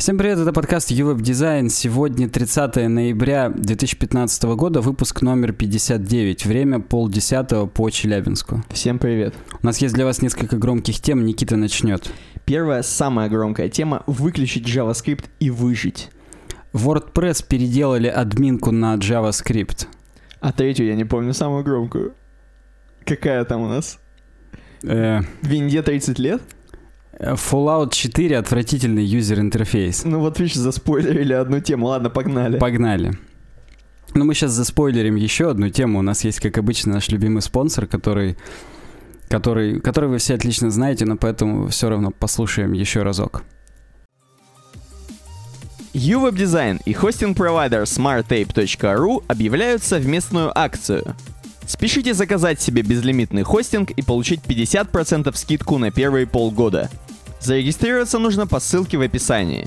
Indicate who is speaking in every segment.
Speaker 1: Всем привет, это подкаст UWeb Design. Сегодня 30 ноября 2015 года, выпуск номер 59. Время полдесятого по Челябинску.
Speaker 2: Всем привет.
Speaker 1: У нас есть для вас несколько громких тем, Никита начнет.
Speaker 2: Первая, самая громкая тема — выключить JavaScript и выжить.
Speaker 1: WordPress переделали админку на JavaScript.
Speaker 2: А третью я не помню, самую громкую. Какая там у нас?
Speaker 1: Э,
Speaker 2: Винде 30 лет?
Speaker 1: Fallout 4 отвратительный юзер-интерфейс.
Speaker 2: Ну вот видишь, заспойлерили одну тему. Ладно, погнали.
Speaker 1: Погнали. Ну, мы сейчас заспойлерим еще одну тему. У нас есть, как обычно, наш любимый спонсор, который, который, который вы все отлично знаете, но поэтому все равно послушаем еще разок.
Speaker 2: UWeb Design и хостинг-провайдер smarttape.ru объявляют совместную акцию. Спешите заказать себе безлимитный хостинг и получить 50% скидку на первые полгода. Зарегистрироваться нужно по ссылке в описании.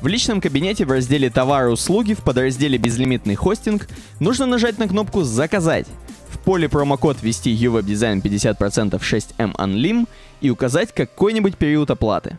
Speaker 2: В личном кабинете в разделе «Товары и услуги» в подразделе «Безлимитный хостинг» нужно нажать на кнопку «Заказать». В поле промокод ввести UWeb Design 50% 6M Unlim и указать какой-нибудь период оплаты.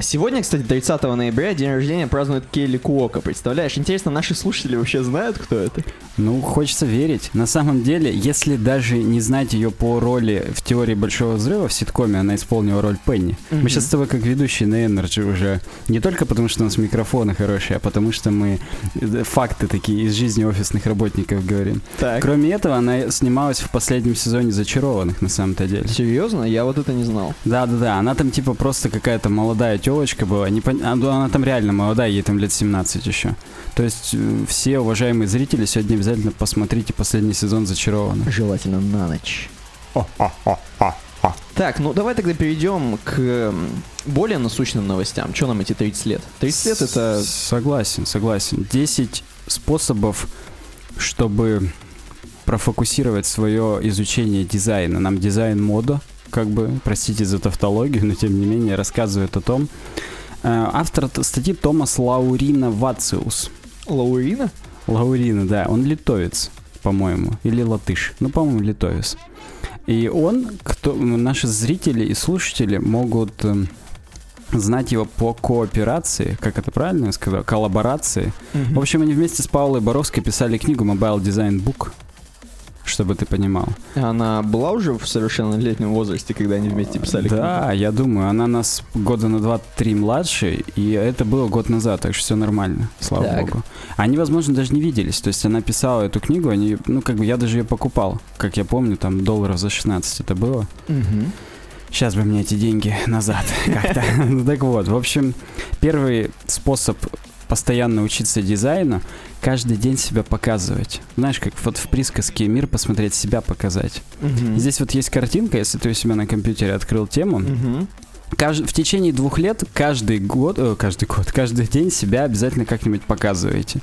Speaker 2: Сегодня, кстати, 30 ноября день рождения празднует Келли Куока. Представляешь, интересно, наши слушатели вообще знают, кто это?
Speaker 1: Ну, хочется верить. На самом деле, если даже не знать ее по роли в теории Большого Взрыва в ситкоме, она исполнила роль Пенни.
Speaker 2: Мгм.
Speaker 1: Мы сейчас с тобой как ведущие на Energy уже. Не только потому, что у нас микрофоны хорошие, а потому что мы э, факты такие из жизни офисных работников говорим.
Speaker 2: Так.
Speaker 1: Кроме этого, она снималась в последнем сезоне «Зачарованных» на самом-то деле.
Speaker 2: Серьезно? Я вот это не знал.
Speaker 1: Да-да-да, она там типа просто какая-то молодая телочка была. Не пон- Она там реально молодая, ей там лет 17 еще. То есть э, все уважаемые зрители сегодня обязательно посмотрите последний сезон «Зачарованных».
Speaker 2: Желательно на ночь. Так, ну давай тогда перейдем к м, более насущным новостям. Что нам эти 30 лет? 30 лет это...
Speaker 1: Согласен, согласен. 10 способов, чтобы профокусировать свое изучение дизайна. Нам дизайн мода, как бы, простите за тавтологию, но тем не менее рассказывает о том. Э, Автор статьи Томас Лаурина Вациус.
Speaker 2: Лаурина?
Speaker 1: Лаурина, да, он литовец, по-моему, или латыш, ну, по-моему, литовец. И он, кто, наши зрители и слушатели могут эм, знать его по кооперации, как это правильно я сказал, коллаборации. В общем, они вместе с Паулой Боровской писали книгу Mobile Design Book, чтобы ты понимал.
Speaker 2: Она была уже в совершеннолетнем возрасте, когда они вместе писали
Speaker 1: Да, я думаю, она нас года на 2-3 младше, и это было год назад, так что все нормально, слава
Speaker 2: Так.
Speaker 1: богу. Они, возможно, даже не виделись, то есть она писала эту книгу, они, ну, как бы я даже ее покупал, как я помню, там долларов за 16 это было.
Speaker 2: Мгм.
Speaker 1: Сейчас бы мне эти деньги назад как-то. Ну так вот, в общем, первый способ постоянно учиться дизайну, каждый день себя показывать. Знаешь, как вот в присказке «Мир посмотреть, себя показать».
Speaker 2: Мгм.
Speaker 1: Здесь вот есть картинка, если ты у себя на компьютере открыл тему.
Speaker 2: Мгм.
Speaker 1: Кажд- в течение двух лет каждый год, э, каждый год, каждый день себя обязательно как-нибудь показываете.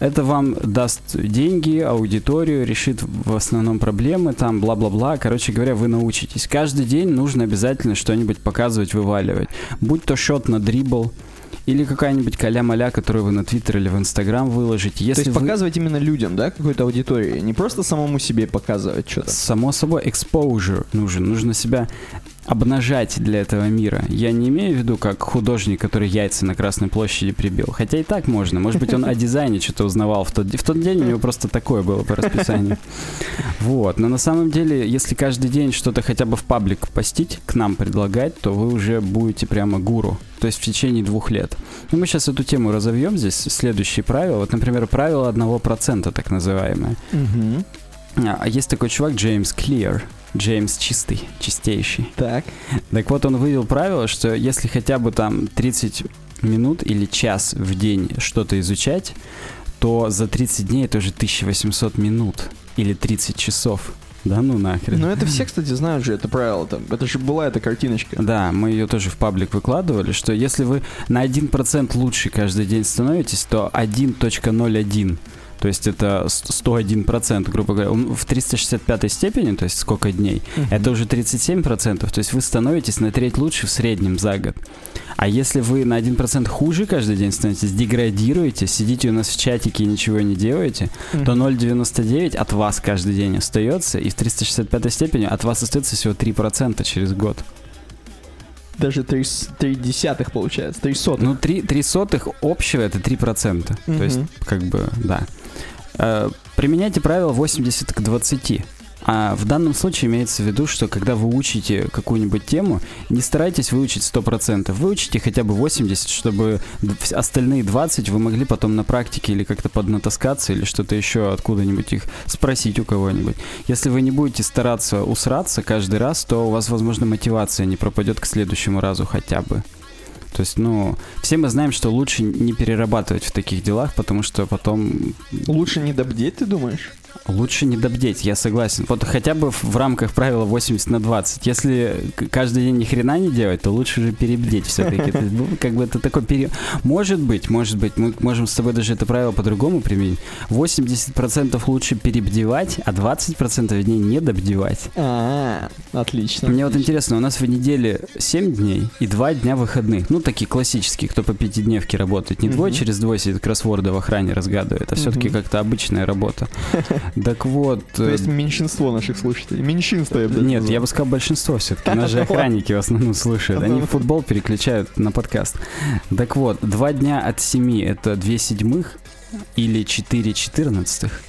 Speaker 1: Это вам даст деньги, аудиторию, решит в основном проблемы, там, бла-бла-бла. Короче говоря, вы научитесь. Каждый день нужно обязательно что-нибудь показывать, вываливать. Будь то счет на дрибл, или какая-нибудь каля-маля, которую вы на Твиттер или в Инстаграм выложите. Если
Speaker 2: То есть
Speaker 1: вы-
Speaker 2: показывать именно людям, да, какой-то аудитории? Не просто самому себе показывать что-то.
Speaker 1: Само собой, exposure нужен. Нужно себя обнажать для этого мира. Я не имею в виду как художник, который яйца на Красной площади прибил. Хотя и так можно. Может быть, он о дизайне что-то узнавал в тот, в тот день. У него просто такое было по расписанию. Вот. Но на самом деле, если каждый день что-то хотя бы в паблик постить, к нам предлагать, то вы уже будете прямо гуру. То есть в течение двух лет. Ну, мы сейчас эту тему разовьем здесь. Следующие правила. Вот, например, правило одного процента, так называемое. А есть такой чувак Джеймс Клир. Джеймс чистый, чистейший.
Speaker 2: Так.
Speaker 1: Так вот, он вывел правило, что если хотя бы там 30 минут или час в день что-то изучать, то за 30 дней это уже 1800 минут или 30 часов. Да ну нахрен.
Speaker 2: Ну это все, кстати, знают же это правило там. Это же была эта картиночка.
Speaker 1: Да, мы ее тоже в паблик выкладывали, что если вы на 1% лучше каждый день становитесь, то 1.01 то есть это с- 101%, грубо говоря, в 365 степени, то есть сколько дней, это уже 37%, то есть вы становитесь на треть лучше в среднем за год. А если вы на 1% хуже каждый день становитесь, деградируете, сидите у нас в чатике и ничего не делаете, то 0,99 от вас каждый день остается, и в 365 степени от вас остается всего 3% через год.
Speaker 2: даже 3, 3 десятых получается, 3 сотых.
Speaker 1: Ну, 3, 3 сотых общего это 3%.
Speaker 2: Мгм.
Speaker 1: То есть, как бы, да. Э, Применяйте правило 80 к 20. А в данном случае имеется в виду, что когда вы учите какую-нибудь тему, не старайтесь выучить 100%. Выучите хотя бы 80, чтобы д- вс- остальные 20 вы могли потом на практике или как-то поднатаскаться, или что-то еще откуда-нибудь их спросить у кого-нибудь. Если вы не будете стараться усраться каждый раз, то у вас, возможно, мотивация не пропадет к следующему разу хотя бы. То есть, ну, все мы знаем, что лучше не перерабатывать в таких делах, потому что потом
Speaker 2: Лучше не добдеть, ты думаешь?
Speaker 1: Лучше не добдеть, я согласен. Вот хотя бы в, рамках правила 80 на 20. Если каждый день ни хрена не делать, то лучше же перебдеть все-таки. Ну, Как бы это такой пере... Может быть, может быть, мы можем с тобой даже это правило по-другому применить. 80% лучше перебдевать, а 20% дней не добдевать.
Speaker 2: А, отлично.
Speaker 1: Мне вот интересно, у нас в неделе 7 дней и 2 дня выходных. Ну, такие классические, кто по пятидневке работает. Не двое через двое сидит кроссворды в охране разгадывает, а все-таки как-то обычная работа. Так вот...
Speaker 2: То
Speaker 1: э,
Speaker 2: есть меньшинство наших слушателей. Меньшинство, я бы
Speaker 1: Нет, я бы сказал большинство все-таки. Нас же охранники в основном слушают. Они футбол переключают на подкаст. Так вот, два дня от семи это две седьмых или четыре четырнадцатых?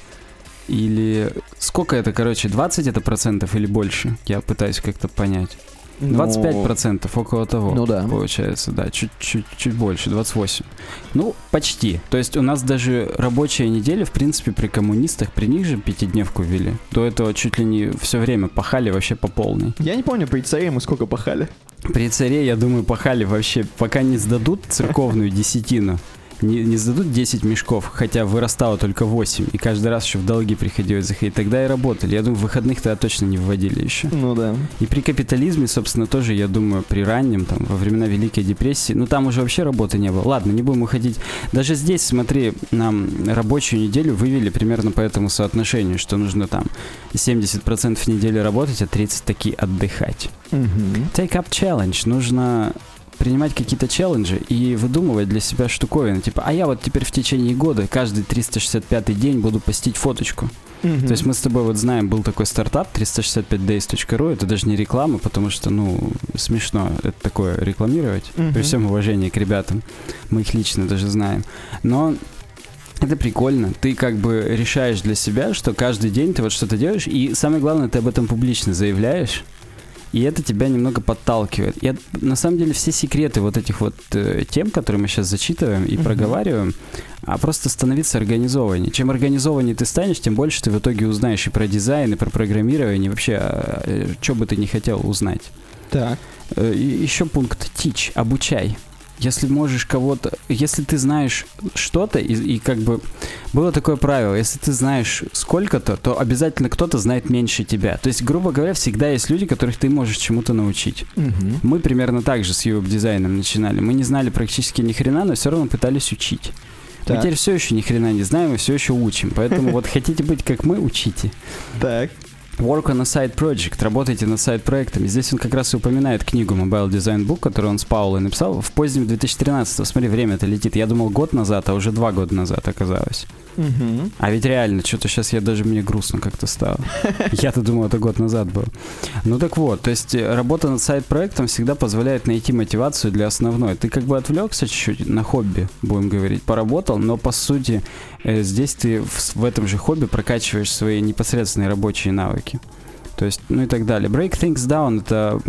Speaker 1: Или сколько это, короче, 20 это процентов или больше? Я пытаюсь как-то понять. 25 процентов, около того.
Speaker 2: Ну да.
Speaker 1: Получается, да, чуть-чуть чуть больше, 28. Ну, почти. То есть у нас даже рабочая неделя, в принципе, при коммунистах, при них же пятидневку ввели. До этого чуть ли не все время пахали вообще по полной.
Speaker 2: Я не помню, при царе мы сколько пахали.
Speaker 1: При царе, я думаю, пахали вообще, пока не сдадут церковную десятину. Не, не сдадут 10 мешков, хотя вырастало только 8, и каждый раз еще в долги приходилось заходить. Тогда и работали. Я думаю, выходных тогда точно не вводили еще.
Speaker 2: Ну да.
Speaker 1: И при капитализме, собственно, тоже, я думаю, при раннем, там, во времена Великой депрессии, ну, там уже вообще работы не было. Ладно, не будем уходить. Даже здесь, смотри, нам рабочую неделю вывели примерно по этому соотношению, что нужно там 70% недели работать, а 30 таки отдыхать.
Speaker 2: Мгм.
Speaker 1: Take up challenge. Нужно принимать какие-то челленджи и выдумывать для себя штуковины. Типа, а я вот теперь в течение года каждый 365 день буду постить фоточку.
Speaker 2: Мгм.
Speaker 1: То есть мы с тобой вот знаем, был такой стартап 365days.ru, это даже не реклама, потому что, ну, смешно это такое рекламировать,
Speaker 2: Мгм.
Speaker 1: при всем уважении к ребятам, мы их лично даже знаем. Но это прикольно, ты как бы решаешь для себя, что каждый день ты вот что-то делаешь, и самое главное, ты об этом публично заявляешь, и это тебя немного подталкивает. Это, на самом деле все секреты вот этих вот э, тем, которые мы сейчас зачитываем и
Speaker 2: Мгм.
Speaker 1: проговариваем, а просто становиться организованнее. Чем организованнее ты станешь, тем больше ты в итоге узнаешь и про дизайн, и про программирование, и вообще, что бы ты не хотел узнать.
Speaker 2: Так.
Speaker 1: Э, еще пункт teach, обучай. Если можешь кого-то, если ты знаешь что-то, и, и как бы было такое правило, если ты знаешь сколько-то, то обязательно кто-то знает меньше тебя. То есть, грубо говоря, всегда есть люди, которых ты можешь чему-то научить.
Speaker 2: Мгм.
Speaker 1: Мы примерно так же с веб-дизайном начинали. Мы не знали практически ни хрена, но все равно пытались учить. Мы
Speaker 2: Так.
Speaker 1: теперь все еще ни хрена не знаем и все еще учим. Поэтому вот хотите быть как мы, учите.
Speaker 2: Так.
Speaker 1: Work on a side project. Работайте над сайт-проектами. Здесь он как раз и упоминает книгу Mobile Design Book, которую он с Паулой написал в позднем 2013. Смотри, время-то летит. Я думал год назад, а уже два года назад оказалось.
Speaker 2: Мгм.
Speaker 1: А ведь реально, что-то сейчас я даже мне грустно как-то стало. Я-то думал, это год назад был. Ну так вот, то есть э, работа над сайт-проектом всегда позволяет найти мотивацию для основной. Ты как бы отвлекся чуть-чуть на хобби, будем говорить, поработал, но по сути э, здесь ты в, в этом же хобби прокачиваешь свои непосредственные рабочие навыки. То есть, ну и так далее. Break things down, это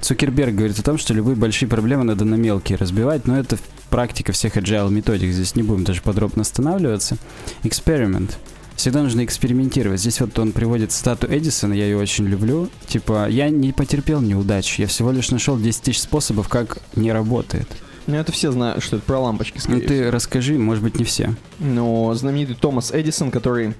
Speaker 1: Цукерберг говорит о том, что любые большие проблемы надо на мелкие разбивать, но это практика всех agile методик, здесь не будем даже подробно останавливаться. Experiment. Всегда нужно экспериментировать. Здесь вот он приводит цитату Эдисона, я ее очень люблю. Типа, я не потерпел неудачу, я всего лишь нашел 10 тысяч способов, как не работает.
Speaker 2: Ну, это все знают, что это про лампочки,
Speaker 1: Ну
Speaker 2: скорее
Speaker 1: ты расскажи, может быть, не все.
Speaker 2: Но знаменитый Томас Эдисон, который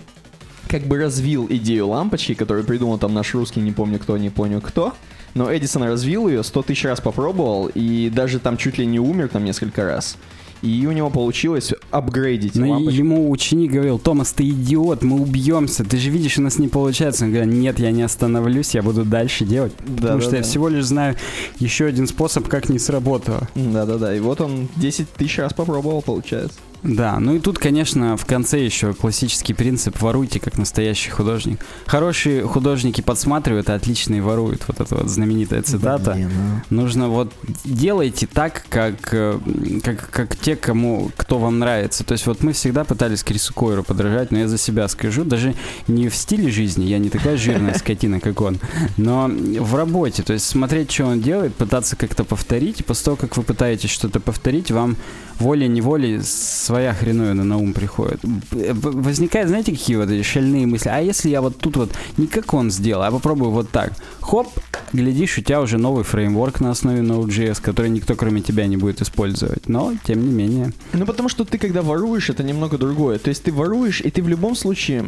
Speaker 2: как бы развил идею лампочки, которую придумал там наш русский, не помню кто, не помню кто. Но Эдисон развил ее, 100 тысяч раз попробовал, и даже там чуть ли не умер там несколько раз. И у него получилось апгрейдить
Speaker 1: Но
Speaker 2: лампочку.
Speaker 1: ему ученик говорил, Томас, ты идиот, мы убьемся, ты же видишь, у нас не получается. Он говорит, нет, я не остановлюсь, я буду дальше делать.
Speaker 2: Да,
Speaker 1: потому
Speaker 2: да,
Speaker 1: что я
Speaker 2: да.
Speaker 1: всего лишь знаю еще один способ, как не сработало.
Speaker 2: Да-да-да, и вот он 10 тысяч раз попробовал, получается.
Speaker 1: Да, ну и тут, конечно, в конце еще классический принцип «воруйте, как настоящий художник». Хорошие художники подсматривают, а отличные воруют. Вот эта вот знаменитая цитата.
Speaker 2: Блин, ну.
Speaker 1: Нужно вот делайте так, как, э, как, как те, кому, кто вам нравится. То есть вот мы всегда пытались Крису Койеру подражать, но я за себя скажу, даже не в стиле жизни, я не такая жирная скотина, как он, но в работе. То есть смотреть, что он делает, пытаться как-то повторить. После того, как вы пытаетесь что-то повторить, вам волей-неволей своя хреновина на ум приходит. Возникает, знаете, какие вот эти шальные мысли? А если я вот тут вот не как он сделал, а попробую вот так. Хоп, глядишь, у тебя уже новый фреймворк на основе Node.js, который никто кроме тебя не будет использовать. Но, тем не менее.
Speaker 2: Ну, потому что ты, когда воруешь, это немного другое. То есть ты воруешь, и ты в любом случае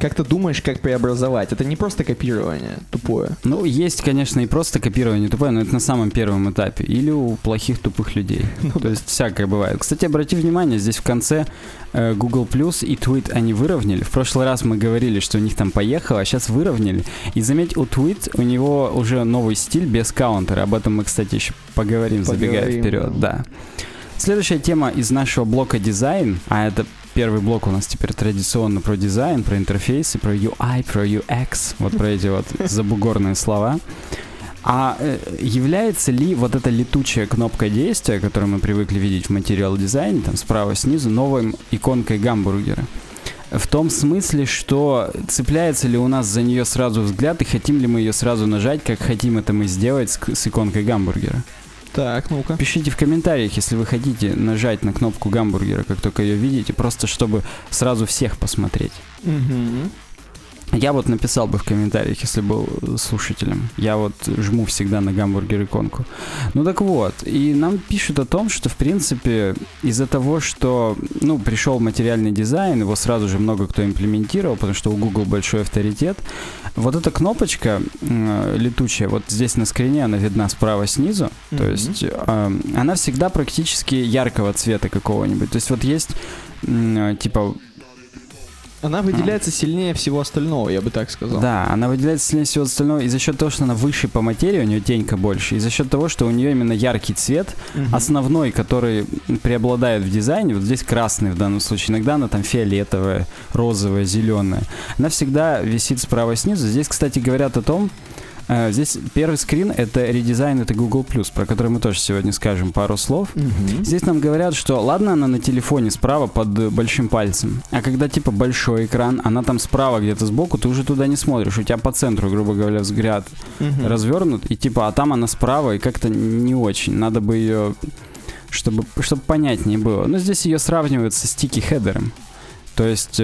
Speaker 2: как-то думаешь, как преобразовать. Это не просто копирование тупое.
Speaker 1: Ну, есть, конечно, и просто копирование тупое, но это на самом первом этапе. Или у плохих тупых людей. То есть всякое бывает. Кстати, обрати внимание, здесь в конце э, Google Plus и Tweet они выровняли. В прошлый раз мы говорили, что у них там поехало, а сейчас выровняли. И заметь, у Tweet у него уже новый стиль без каунтера. Об этом мы, кстати, еще поговорим, забегая
Speaker 2: Поговорим,
Speaker 1: вперед. Да. Следующая тема из нашего блока дизайн, а это первый блок у нас теперь традиционно про дизайн, про интерфейсы, про UI, про UX, вот про эти вот забугорные слова. А э, является ли вот эта летучая кнопка действия, которую мы привыкли видеть в материал дизайне, там справа снизу, новой иконкой гамбургера? В том смысле, что цепляется ли у нас за нее сразу взгляд и хотим ли мы ее сразу нажать, как хотим это мы сделать с, с иконкой гамбургера.
Speaker 2: Так, ну-ка.
Speaker 1: Пишите в комментариях, если вы хотите нажать на кнопку гамбургера, как только ее видите, просто чтобы сразу всех посмотреть.
Speaker 2: Мгм.
Speaker 1: Я вот написал бы в комментариях, если был слушателем. Я вот жму всегда на гамбургер иконку. Ну так вот, и нам пишут о том, что в принципе из-за того, что ну пришел материальный дизайн, его сразу же много кто имплементировал, потому что у Google большой авторитет. Вот эта кнопочка м, летучая, вот здесь на скрине она видна справа снизу, то
Speaker 2: Мгм.
Speaker 1: есть э, она всегда практически яркого цвета какого-нибудь. То есть вот есть м, типа
Speaker 2: Она выделяется сильнее всего остального, я бы так сказал.
Speaker 1: Да, она выделяется сильнее всего остального и за счет того, что она выше по материи, у нее тенька больше, и за счет того, что у нее именно яркий цвет,
Speaker 2: Мгм.
Speaker 1: основной, который преобладает в дизайне, вот здесь красный в данном случае, иногда она там фиолетовая, розовая, зеленая. Она всегда висит справа снизу. Здесь, кстати, говорят о том, здесь первый скрин это редизайн, это Google+, про который мы тоже сегодня скажем пару слов.
Speaker 2: Мгм.
Speaker 1: Здесь нам говорят, что ладно, она на телефоне справа под э, большим пальцем, а когда типа большой экран, она там справа где-то сбоку, ты уже туда не смотришь, у тебя по центру, грубо говоря, взгляд
Speaker 2: Мгм.
Speaker 1: развернут, и типа, а там она справа, и как-то не очень, надо бы ее, чтобы, чтобы понятнее было. Но здесь ее сравнивают со стики-хедером, то есть...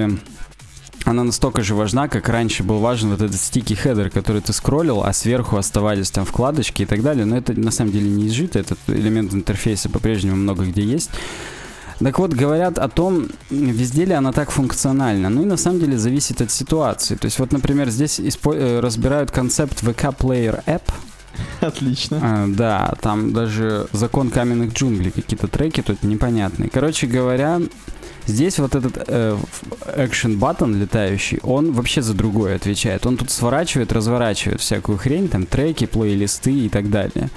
Speaker 1: она настолько же важна, как раньше был важен вот этот стики хедер, который ты скроллил, а сверху оставались там вкладочки и так далее. Но это на самом деле не изжито, этот элемент интерфейса по-прежнему много где есть. Так вот, говорят о том, везде ли она так функциональна. Ну и на самом деле зависит от ситуации. То есть вот, например, здесь э, разбирают концепт VK Player App.
Speaker 2: Отлично.
Speaker 1: А, да, там даже закон каменных джунглей, какие-то треки тут непонятные. Короче говоря, здесь вот этот э, action button летающий, он вообще за другое отвечает. Он тут сворачивает, разворачивает всякую хрень, там треки, плейлисты и так далее.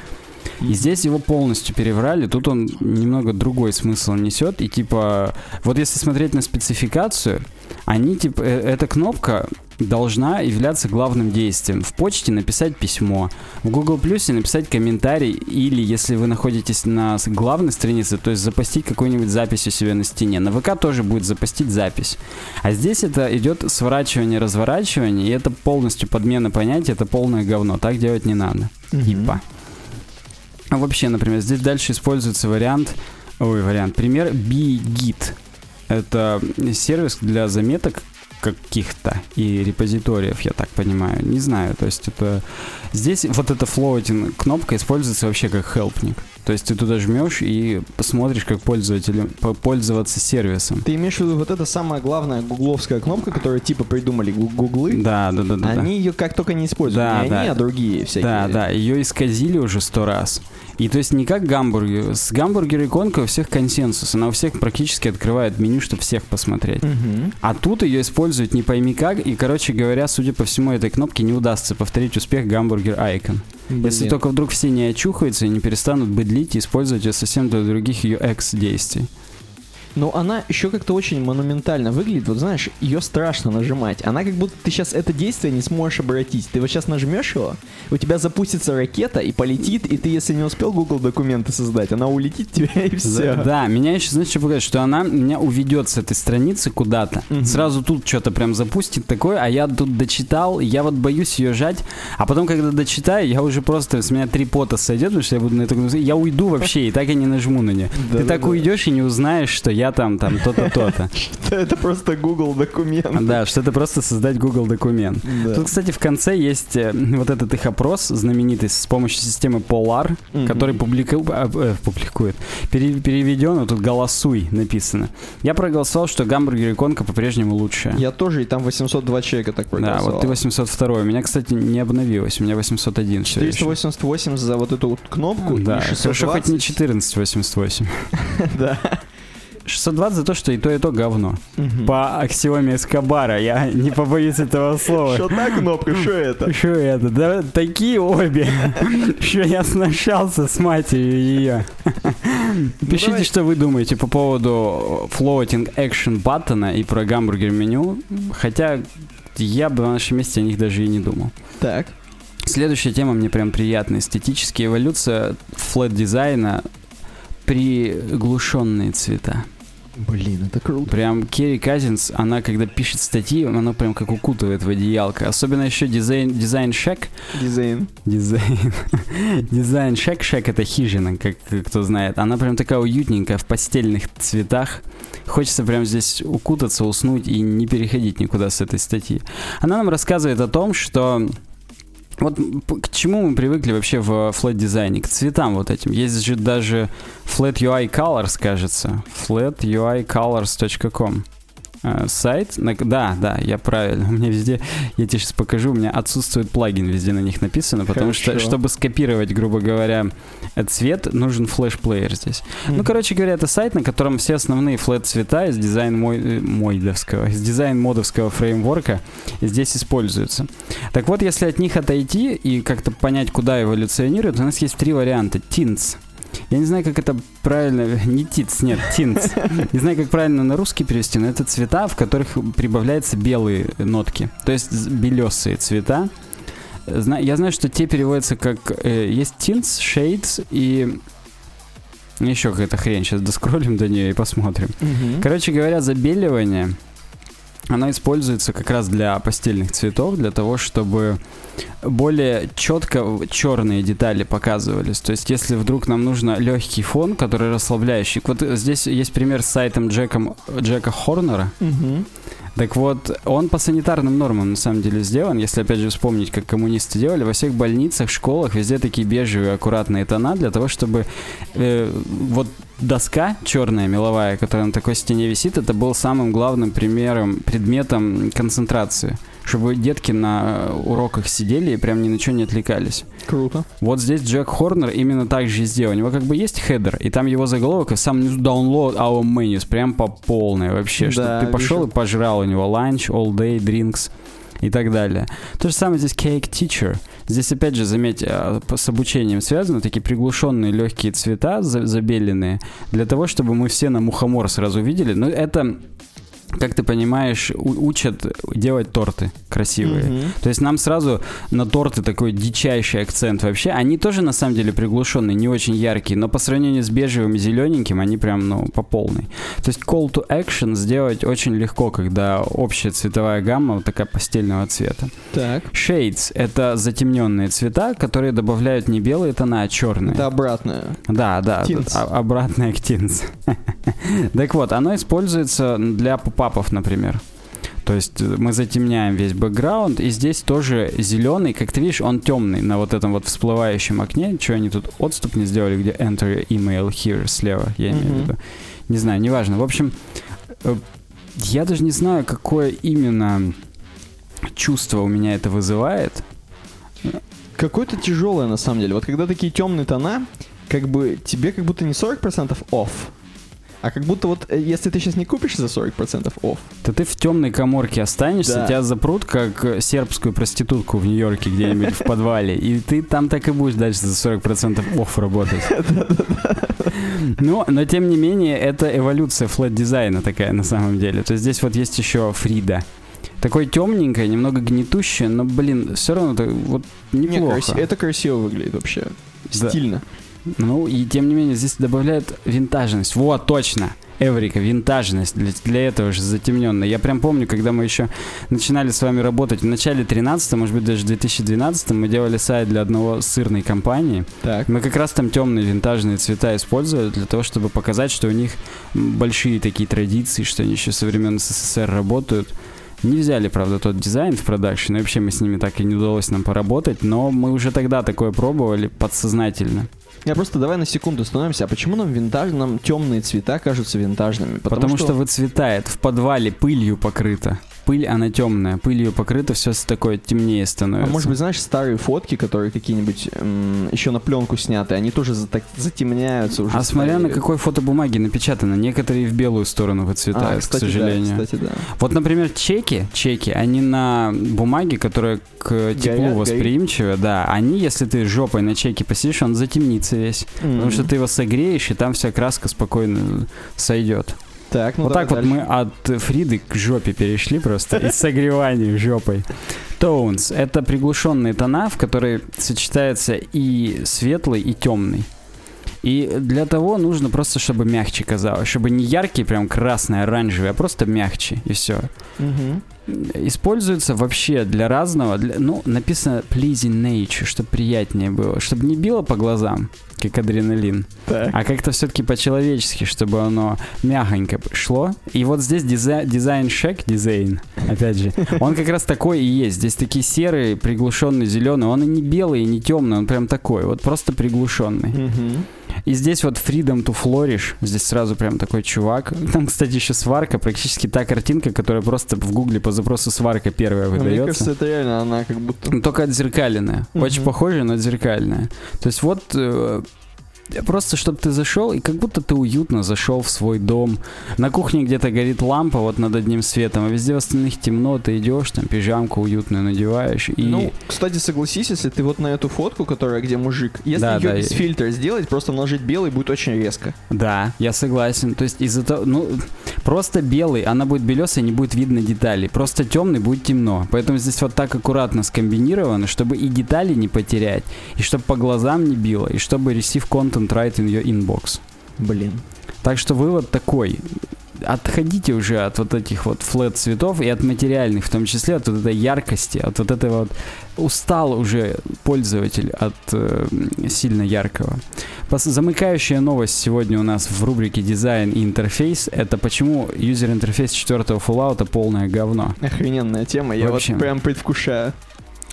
Speaker 1: И здесь его полностью переврали, тут он немного другой смысл несет. И типа, вот если смотреть на спецификацию, они типа, э, эта кнопка должна являться главным действием. В почте написать письмо, в Google Плюсе написать комментарий, или если вы находитесь на главной странице, то есть запостить какую-нибудь запись у себя на стене. На ВК тоже будет запостить запись. А здесь это идет сворачивание, разворачивание, и это полностью подмена понятия, это полное говно. Так делать не надо.
Speaker 2: Мгм.
Speaker 1: Типа. А вообще, например, здесь дальше используется вариант, ой, вариант, пример BGit. Это сервис для заметок каких-то и репозиториев, я так понимаю. Не знаю, то есть это... Здесь вот эта floating кнопка используется вообще как хелпник. То есть ты туда жмешь и посмотришь, как пользователю по- пользоваться сервисом.
Speaker 2: Ты имеешь в виду вот эта самая главная гугловская кнопка, которую типа придумали гу- гуглы?
Speaker 1: Да, да, да, да. да.
Speaker 2: Они ее как только не используют.
Speaker 1: Да,
Speaker 2: не
Speaker 1: да.
Speaker 2: они, а другие всякие.
Speaker 1: Да, да, ее исказили уже сто раз. И то есть не как гамбургер. С гамбургер иконкой у всех консенсус. Она у всех практически открывает меню, чтобы всех посмотреть.
Speaker 2: Мгм.
Speaker 1: А тут ее используют не пойми как. И, короче говоря, судя по всему, этой кнопке не удастся повторить успех гамбургер айкон. Если
Speaker 2: Блин.
Speaker 1: только вдруг все не очухаются и не перестанут быдлить и использовать ее совсем для других UX действий.
Speaker 2: Но она еще как-то очень монументально выглядит. Вот знаешь, ее страшно нажимать. Она как будто ты сейчас это действие не сможешь обратить. Ты вот сейчас нажмешь его, у тебя запустится ракета и полетит, и ты, если не успел Google документы создать, она улетит тебе и все.
Speaker 1: Да, да, меня еще, знаешь, что пугает, что она меня уведет с этой страницы куда-то.
Speaker 2: Мгм.
Speaker 1: Сразу тут что-то прям запустит такое, а я тут дочитал, я вот боюсь ее жать. А потом, когда дочитаю, я уже просто, с меня три пота сойдет, потому что я буду на это я уйду вообще, и так и не нажму на нее. Ты так уйдешь и не узнаешь, что я там, там, то-то, то-то.
Speaker 2: Это просто Google документ.
Speaker 1: Да, что это просто создать Google документ.
Speaker 2: Да.
Speaker 1: Тут, кстати, в конце есть э, вот этот их опрос знаменитый с помощью системы Polar, который публику- а, э, публикует. Пере- переведен, вот тут «голосуй» написано. Я проголосовал, что гамбургер конка по-прежнему лучше.
Speaker 2: Я тоже, и там 802 человека так
Speaker 1: Да,
Speaker 2: проголосовало.
Speaker 1: вот ты 802. У меня, кстати, не обновилось. У меня 801 всё ещё.
Speaker 2: 488 за вот эту вот кнопку
Speaker 1: Да, хорошо, хоть не
Speaker 2: 620.
Speaker 1: 1488.
Speaker 2: Да.
Speaker 1: 620 за то, что и то, и то говно.
Speaker 2: Мгм.
Speaker 1: По аксиоме Эскобара, я не побоюсь этого слова.
Speaker 2: Что та кнопка, что это?
Speaker 1: Что это? Да такие обе, что я сношался с матерью ее. Пишите, что вы думаете по поводу floating action баттона и про гамбургер меню. Хотя я бы на нашем месте о них даже и не думал.
Speaker 2: Так.
Speaker 1: Следующая тема мне прям приятная. Эстетическая эволюция flat дизайна приглушенные цвета.
Speaker 2: Блин, это круто.
Speaker 1: Прям Керри Казинс, она когда пишет статьи, она прям как укутывает в одеялко. Особенно еще design, Design Shack.
Speaker 2: Design.
Speaker 1: Design. Design Shack. Shack это хижина, как кто знает. Она прям такая уютненькая, в пастельных цветах. Хочется прям здесь укутаться, уснуть и не переходить никуда с этой статьи. Она нам рассказывает о том, что вот к чему мы привыкли вообще в флэт дизайне? К цветам вот этим. Есть же даже Flat UI Colors, кажется. flatUIcolors.com э, сайт. На- Да, да, я правильно. У меня везде, я тебе сейчас покажу, у меня отсутствует плагин, везде на них написано, потому что,
Speaker 2: Хорошо.
Speaker 1: чтобы скопировать, грубо говоря, э, цвет, нужен флеш-плеер здесь. Ну, короче говоря, это сайт, на котором все основные флэт цвета из дизайн мой, э, мойдовского, из дизайн модовского фреймворка здесь используются. Так вот, если от них отойти и как-то понять, куда эволюционирует, у нас есть три варианта. Tints. Я не знаю, как это правильно... Не тиц, нет, тинц. Не знаю, как правильно на русский перевести, но это цвета, в которых прибавляются белые нотки. То есть белесые цвета. Зна- Я знаю, что те переводятся как... э, есть tints, shades и... Еще какая-то хрень. Сейчас доскроллим до нее и посмотрим.
Speaker 2: Мгм.
Speaker 1: Короче говоря, забеливание, оно используется как раз для постельных цветов, для того, чтобы более четко черные детали показывались. То есть, если вдруг нам нужно легкий фон, который расслабляющий. Вот здесь есть пример с сайтом Джеком, Джека Хорнера.
Speaker 2: Мгм.
Speaker 1: Так вот, он по санитарным нормам на самом деле сделан. Если опять же вспомнить, как коммунисты делали, во всех больницах, школах везде такие бежевые аккуратные тона для того, чтобы э, вот доска черная меловая, которая на такой стене висит, это был самым главным примером, предметом концентрации. Чтобы детки на уроках сидели и прям ни на что не отвлекались.
Speaker 2: Круто.
Speaker 1: Вот здесь Джек Хорнер именно так же и сделал. У него как бы есть хедер, и там его заголовок, и сам внизу download our menus, прям по полной вообще. Что
Speaker 2: Да,
Speaker 1: ты пошел
Speaker 2: вижу.
Speaker 1: и пожрал у него lunch, all day, drinks и так далее. То же самое здесь Cake Teacher. Здесь опять же, заметь, по- с обучением связаны такие приглушенные легкие цвета, за- забеленные, для того, чтобы мы все на мухомор сразу видели. Но это, как ты понимаешь, учат делать торты красивые.
Speaker 2: Мгм.
Speaker 1: То есть нам сразу на торты такой дичайший акцент вообще. Они тоже на самом деле приглушенные, не очень яркие, но по сравнению с бежевым и зелененьким они прям, ну, по полной. То есть call to action сделать очень легко, когда общая цветовая гамма вот такая постельного цвета.
Speaker 2: Так.
Speaker 1: Shades — это затемненные цвета, которые добавляют не белые тона, а черные.
Speaker 2: Это обратное.
Speaker 1: Да, да, тут а- обратное к тинс. Так вот, оно используется для попапов, например. То есть э, мы затемняем весь бэкграунд, и здесь тоже зеленый, как ты видишь, он темный на вот этом вот всплывающем окне. Что они тут отступ не сделали, где enter email here слева, я имею в
Speaker 2: Мгм.
Speaker 1: виду. Не знаю, неважно. В общем, э, я даже не знаю, какое именно чувство у меня это вызывает.
Speaker 2: Какое-то тяжелое на самом деле. Вот когда такие темные тона, как бы тебе как будто не 40% off, А как будто вот, э, если ты сейчас не купишь за 40% off,
Speaker 1: То ты в темной коморке останешься,
Speaker 2: Да.
Speaker 1: тебя запрут, как э, сербскую проститутку в Нью-Йорке где-нибудь в подвале, и ты там так и будешь дальше за 40% off работать. Но, но тем не менее, это эволюция flat -дизайна такая на самом деле. То есть здесь вот есть еще Фрида. Такой темненькая, немного гнетущая, но, блин, все равно это вот
Speaker 2: не,
Speaker 1: неплохо.
Speaker 2: краси- это красиво выглядит вообще.
Speaker 1: Да.
Speaker 2: Стильно.
Speaker 1: Ну, и тем не менее, здесь добавляют винтажность. Вот, точно. Эврика, винтажность для, для этого же затемненная. Я прям помню, когда мы еще начинали с вами работать в начале 13 может быть, даже в 2012 мы делали сайт для одного сырной компании.
Speaker 2: Так.
Speaker 1: Мы как раз там темные винтажные цвета использовали для того, чтобы показать, что у них большие такие традиции, что они еще со времен СССР работают. Не взяли, правда, тот дизайн в продакшн, и вообще мы с ними так и не удалось нам поработать, но мы уже тогда такое пробовали подсознательно.
Speaker 2: Я просто давай на секунду остановимся. А почему нам винтаж, нам темные цвета кажутся винтажными?
Speaker 1: Потому, что... выцветает, в подвале пылью покрыто. Пыль, она темная, пылью покрыто, все такое темнее
Speaker 2: А
Speaker 1: становится.
Speaker 2: может быть, знаешь, старые фотки, которые какие-нибудь м, еще на пленку сняты, они тоже за- так затемняются уже.
Speaker 1: А смотря на какой фотобумаге напечатано, некоторые в белую сторону
Speaker 2: А,
Speaker 1: выцветают,
Speaker 2: кстати,
Speaker 1: к сожалению.
Speaker 2: Да, кстати, да.
Speaker 1: Вот, например, чеки, чеки, они на бумаге, которая к теплу
Speaker 2: Горят,
Speaker 1: восприимчива, да, они, если ты жопой на чеке посидишь, он затемнится весь. Потому что ты его согреешь, и там вся краска спокойно сойдет.
Speaker 2: Так, ну
Speaker 1: вот так вот
Speaker 2: дальше.
Speaker 1: мы от Фриды к жопе перешли просто, из согревания жопой. Tones — это приглушенные тона, в которые сочетается и светлый, и темный. И для того нужно просто, чтобы мягче казалось, чтобы не яркий, прям красный, оранжевый, а просто мягче, и все. Используется вообще для разного, для- ну, написано pleasing nature, чтобы приятнее было, чтобы не било по глазам, как адреналин,
Speaker 2: Так.
Speaker 1: а как-то все-таки по-человечески, чтобы оно мягонько шло. И вот здесь дизай- дизайн-шек, дизайн, опять же, он как раз такой и есть. Здесь такие серые, приглушенный зеленый. Он и не белый, и не темный, он прям такой, вот просто приглушенный.
Speaker 2: Мгм.
Speaker 1: И здесь вот Freedom to Flourish, здесь сразу прям такой чувак. Там, кстати, еще сварка, практически та картинка, которая просто в гугле по запросу сварка первая
Speaker 2: Мне
Speaker 1: выдается.
Speaker 2: кажется, это реально она как будто...
Speaker 1: Только отзеркаленная. Очень
Speaker 2: Мгм.
Speaker 1: похожая, но отзеркальная. То есть вот э, просто, чтобы ты зашел, и как будто ты уютно зашел в свой дом. На кухне где-то горит лампа вот над одним светом, а везде в остальных темно, ты идешь, там пижамку уютную надеваешь, и...
Speaker 2: Ну, кстати, согласись, если ты вот на эту фотку, которая где мужик, если
Speaker 1: Да,
Speaker 2: ее
Speaker 1: да,
Speaker 2: без
Speaker 1: и-
Speaker 2: фильтра сделать, просто наложить белый, будет очень резко.
Speaker 1: Да, я согласен. То есть из-за того, ну, просто белый, она будет белесая, не будет видно деталей. Просто темный будет темно. Поэтому здесь вот так аккуратно скомбинировано, чтобы и детали не потерять, и чтобы по глазам не било, и чтобы receive content right in your inbox.
Speaker 2: Блин.
Speaker 1: Так что вывод такой. Отходите уже от вот этих вот флет цветов и от материальных, в том числе от вот этой яркости, от вот этого вот устал уже пользователь от э, сильно яркого. Пос- замыкающая новость сегодня у нас в рубрике дизайн и интерфейс это почему юзер интерфейс четвертого Fallout полное говно.
Speaker 2: Охрененная тема, я
Speaker 1: Вообще.
Speaker 2: вот прям предвкушаю.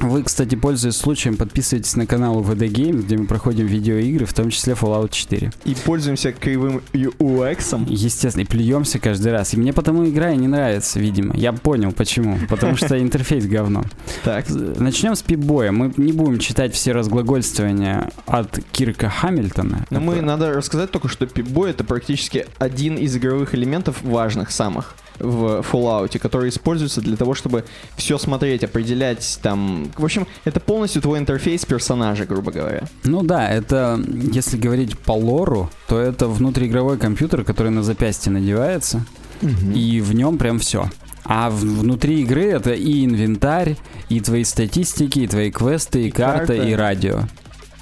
Speaker 1: Вы, кстати, пользуясь случаем, подписывайтесь на канал VD Game, где мы проходим видеоигры, в том числе Fallout 4.
Speaker 2: И пользуемся кривым UX.
Speaker 1: Естественно, и плюемся каждый раз. И мне потому игра и не нравится, видимо. Я понял почему. Потому что интерфейс говно.
Speaker 2: Так.
Speaker 1: Начнем с пипбоя. Мы не будем читать все разглагольствования от Кирка Хамильтона.
Speaker 2: Но мы надо рассказать только, что пипбой это практически один из игровых элементов важных самых в Fallout, который используется для того, чтобы все смотреть, определять там... В общем, это полностью твой интерфейс персонажа, грубо говоря.
Speaker 1: Ну да, это, если говорить по лору, то это внутриигровой компьютер, который на запястье надевается, и в нем прям все. А внутри игры это и инвентарь, и твои статистики, и твои квесты, и,
Speaker 2: И
Speaker 1: карта,
Speaker 2: карта.
Speaker 1: и радио.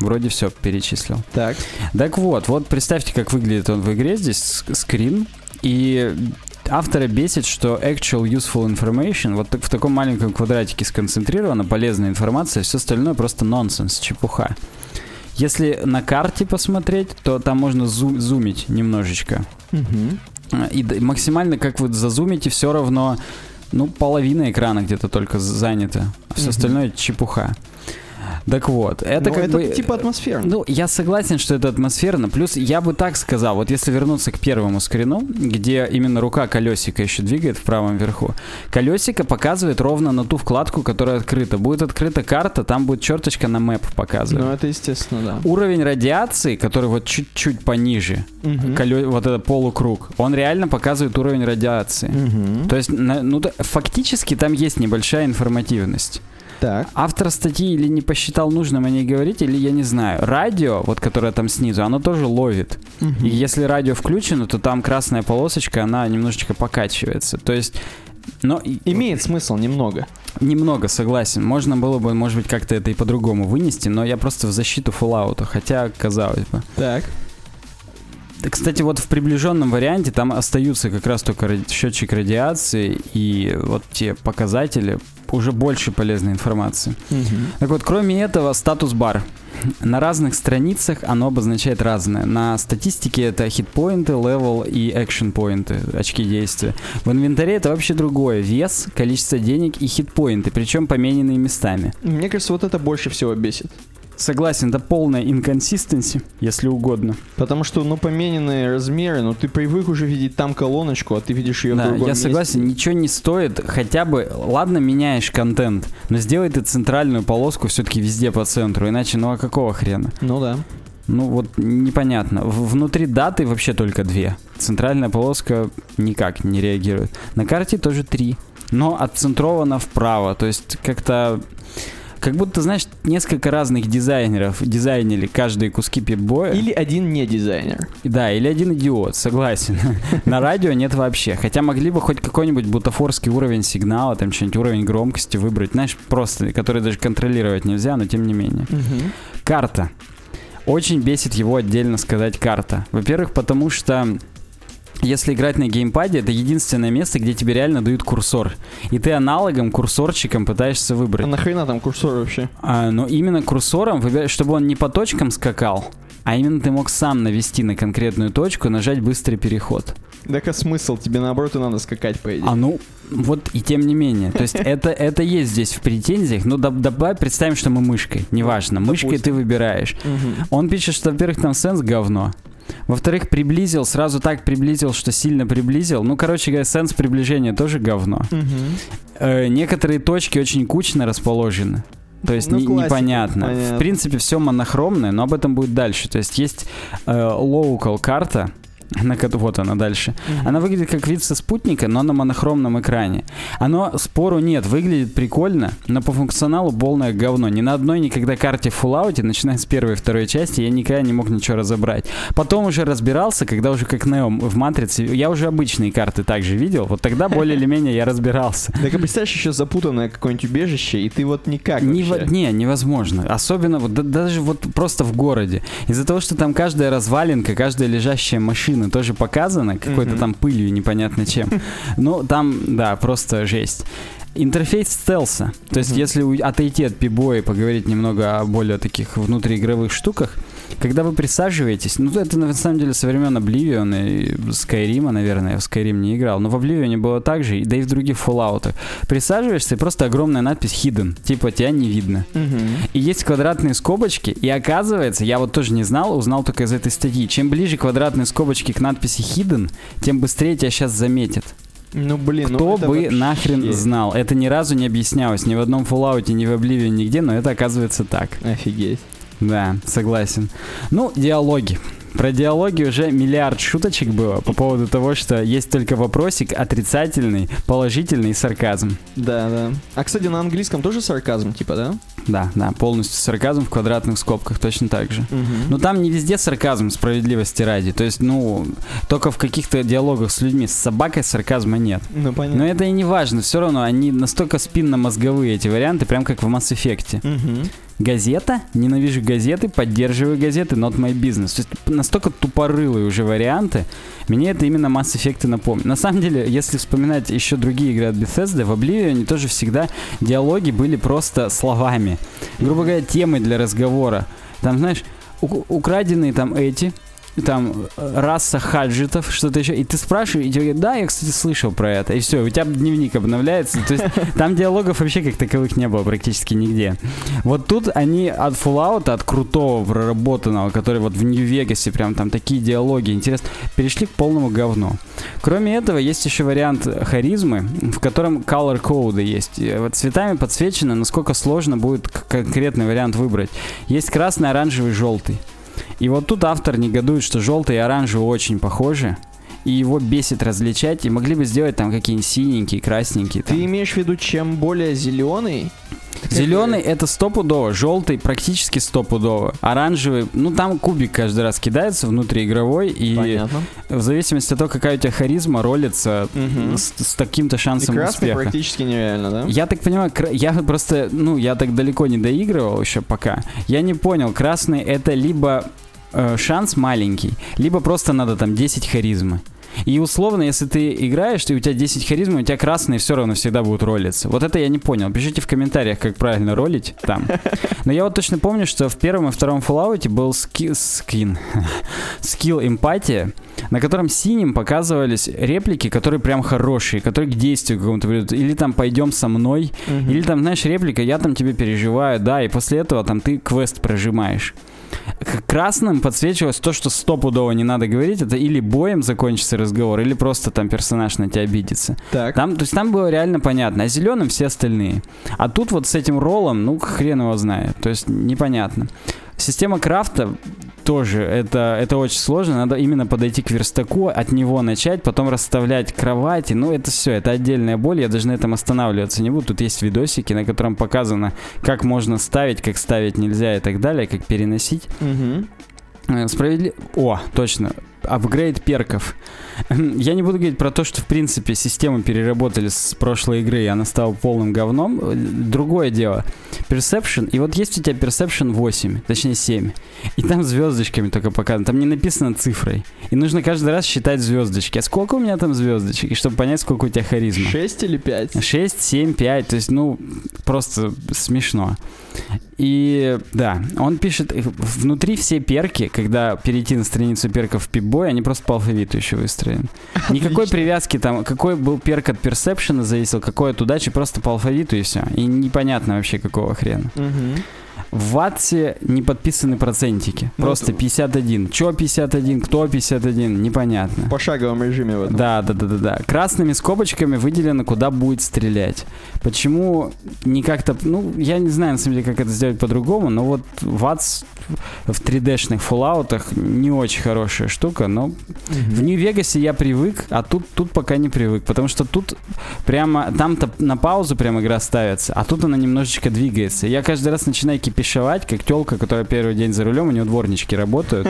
Speaker 1: Вроде все перечислил.
Speaker 2: Так.
Speaker 1: Так вот, вот представьте, как выглядит он в игре. Здесь ск- скрин. И автора бесит, что actual useful information вот так- в таком маленьком квадратике сконцентрирована, полезная информация, все остальное просто нонсенс, чепуха. Если на карте посмотреть, то там можно зу- зумить немножечко. А, И максимально, как вы зазумите, все равно, ну, половина экрана где-то только занята. А все
Speaker 2: Мгм.
Speaker 1: остальное чепуха. Так вот, это
Speaker 2: Ну,
Speaker 1: как
Speaker 2: это
Speaker 1: бы...
Speaker 2: типа атмосферно.
Speaker 1: Ну, я согласен, что это атмосферно. Плюс я бы так сказал, вот если вернуться к первому скрину, где именно рука колесика еще двигает в правом верху, колесико показывает ровно на ту вкладку, которая открыта. Будет открыта карта, там будет черточка на мэп показывать.
Speaker 2: Ну, это естественно, да.
Speaker 1: Уровень радиации, который вот чуть-чуть пониже,
Speaker 2: Мгм.
Speaker 1: колё- вот это полукруг, он реально показывает уровень радиации.
Speaker 2: Мгм.
Speaker 1: То есть, ну, фактически там есть небольшая информативность.
Speaker 2: Так.
Speaker 1: Автор статьи или не посчитал нужным о ней говорить, или я не знаю. Радио, вот которое там снизу, оно тоже ловит.
Speaker 2: Мгм.
Speaker 1: И если радио включено, то там красная полосочка, она немножечко покачивается. То есть, но
Speaker 2: Имеет смысл немного.
Speaker 1: немного согласен. Можно было бы, может быть, как-то это и по-другому вынести, но я просто в защиту Fallout, хотя казалось бы.
Speaker 2: Так.
Speaker 1: Кстати, вот в приближенном варианте там остаются как раз только счетчик радиации и вот те показатели, уже больше полезной информации. Так вот, кроме этого, status bar. На разных страницах оно обозначает разное. На статистике это хитпоинты, левел и экшн-поинты, очки действия. В инвентаре это вообще другое. Вес, количество денег и hit point ы, причем помененные местами.
Speaker 2: Мне кажется, вот это больше всего бесит.
Speaker 1: Согласен, это полная inconsistency, если угодно.
Speaker 2: Потому что, ну, помененные размеры, ну, ты привык уже видеть там колоночку, а ты видишь ее в
Speaker 1: Да,
Speaker 2: другом
Speaker 1: я
Speaker 2: месте.
Speaker 1: согласен, ничего не стоит, хотя бы, ладно, меняешь контент, но сделай ты центральную полоску все-таки везде по центру, иначе ну а какого хрена?
Speaker 2: Ну да.
Speaker 1: Ну вот непонятно. В- внутри даты вообще только две. Центральная полоска никак не реагирует. На карте тоже три, но отцентровано вправо, то есть как-то... Как будто, знаешь, несколько разных дизайнеров дизайнили каждые куски пипбоя.
Speaker 2: Или один не дизайнер.
Speaker 1: Да, или один идиот, согласен. На радио нет вообще. Хотя могли бы хоть какой-нибудь бутафорский уровень сигнала, там что-нибудь уровень громкости выбрать, знаешь, просто, который даже контролировать нельзя, но тем не менее. Карта. Очень бесит его отдельно сказать карта. Во-первых, потому что если играть на геймпаде, это единственное место, где тебе реально дают курсор. И ты аналогом, курсорчиком пытаешься
Speaker 2: А
Speaker 1: выбрать.
Speaker 2: нахрена там курсор вообще?
Speaker 1: А, но именно курсором выбираешь, чтобы он не по точкам скакал, а именно ты мог сам навести на конкретную точку, нажать быстрый переход.
Speaker 2: Так а смысл? Тебе наоборот и надо скакать, по идее.
Speaker 1: А ну, вот и тем не менее. То есть это, это есть здесь в претензиях. Ну, да- давай представим, что мы мышкой. Неважно, мышкой
Speaker 2: Допустим.
Speaker 1: ты выбираешь. Он пишет, что, во-первых, там сенс говно. Во-вторых, приблизил, сразу так приблизил, что сильно приблизил. Ну, короче говоря, сенс приближения тоже говно.
Speaker 2: Мгм.
Speaker 1: Э, некоторые точки очень кучно расположены. То есть
Speaker 2: Ну,
Speaker 1: не-
Speaker 2: классика,
Speaker 1: непонятно.
Speaker 2: понятно.
Speaker 1: В принципе, все монохромное, но об этом будет дальше. То есть есть э, local карта, на ко- вот она дальше.
Speaker 2: Мгм.
Speaker 1: Она выглядит как вид со спутника, но на монохромном экране. Оно, спору нет, выглядит прикольно, но по функционалу полное говно. Ни на одной никогда карте в Fallout, начиная с первой и второй части, я никогда не мог ничего разобрать. Потом уже разбирался, когда уже как Нео в Матрице, я уже обычные карты также видел, вот тогда более или менее я разбирался.
Speaker 2: Так а представляешь, еще запутанное какое-нибудь убежище, и ты вот никак
Speaker 1: Не, во- не, невозможно. Особенно вот да- даже вот просто в городе. Из-за того, что там каждая развалинка, каждая лежащая машина тоже показана, какой-то там пылью непонятно чем. Ну, там, да, просто жесть. Интерфейс стелса. То есть,
Speaker 2: Мгм.
Speaker 1: если отойти от пибоя и поговорить немного о более таких внутриигровых штуках, когда вы присаживаетесь, ну, это на самом деле со времен Oblivion и Skyrim, наверное, я в Skyrim не играл, но в Oblivion было так же, да и в других Fallout. Присаживаешься, и просто огромная надпись Hidden, типа тебя не видно.
Speaker 2: Мгм.
Speaker 1: И есть квадратные скобочки, и оказывается, я вот тоже не знал, узнал только из этой статьи, чем ближе квадратные скобочки к надписи Hidden, тем быстрее тебя сейчас заметят.
Speaker 2: Ну блин, ну
Speaker 1: Кто
Speaker 2: это
Speaker 1: бы
Speaker 2: вообще-
Speaker 1: нахрен знал? Это ни разу не объяснялось ни в одном Fallout, ни в Oblivion, нигде, но это оказывается так.
Speaker 2: Офигеть.
Speaker 1: Да, согласен. Ну, диалоги. Про диалоги уже миллиард шуточек было по поводу того, что есть только вопросик отрицательный, положительный и сарказм.
Speaker 2: Да, да. А кстати, на английском тоже сарказм, типа, да?
Speaker 1: Да, да, полностью сарказм в квадратных скобках, точно так же.
Speaker 2: Мгм.
Speaker 1: Но там не везде сарказм, справедливости ради. То есть, ну, только в каких-то диалогах с людьми. С собакой сарказма нет.
Speaker 2: Ну понятно.
Speaker 1: Но это и не важно, все равно они настолько спинно-мозговые, эти варианты, прям как в Mass Effect.
Speaker 2: Мгм.
Speaker 1: Газета, ненавижу газеты, поддерживаю газеты, not my business. То есть настолько тупорылые уже варианты. Мне это именно Mass Effect напомнит. На самом деле, если вспоминать еще другие игры от Bethesda, в Oblivion тоже всегда диалоги были просто словами. Грубо говоря, темы для разговора. Там, знаешь, украденные там эти, там раса хаджитов, что-то еще, и ты спрашиваешь, и тебе говорят, да, я, кстати, слышал про это, и все, у тебя дневник обновляется, то есть там диалогов вообще как таковых не было практически нигде. Вот тут они от Fallout, от крутого проработанного, который вот в Нью-Вегасе прям там такие диалоги, интересно, перешли к полному говну. Кроме этого, есть еще вариант харизмы, в котором color коды есть. Вот цветами подсвечено, насколько сложно будет конкретный вариант выбрать. Есть красный, оранжевый, желтый. И вот тут автор негодует, что желтый и оранжевый очень похожи. И его бесит различать, и могли бы сделать там какие-нибудь синенькие, красненькие. Там.
Speaker 2: Ты имеешь в виду, чем более зеленый,
Speaker 1: Зеленый это стопудово, желтый практически стопудово, оранжевый, ну там кубик каждый раз кидается внутриигровой, и
Speaker 2: Понятно.
Speaker 1: в зависимости от того, какая у тебя харизма ролится
Speaker 2: Мгм.
Speaker 1: с, с таким-то
Speaker 2: И
Speaker 1: шансом
Speaker 2: красный
Speaker 1: успеха.
Speaker 2: практически нереально, да?
Speaker 1: Я так понимаю, кра- я просто, ну, я так далеко не доигрывал еще пока. Я не понял, красный это либо э, шанс маленький, либо просто надо там 10 харизмы. И условно, если ты играешь, и у тебя 10 харизмы, у тебя красные все равно всегда будут ролиться. Вот это я не понял. Пишите в комментариях, как правильно ролить там. Но я вот точно помню, что в первом и втором Fallout был ски- скин, скилл эмпатия, на котором синим показывались реплики, которые прям хорошие, которые к действию какому-то ведут. Или там «пойдем со мной»,
Speaker 2: Мгм.
Speaker 1: или там, знаешь, реплика «я там тебе переживаю», да, и после этого там ты квест прожимаешь. Красным подсвечивалось то, что стопудово не надо говорить, это или боем закончится разговор, или просто там персонаж на тебя обидится.
Speaker 2: Так.
Speaker 1: Там, то есть там было реально понятно, а зеленым все остальные. А тут вот с этим роллом, ну, хрен его знает. То есть непонятно. Система крафта тоже, это, это очень сложно. Надо именно подойти к верстаку, от него начать, потом расставлять кровати. Ну, это все, это отдельная боль. Я даже на этом останавливаться не буду. Тут есть видосики, на котором показано, как можно ставить, как ставить нельзя и так далее, как переносить.
Speaker 2: Мгм.
Speaker 1: Справедливо... О, точно. Апгрейд перков. Я не буду говорить про то, что, в принципе, систему переработали с прошлой игры, и она стала полным говном. Другое дело. Perception. И вот есть у тебя Perception 8, точнее 7. И там звездочками только показано. Там не написано цифрой. И нужно каждый раз считать звездочки. А сколько у меня там звездочек? И чтобы понять, сколько у тебя харизма.
Speaker 2: Шесть или пять?
Speaker 1: 6, 7, 5, то есть, ну, просто смешно. И да, он пишет, э, внутри все перки, когда перейти на страницу перков в пипбой, они просто по алфавиту еще выстроены. Никакой
Speaker 2: Отлично.
Speaker 1: привязки там, какой был перк от персепшена зависел, какой от удачи, просто по алфавиту и все. И непонятно вообще какого хрена.
Speaker 2: Мгм.
Speaker 1: В Ватсе не подписаны процентики.
Speaker 2: Ну,
Speaker 1: Просто
Speaker 2: это-
Speaker 1: 51. Чё 51, кто 51, непонятно.
Speaker 2: В пошаговом режиме в этом.
Speaker 1: Да, да, да, да, да. Красными скобочками выделено, куда будет стрелять. Почему не как-то, ну, я не знаю, на самом деле, как это сделать по-другому, но вот ВАЦ в 3D-шных фоллаутах не очень хорошая штука, но в
Speaker 2: Мгм.
Speaker 1: Нью-Вегасе я привык, а тут, тут пока не привык, потому что тут прямо, там-то на паузу прям игра ставится, а тут она немножечко двигается. Я каждый раз начинаю кипишевать, как телка, которая первый день за рулем, у нее дворнички работают.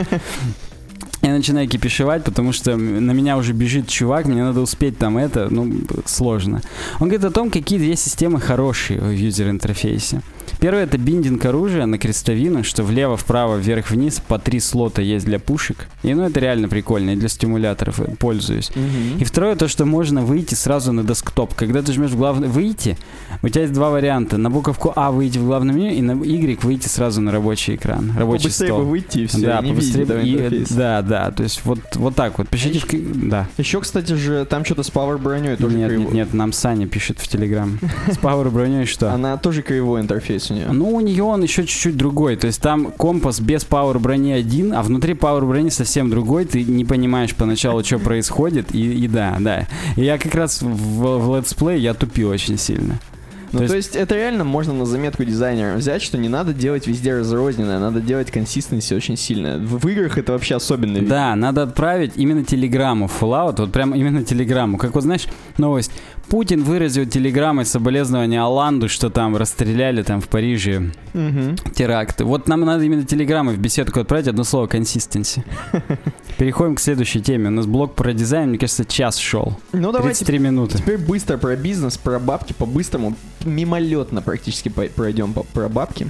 Speaker 1: Я начинаю кипишевать, потому что на меня уже бежит чувак, мне надо успеть там это, ну, сложно. Он говорит о том, какие две системы хорошие в юзер-интерфейсе. Первое это биндинг оружия на крестовину, что влево, вправо, вверх, вниз по три слота есть для пушек. И ну это реально прикольно, и для стимуляторов пользуюсь.
Speaker 2: Мгм.
Speaker 1: И второе, то, что можно выйти сразу на десктоп. Когда ты жмешь в главное «Выйти», у тебя есть два варианта. На буковку А выйти в главном меню, и на Y выйти сразу на рабочий экран, рабочий
Speaker 2: Побыстрее
Speaker 1: стол.
Speaker 2: бы выйти и все,
Speaker 1: да,
Speaker 2: не
Speaker 1: побыстрее. и-
Speaker 2: интерфейса.
Speaker 1: да, да, то есть вот, вот так вот. Пишите в... к- Да.
Speaker 2: Еще, кстати же, там что-то с Power броней тоже
Speaker 1: нет,
Speaker 2: криво.
Speaker 1: нет, нет, нам Саня пишет в Телеграм. С Power броней что?
Speaker 2: Она тоже кривой интерфейс у нее.
Speaker 1: Ну, у нее он еще чуть-чуть другой. То есть там компас без Power брони один, а внутри Power брони совсем другой. Ты не понимаешь поначалу, что происходит. И, и да, да. И я как раз в, в летсплей я тупил очень сильно.
Speaker 2: Ну,
Speaker 1: то
Speaker 2: то
Speaker 1: есть-
Speaker 2: есть это реально можно на заметку дизайнера взять, что не надо делать везде разрозненное, надо делать consistency очень сильно. В, в играх это вообще особенно видно.
Speaker 1: Да, надо отправить именно телеграмму в Fallout, вот прям именно телеграмму. Как вот знаешь, новость. Путин выразил телеграммой соболезнования Оланду, что там расстреляли там в Париже
Speaker 2: Мгм.
Speaker 1: теракты. Вот нам надо именно телеграммой в беседку отправить одно слово консистенси. Переходим к следующей теме. У нас блок про дизайн, мне кажется, час шел.
Speaker 2: Ну давайте
Speaker 1: 33 минуты.
Speaker 2: теперь быстро про бизнес, про бабки, по-быстрому, мимолетно практически пройдем по- про бабки.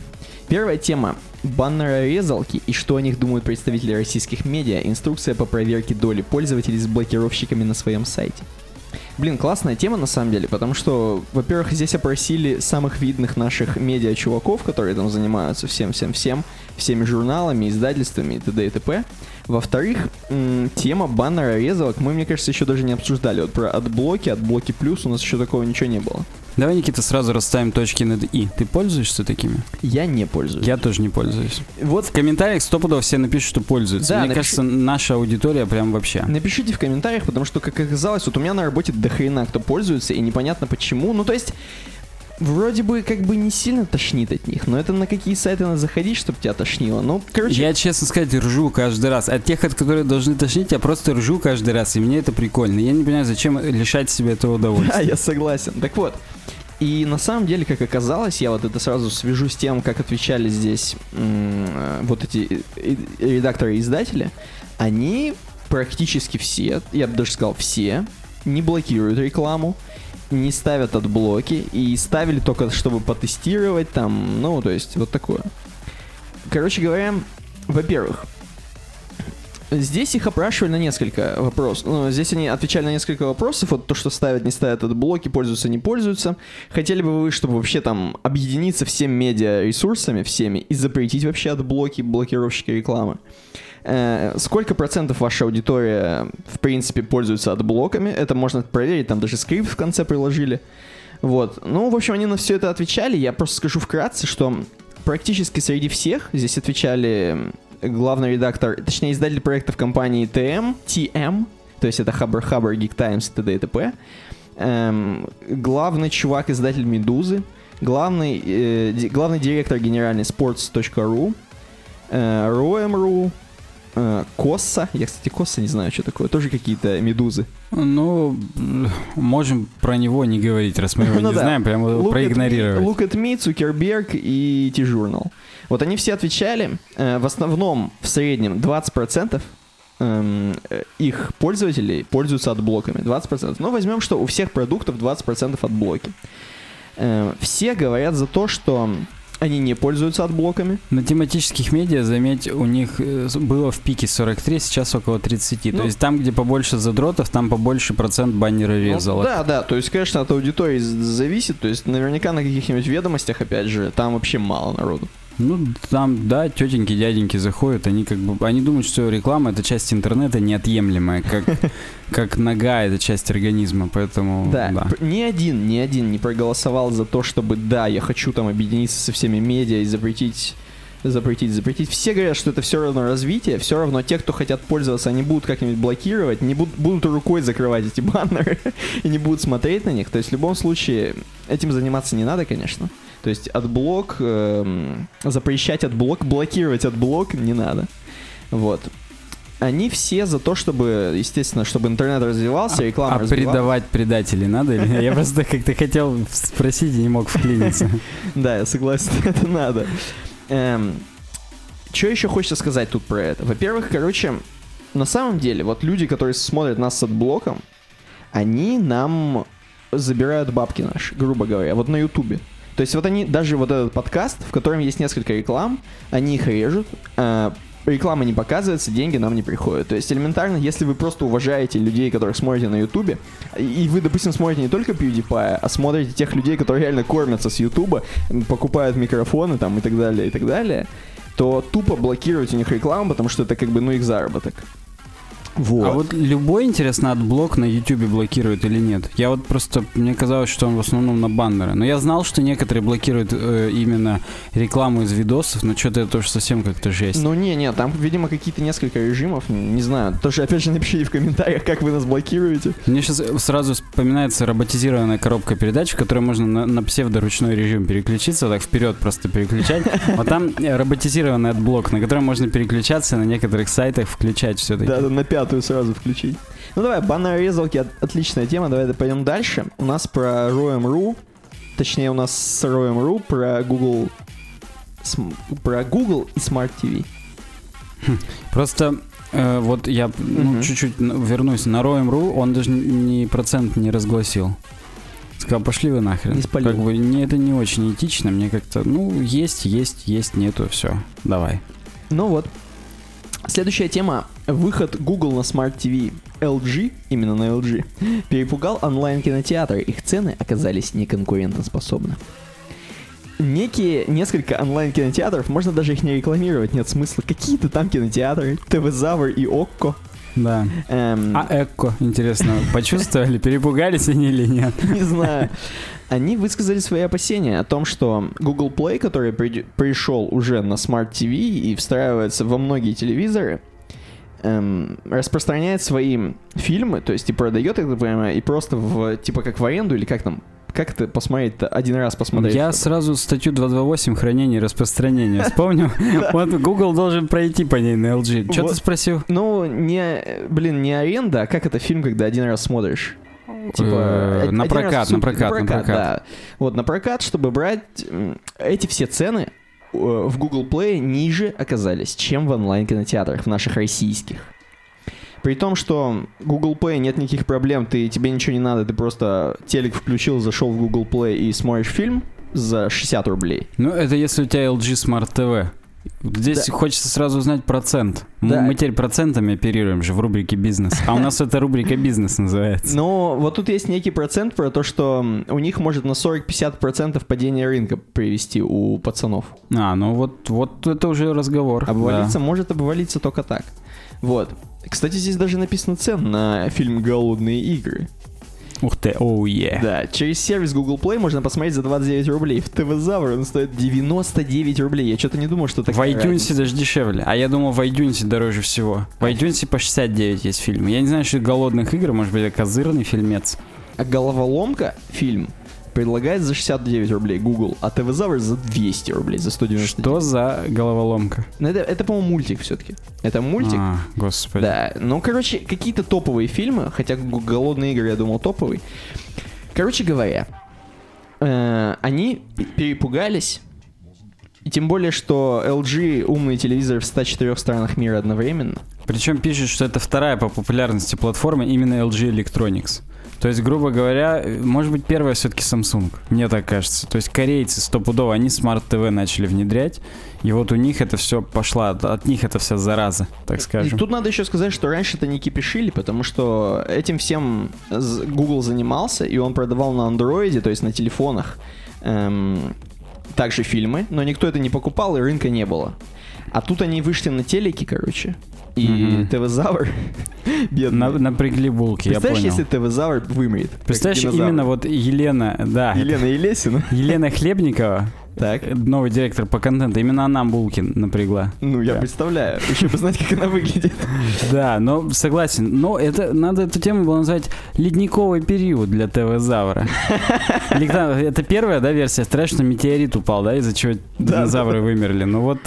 Speaker 2: Первая тема. Баннерорезалки и что о них думают представители российских медиа. Инструкция по проверке доли пользователей с блокировщиками на своем сайте. Блин, классная тема на самом деле, потому что, во-первых, здесь опросили самых видных наших медиа-чуваков, которые там занимаются всем-всем-всем, всеми журналами, издательствами и т.д. и т.п. Во-вторых, тема баннерорезалок мы, мне кажется, еще даже не обсуждали. Вот про adblock и, adblock и plus у нас еще такого ничего не было.
Speaker 1: Давай, Никита, сразу расставим точки над «и». Ты пользуешься такими?
Speaker 2: Я не пользуюсь.
Speaker 1: Я тоже не пользуюсь.
Speaker 2: Вот
Speaker 1: В комментариях стопудово все напишут, что пользуются.
Speaker 2: Да,
Speaker 1: Мне
Speaker 2: напиши-
Speaker 1: кажется, наша аудитория прям вообще.
Speaker 2: Напишите в комментариях, потому что, как оказалось, вот у меня на работе до хрена кто пользуется, и непонятно почему. Ну, то есть, вроде бы как бы не сильно тошнит от них, но это на какие сайты надо заходить, чтобы тебя тошнило. Ну, короче,
Speaker 1: Я, честно сказать, ржу каждый раз. От тех, от которых должны тошнить, я просто ржу каждый раз, и мне это прикольно. Я не понимаю, зачем лишать себя этого
Speaker 2: да,
Speaker 1: удовольствия.
Speaker 2: я согласен. Так вот, и на самом деле, как оказалось, я вот это сразу свяжу с тем, как отвечали здесь вот эти э, э, редакторы и издатели, они практически все, я бы даже сказал все, не блокируют рекламу, не ставят adblock и и ставили только, чтобы потестировать там, ну, то есть вот такое. Короче говоря, во-первых, Здесь их опрашивали на несколько вопросов. Ну, здесь они отвечали на несколько вопросов. Вот то, что ставят, не ставят adblock и, пользуются, не пользуются. Хотели бы вы, чтобы вообще там объединиться всем медиа-ресурсами, всеми, и запретить вообще adblock и, блокировщики рекламы? Э, сколько процентов ваша аудитория, в принципе, пользуется adblock ами? Это можно проверить, там даже скрипт в конце приложили. Вот. Ну, в общем, они на все это отвечали. Я просто скажу вкратце, что практически среди всех здесь отвечали главный редактор, точнее, издатель проектов компании TM, TM, то есть это Хабр Хабр, Geek Times, т.д. и т.п. Эм, главный чувак, издатель Медузы, главный, э, главный директор генеральный sports.ru, э, Roem.ru, Косса, я, кстати, Косса не знаю, что такое, тоже какие-то медузы.
Speaker 1: Ну, можем про него не говорить, раз мы его
Speaker 2: Ну
Speaker 1: не
Speaker 2: да.
Speaker 1: знаем, прямо
Speaker 2: Look at
Speaker 1: проигнорировать.
Speaker 2: Me, Look at Me, Цукерберг и T-Journal. Вот они все отвечали, э, в основном, в среднем, 20% эм, э, их пользователей пользуются adblock ами. 20%. Но возьмем, что у всех продуктов 20% adblock и. Э, все говорят за то, что они не пользуются AdBlock ами.
Speaker 1: На тематических медиа, заметь, у них э, было в пике 43, сейчас около 30.
Speaker 2: Ну.
Speaker 1: То есть там, где побольше задротов, там побольше процент баннера
Speaker 2: Ну,
Speaker 1: резалок.
Speaker 2: да, да, то есть, конечно, от аудитории зависит. То есть, наверняка на каких-нибудь ведомостях, опять же, там вообще мало народу.
Speaker 1: Ну, там, да, тетеньки, дяденьки заходят, они как бы, они думают, что реклама это часть интернета неотъемлемая, как, как нога это часть организма, поэтому,
Speaker 2: Да,
Speaker 1: да.
Speaker 2: ни один, ни один не проголосовал за то, чтобы, да, я хочу там объединиться со всеми медиа и запретить, запретить, запретить. Все говорят, что это все равно развитие, все равно те, кто хотят пользоваться, они будут как-нибудь блокировать, не будут, будут рукой закрывать эти баннеры и не будут смотреть на них. То есть в любом случае этим заниматься не надо, конечно. То есть AdBlock, эм, запрещать AdBlock, блокировать отблок не надо. Вот. Они все за то, чтобы, естественно, чтобы интернет развивался, реклама
Speaker 1: А
Speaker 2: развивалась.
Speaker 1: предавать предателей надо? или- Я просто как-то хотел спросить и не мог вклиниться.
Speaker 2: Да, я согласен, это надо. что еще хочется сказать тут про это? Во-первых, короче, на самом деле, вот люди, которые смотрят нас с отблоком, они нам забирают бабки наши, грубо говоря, вот на Ютубе. То есть вот они, даже вот этот подкаст, в котором есть несколько реклам, они их режут, а, реклама не показывается, деньги нам не приходят. То есть элементарно, если вы просто уважаете людей, которых смотрите на Ютубе, и вы, допустим, смотрите не только PewDiePie, а смотрите тех людей, которые реально кормятся с Ютуба, покупают микрофоны там и так далее, и так далее, то тупо блокировать у них рекламу, потому что это как бы, ну, их заработок. Вот.
Speaker 1: А вот любой, интересно, AdBlock на YouTube блокирует или нет? Я вот просто, мне казалось, что он в основном на баннеры. Но я знал, что некоторые блокируют э, именно рекламу из видосов, но что-то это тоже совсем как-то жесть.
Speaker 2: Ну не, не, там, видимо, какие-то несколько режимов, не знаю. Тоже, опять же, напишите в комментариях, как вы нас блокируете.
Speaker 1: Мне сейчас сразу вспоминается роботизированная коробка передач, в которой можно на, на псевдоручной режим переключиться, так вперед просто переключать. Вот там э, роботизированный AdBlock, на котором можно переключаться на некоторых сайтах, включать все-таки.
Speaker 2: Да, на пятую сразу включить. Ну давай, баннеры резалки, от- отличная тема, давай пойдем дальше. У нас про Roem.ru, точнее у нас с Roem.ru про Google, см- про Google и Smart TV.
Speaker 1: Просто э, вот я ну,
Speaker 2: Мгм.
Speaker 1: чуть-чуть вернусь на Roem.ru, он даже ни процент не разгласил. Сказал, пошли вы нахрен.
Speaker 2: Не спалил.
Speaker 1: Как бы не, это не очень этично, мне как-то, ну, есть, есть, есть, нету, все, давай.
Speaker 2: Ну вот. Следующая тема. Выход Google на Smart TV LG, именно на LG, перепугал онлайн-кинотеатры. Их цены оказались неконкурентоспособны. некие несколько онлайн-кинотеатров, можно даже их не рекламировать, нет смысла. Какие-то там кинотеатры, ТВ-Завр и ОККО.
Speaker 1: Да.
Speaker 2: Эм,
Speaker 1: А Экко, интересно, почувствовали, перепугались они или нет?
Speaker 2: не знаю. Они высказали свои опасения о том, что Google Play, который приди- пришел уже на Smart TV и встраивается во многие телевизоры, эм, распространяет свои фильмы, то есть и продает их, понимаю, и просто в, типа как в аренду или как там, как это посмотреть-то, один раз посмотреть?
Speaker 1: Я сразу статью 228 хранение и распространение вспомнил. Вот Google должен пройти по ней на LG. Что ты спросил?
Speaker 2: Ну, не, блин, не аренда, а как это фильм, когда один раз смотришь? Типа,
Speaker 1: Э,
Speaker 2: один
Speaker 1: на прокат, на прокат, на прокат.
Speaker 2: Вот, на прокат, чтобы брать эти все цены э, в Google Play ниже оказались, чем в онлайн-кинотеатрах, в наших российских. При том, что Google Play нет никаких проблем, ты, тебе ничего не надо, ты просто телек включил, зашел в Google Play и смотришь фильм за 60 рублей.
Speaker 1: Ну, это если у тебя LG Smart TV. Здесь
Speaker 2: Да.
Speaker 1: хочется сразу узнать процент.
Speaker 2: Да.
Speaker 1: Мы теперь процентами оперируем же в рубрике «Бизнес». А у нас эта рубрика «Бизнес» называется.
Speaker 2: Но вот тут есть некий процент про то, что у них может на 40-50% падение рынка привести у пацанов.
Speaker 1: А, ну вот, вот это уже разговор.
Speaker 2: Обвалиться может обвалиться только так. Вот. Кстати, здесь даже написано цен на фильм «Голодные игры».
Speaker 1: Ух ты, оу е.
Speaker 2: Да, через сервис Google Play можно посмотреть за 29 рублей. В ТВ Завр он стоит 99 рублей. Я что-то не думал, что
Speaker 1: В
Speaker 2: такая
Speaker 1: iTunes
Speaker 2: разница.
Speaker 1: даже дешевле. А я думал, в iTunes дороже всего. В iTunes по 69 есть фильмы. Я не знаю, что голодных игр, может быть, это козырный фильмец.
Speaker 2: А «Головоломка» фильм предлагает за 69 рублей Google, а ТВ Завр за 200 рублей, за 199.
Speaker 1: Что за головоломка?
Speaker 2: Ну, это, это по-моему, мультик все-таки. Это мультик.
Speaker 1: А, господи.
Speaker 2: Да, ну, короче, какие-то топовые фильмы, хотя «Голодные игры», я думал, топовый. Короче говоря, э, они перепугались, и тем более, что LG умный телевизор в 104 странах мира одновременно.
Speaker 1: Причем пишет, что это вторая по популярности платформа именно LG Electronics. То есть, грубо говоря, может быть, первая все-таки Samsung, мне так кажется. То есть корейцы стопудово, они Smart TV начали внедрять, и вот у них это все пошло, от, них это вся зараза, так скажем.
Speaker 2: тут надо еще сказать, что раньше это не кипишили, потому что этим всем Google занимался, и он продавал на андроиде, то есть на телефонах, эм, также фильмы, но никто это не покупал, и рынка не было. А тут они вышли на телеки, короче, и. ТВ-завр, бедный.
Speaker 1: На- напрягли булки, я понял.
Speaker 2: если ТВ-завр вымрет?
Speaker 1: Представляешь, именно вот Елена, да,
Speaker 2: Елена Елесина.
Speaker 1: Елена Хлебникова,
Speaker 2: Так.
Speaker 1: э, новый директор по контенту, именно она булки напрягла.
Speaker 2: Ну, я
Speaker 1: Да.
Speaker 2: представляю. Еще бы знать, как она выглядит.
Speaker 1: Да, но согласен. Но это надо эту тему было назвать ледниковый период для ТВ-завра. Это первая, да, версия. Что метеорит упал, да, из-за чего динозавры вымерли. Ну вот.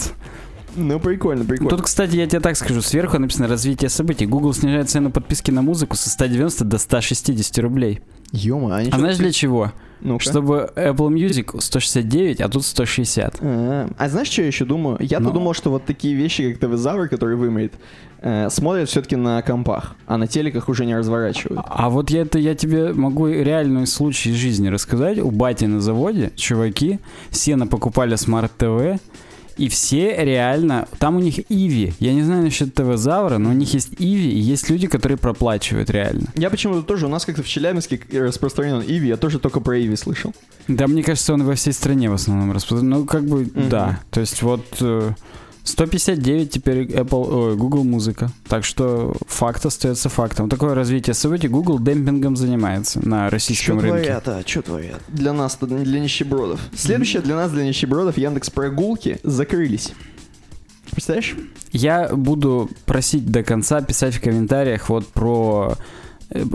Speaker 2: Ну, прикольно, прикольно.
Speaker 1: Тут, кстати, я тебе так скажу, сверху написано развитие событий. Google снижает цену подписки на музыку со 190 до 160 рублей.
Speaker 2: Они
Speaker 1: А знаешь для чего?
Speaker 2: Ну-ка.
Speaker 1: Чтобы Apple Music 169, а тут 160.
Speaker 2: А, а знаешь, что я еще думаю? Я-то
Speaker 1: Ну?
Speaker 2: думал, что вот такие вещи, как ТВ-завр, который вымрет, э, смотрят все-таки на компах, а на телеках уже не разворачивают.
Speaker 1: А вот я это я тебе могу реальный случай из жизни рассказать. У бати на заводе чуваки все напокупали Smart TV. И все реально, там у них ivi. Я не знаю насчет TVzavr а, но у них есть ivi, и есть люди, которые проплачивают реально.
Speaker 2: Я почему-то тоже, у нас как-то в Челябинске распространен ivi, я тоже только про ivi слышал.
Speaker 1: Да, мне кажется, он во всей стране в основном распространен. Ну, как бы,
Speaker 2: Мгм.
Speaker 1: да. То есть вот э, 159 теперь Apple, ой, Google музыка. Так что факт остается фактом. Такое развитие событий. Google демпингом занимается на российском рынке.
Speaker 2: а что творят? Для нас, для нищебродов. Следующее для нас, для нищебродов, Яндекс Прогулки закрылись. Представляешь?
Speaker 1: Я буду просить до конца писать в комментариях вот про э,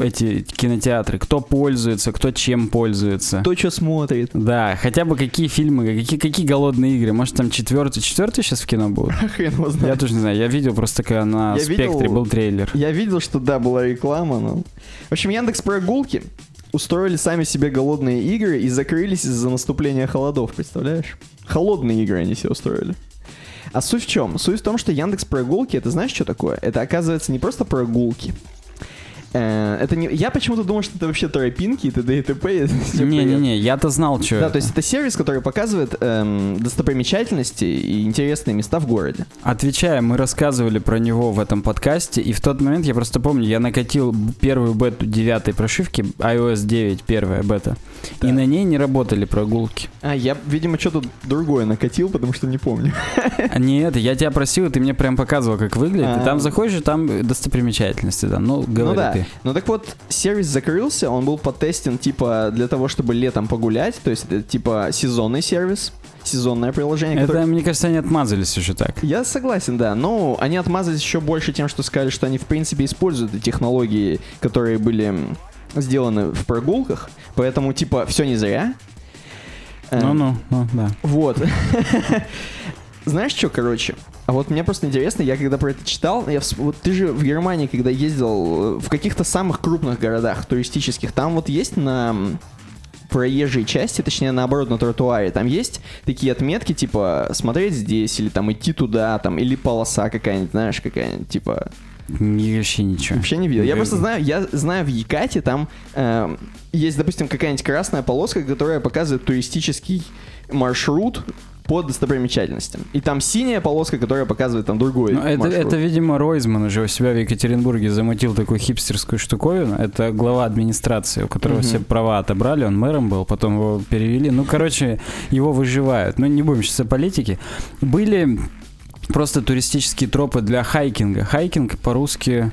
Speaker 1: эти кинотеатры. Кто пользуется, кто чем пользуется.
Speaker 2: То, что смотрит.
Speaker 1: Да, хотя бы какие фильмы, какие, какие голодные игры. Может там четвертый, четвертый сейчас в кино будут?
Speaker 2: Хрен его
Speaker 1: Я
Speaker 2: знает.
Speaker 1: тоже не знаю. Я видел просто когда на
Speaker 2: Я
Speaker 1: спектре
Speaker 2: видел-
Speaker 1: был трейлер.
Speaker 2: Я видел, что да, была реклама, но... В общем, Яндекс Прогулки устроили сами себе голодные игры и закрылись из-за наступления холодов, представляешь? Холодные игры они себе устроили. А суть в чем? Суть в том, что Яндекс Прогулки, это знаешь, что такое? Это, оказывается, не просто прогулки. Э, это не... Я почему-то думал, что это вообще тропинки и т.д. и т.п.
Speaker 1: Не-не-не, я-то знал, что
Speaker 2: Да, то есть это сервис, который показывает эм, достопримечательности и интересные места в городе.
Speaker 1: Отвечая, мы рассказывали про него в этом подкасте, и в тот момент, я просто помню, я накатил первую бету девятой прошивки, iOS 9, первая бета,
Speaker 2: Да.
Speaker 1: и на ней не работали прогулки.
Speaker 2: А, я, видимо, что-то другое накатил, потому что не помню.
Speaker 1: А нет, я тебя просил, ты мне прям показывал, как выглядит, и
Speaker 2: А.
Speaker 1: там заходишь, и там достопримечательности, да, ну,
Speaker 2: Ну
Speaker 1: говори
Speaker 2: да. Ну так вот, сервис закрылся, он был потестен типа для того, чтобы летом погулять, то есть это типа сезонный сервис, сезонное приложение,
Speaker 1: Это,
Speaker 2: которое...
Speaker 1: мне кажется, они отмазались уже так.
Speaker 2: Я согласен, да. Но они отмазались еще больше тем, что сказали, что они в принципе используют технологии, которые были сделаны в прогулках, поэтому типа все не зря. Э,
Speaker 1: Ну-ну, ну, да.
Speaker 2: Вот. Знаешь что, короче? А вот мне просто интересно, я когда про это читал, я вс- вот ты же в Германии, когда ездил э, в каких-то самых крупных городах туристических, там вот есть на проезжей части, точнее наоборот на тротуаре, там есть такие отметки типа смотреть здесь или там идти туда, там или полоса какая-нибудь, знаешь, какая-нибудь типа
Speaker 1: Ни- Вообще ничего.
Speaker 2: Вообще не видел. Я
Speaker 1: Э,
Speaker 2: просто знаю, я знаю в Якате там эм, есть, допустим, какая-нибудь красная полоска, которая показывает туристический маршрут по достопримечательностям. И там синяя полоска, которая показывает там другой
Speaker 1: Ну, это, это, видимо, Ройзман уже у себя в Екатеринбурге замутил такую хипстерскую штуковину. Это глава администрации, у которого
Speaker 2: Мгм.
Speaker 1: все права отобрали, он мэром был, потом его перевели. Ну, короче, его выживают. Ну, не будем сейчас о политике. Были просто туристические тропы для хайкинга. Хайкинг по-русски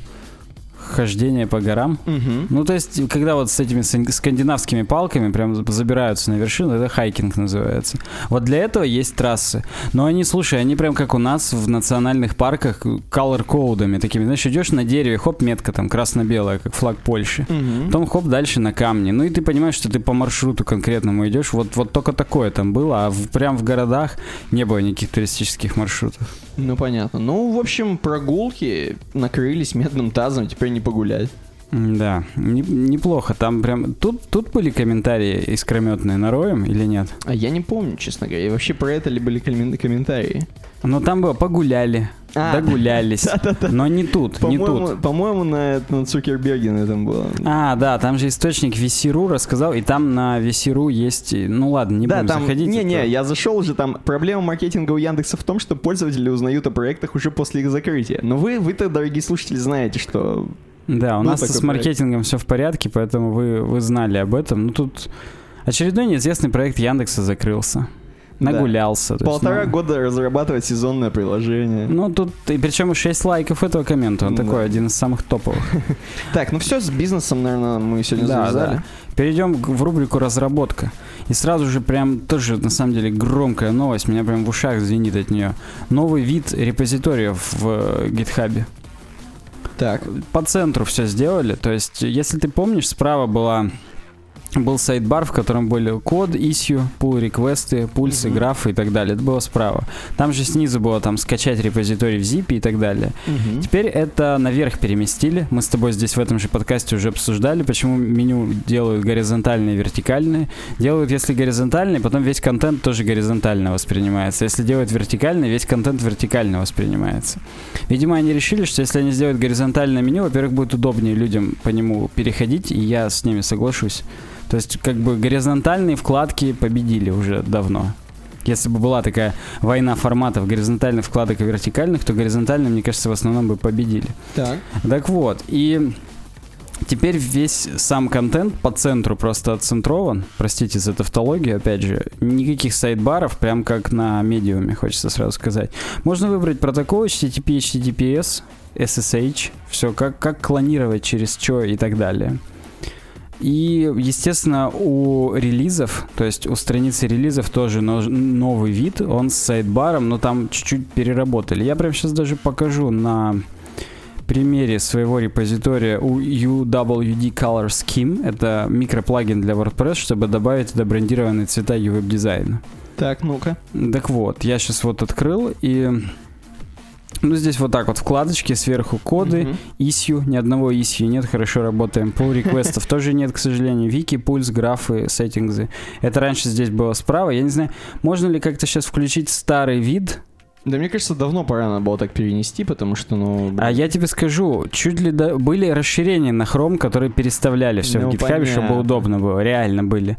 Speaker 1: хождение по горам.
Speaker 2: Мгм.
Speaker 1: Ну, то есть, когда вот с этими скандинавскими палками прям забираются на вершину, это хайкинг называется. Вот для этого есть трассы. Но они, слушай, они прям как у нас в национальных парках color code ами такими. Знаешь, идешь на дереве, хоп, метка там красно-белая, как флаг Польши.
Speaker 2: Мгм.
Speaker 1: Потом хоп, дальше на камне. Ну и ты понимаешь, что ты по маршруту конкретному идешь. Вот, вот только такое там было, а в, прям в городах не было никаких туристических маршрутов.
Speaker 2: Ну, понятно. Ну, в общем, прогулки накрылись медным тазом, теперь не погулять.
Speaker 1: Да, не- неплохо. Там прям... Тут, тут были комментарии искрометные на Роем или нет?
Speaker 2: А я не помню, честно говоря. И вообще про это ли были коммен- комментарии?
Speaker 1: Но там было погуляли,
Speaker 2: А,
Speaker 1: догулялись.
Speaker 2: Да-да-да.
Speaker 1: Но не тут, не
Speaker 2: По-моему,
Speaker 1: тут.
Speaker 2: по-моему, на, на Цукерберге на этом было.
Speaker 1: А, да, там же источник Весеру рассказал, и там на Весеру есть... Ну ладно, не
Speaker 2: да,
Speaker 1: будем
Speaker 2: там,
Speaker 1: заходить.
Speaker 2: не-не,
Speaker 1: это-
Speaker 2: я зашел уже, там проблема маркетинга у Яндекса в том, что пользователи узнают о проектах уже после их закрытия. Но вы, вы-то, дорогие слушатели, знаете, что...
Speaker 1: Да, у нас с маркетингом все в порядке, поэтому вы, вы знали об этом. Ну тут очередной неизвестный проект Яндекса закрылся.
Speaker 2: Да.
Speaker 1: Нагулялся. есть,
Speaker 2: Полтора
Speaker 1: ну,
Speaker 2: года разрабатывать сезонное приложение.
Speaker 1: Ну, тут, и причем 6 лайков этого коммента. Он
Speaker 2: Да.
Speaker 1: такой, один из самых топовых.
Speaker 2: Так, ну все, с бизнесом, наверное, мы сегодня
Speaker 1: Да,
Speaker 2: завязали.
Speaker 1: да. Перейдем в рубрику разработка. И сразу же прям тоже, на самом деле, громкая новость. Меня прям в ушах звенит от нее. Новый вид репозиториев в э, гитхабе.
Speaker 2: Так,
Speaker 1: По центру все сделали. То есть, если ты помнишь, справа была был сайт-бар, в котором были код, issue, pull реквесты, пульсы,
Speaker 2: Мгм.
Speaker 1: графы и так далее. Это было справа. Там же снизу было там скачать репозиторий в zip и так далее.
Speaker 2: Мгм.
Speaker 1: Теперь это наверх переместили. Мы с тобой здесь в этом же подкасте уже обсуждали, почему меню делают горизонтальные и вертикальные. Делают, если горизонтальный, потом весь контент тоже горизонтально воспринимается. Если делают вертикальный, весь контент вертикально воспринимается. Видимо, они решили, что если они сделают горизонтальное меню, во-первых, будет удобнее людям по нему переходить, и я с ними соглашусь. То есть, как бы горизонтальные вкладки победили уже давно. Если бы была такая война форматов горизонтальных вкладок и вертикальных, то горизонтальные, мне кажется, в основном бы победили.
Speaker 2: Так.
Speaker 1: Так вот, и теперь весь сам контент по центру просто отцентрован. Простите за тавтологию, опять же. Никаких сайт-баров, прям как на медиуме, хочется сразу сказать. Можно выбрать протокол HTTP, HTTPS, SSH, все как, как клонировать через что и так далее. И, естественно, у релизов, то есть у страницы релизов тоже новый вид, он с сайдбаром, но там чуть-чуть переработали. Я прям сейчас даже покажу на примере своего репозитория у UWD Color Scheme. Это микроплагин для WordPress, чтобы добавить туда брендированные цвета UWeb дизайна.
Speaker 2: Так, ну-ка.
Speaker 1: Так вот, я сейчас вот открыл и... Ну, здесь вот так вот вкладочки, сверху коды,
Speaker 2: Мгм.
Speaker 1: issue, ни одного issue нет, хорошо работаем. Pull реквестов тоже нет, к сожалению. Вики, пульс, графы, сеттингзы. Это раньше здесь было справа. Я не знаю, можно ли как-то сейчас включить старый вид
Speaker 2: Да мне кажется, давно пора надо было так перенести, потому что, ну...
Speaker 1: А я тебе скажу, чуть ли до... были расширения на Chrome, которые переставляли все
Speaker 2: Ну,
Speaker 1: в GitHub, чтобы удобно было, реально были.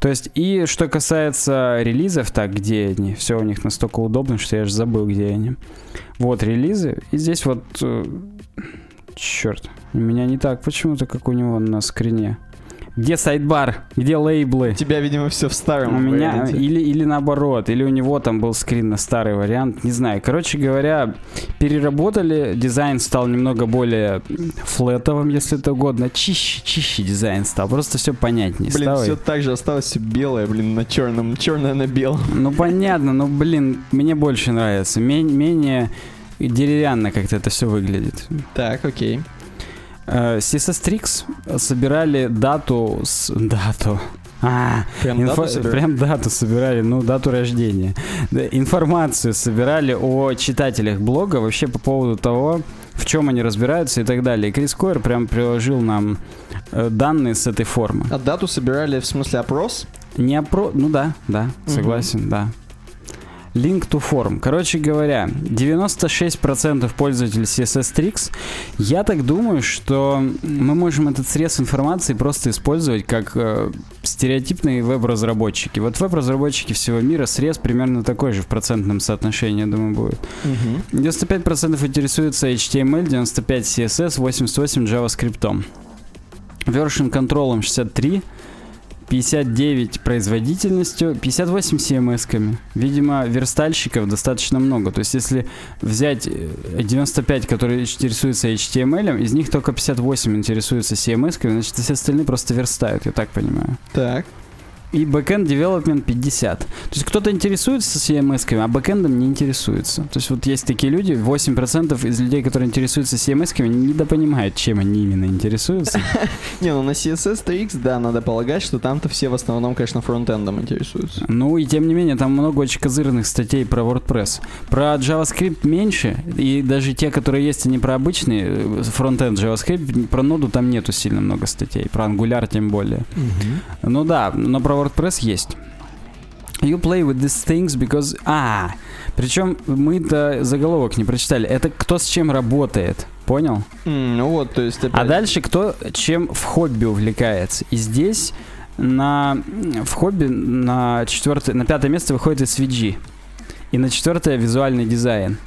Speaker 1: То есть, и что касается релизов, так, где они, все у них настолько удобно, что я аж забыл, где они. Вот релизы, и здесь вот... черт, у меня не так почему-то, как у него на скрине. Где сайдбар? Где лейблы?
Speaker 2: У тебя, видимо, все в старом
Speaker 1: У меня или, или наоборот, или у него там был скрин на старый вариант, не знаю. Короче говоря, переработали, дизайн стал немного более флетовым, если это угодно. Чище, чище дизайн стал, просто все понятнее
Speaker 2: Блин,
Speaker 1: стало.
Speaker 2: все так же осталось все белое, блин, на черном, черное на белом.
Speaker 1: Ну понятно, но блин, мне больше нравится. Ме- менее деревянно как-то это все выглядит.
Speaker 2: Так, окей.
Speaker 1: Э, CSS Tricks собирали дату с... Дату. А,
Speaker 2: Прям
Speaker 1: Инфо-
Speaker 2: дату собирали?
Speaker 1: Прям дату собирали, ну, дату рождения. Да, информацию собирали о читателях блога вообще по поводу того, в чем они разбираются и так далее. И Крис Койер прям приложил нам э, данные с этой формы.
Speaker 2: А дату собирали, в смысле, опрос?
Speaker 1: Не опро... Ну да, да, согласен, да. Link to form. Короче говоря, 96% пользователей CSS Tricks. Я так думаю, что мы можем этот срез информации просто использовать как э, стереотипные веб-разработчики. Вот веб-разработчики всего мира срез примерно такой же в процентном соотношении, я думаю, будет.
Speaker 2: Угу.
Speaker 1: 95% интересуется HTML, 95% CSS, 88% JavaScript. Version контролом 63, 59 производительностью, 58 CMS-ками. Видимо, верстальщиков достаточно много. То есть, если взять э, 95, которые интересуются HTML, из них только 58 интересуются CMS-ками, значит, все остальные просто верстают, я так понимаю.
Speaker 2: Так.
Speaker 1: И backend development 50. То есть кто-то интересуется CMS-ками, а бэкэндом не интересуется. То есть вот есть такие люди, 8% из людей, которые интересуются CMS-ками, недопонимают, чем они именно интересуются.
Speaker 2: Не, ну на CSS TX, да, надо полагать, что там-то все в основном, конечно, фронтендом интересуются.
Speaker 1: Ну и тем не менее, там много очень козырных статей про WordPress. Про JavaScript меньше, и даже те, которые есть, они про обычный э, фронтенд JavaScript, про ноду там нету сильно много статей, про Angular тем более. Ну да, но про WordPress есть. You play with these things because... А, причем мы-то заголовок не прочитали. Это кто с чем работает. Понял?
Speaker 2: М, ну вот, то есть опять...
Speaker 1: А дальше кто чем в хобби увлекается. И здесь на, в хобби на, четвертое, на пятое место выходит SVG. И на четвертое визуальный дизайн.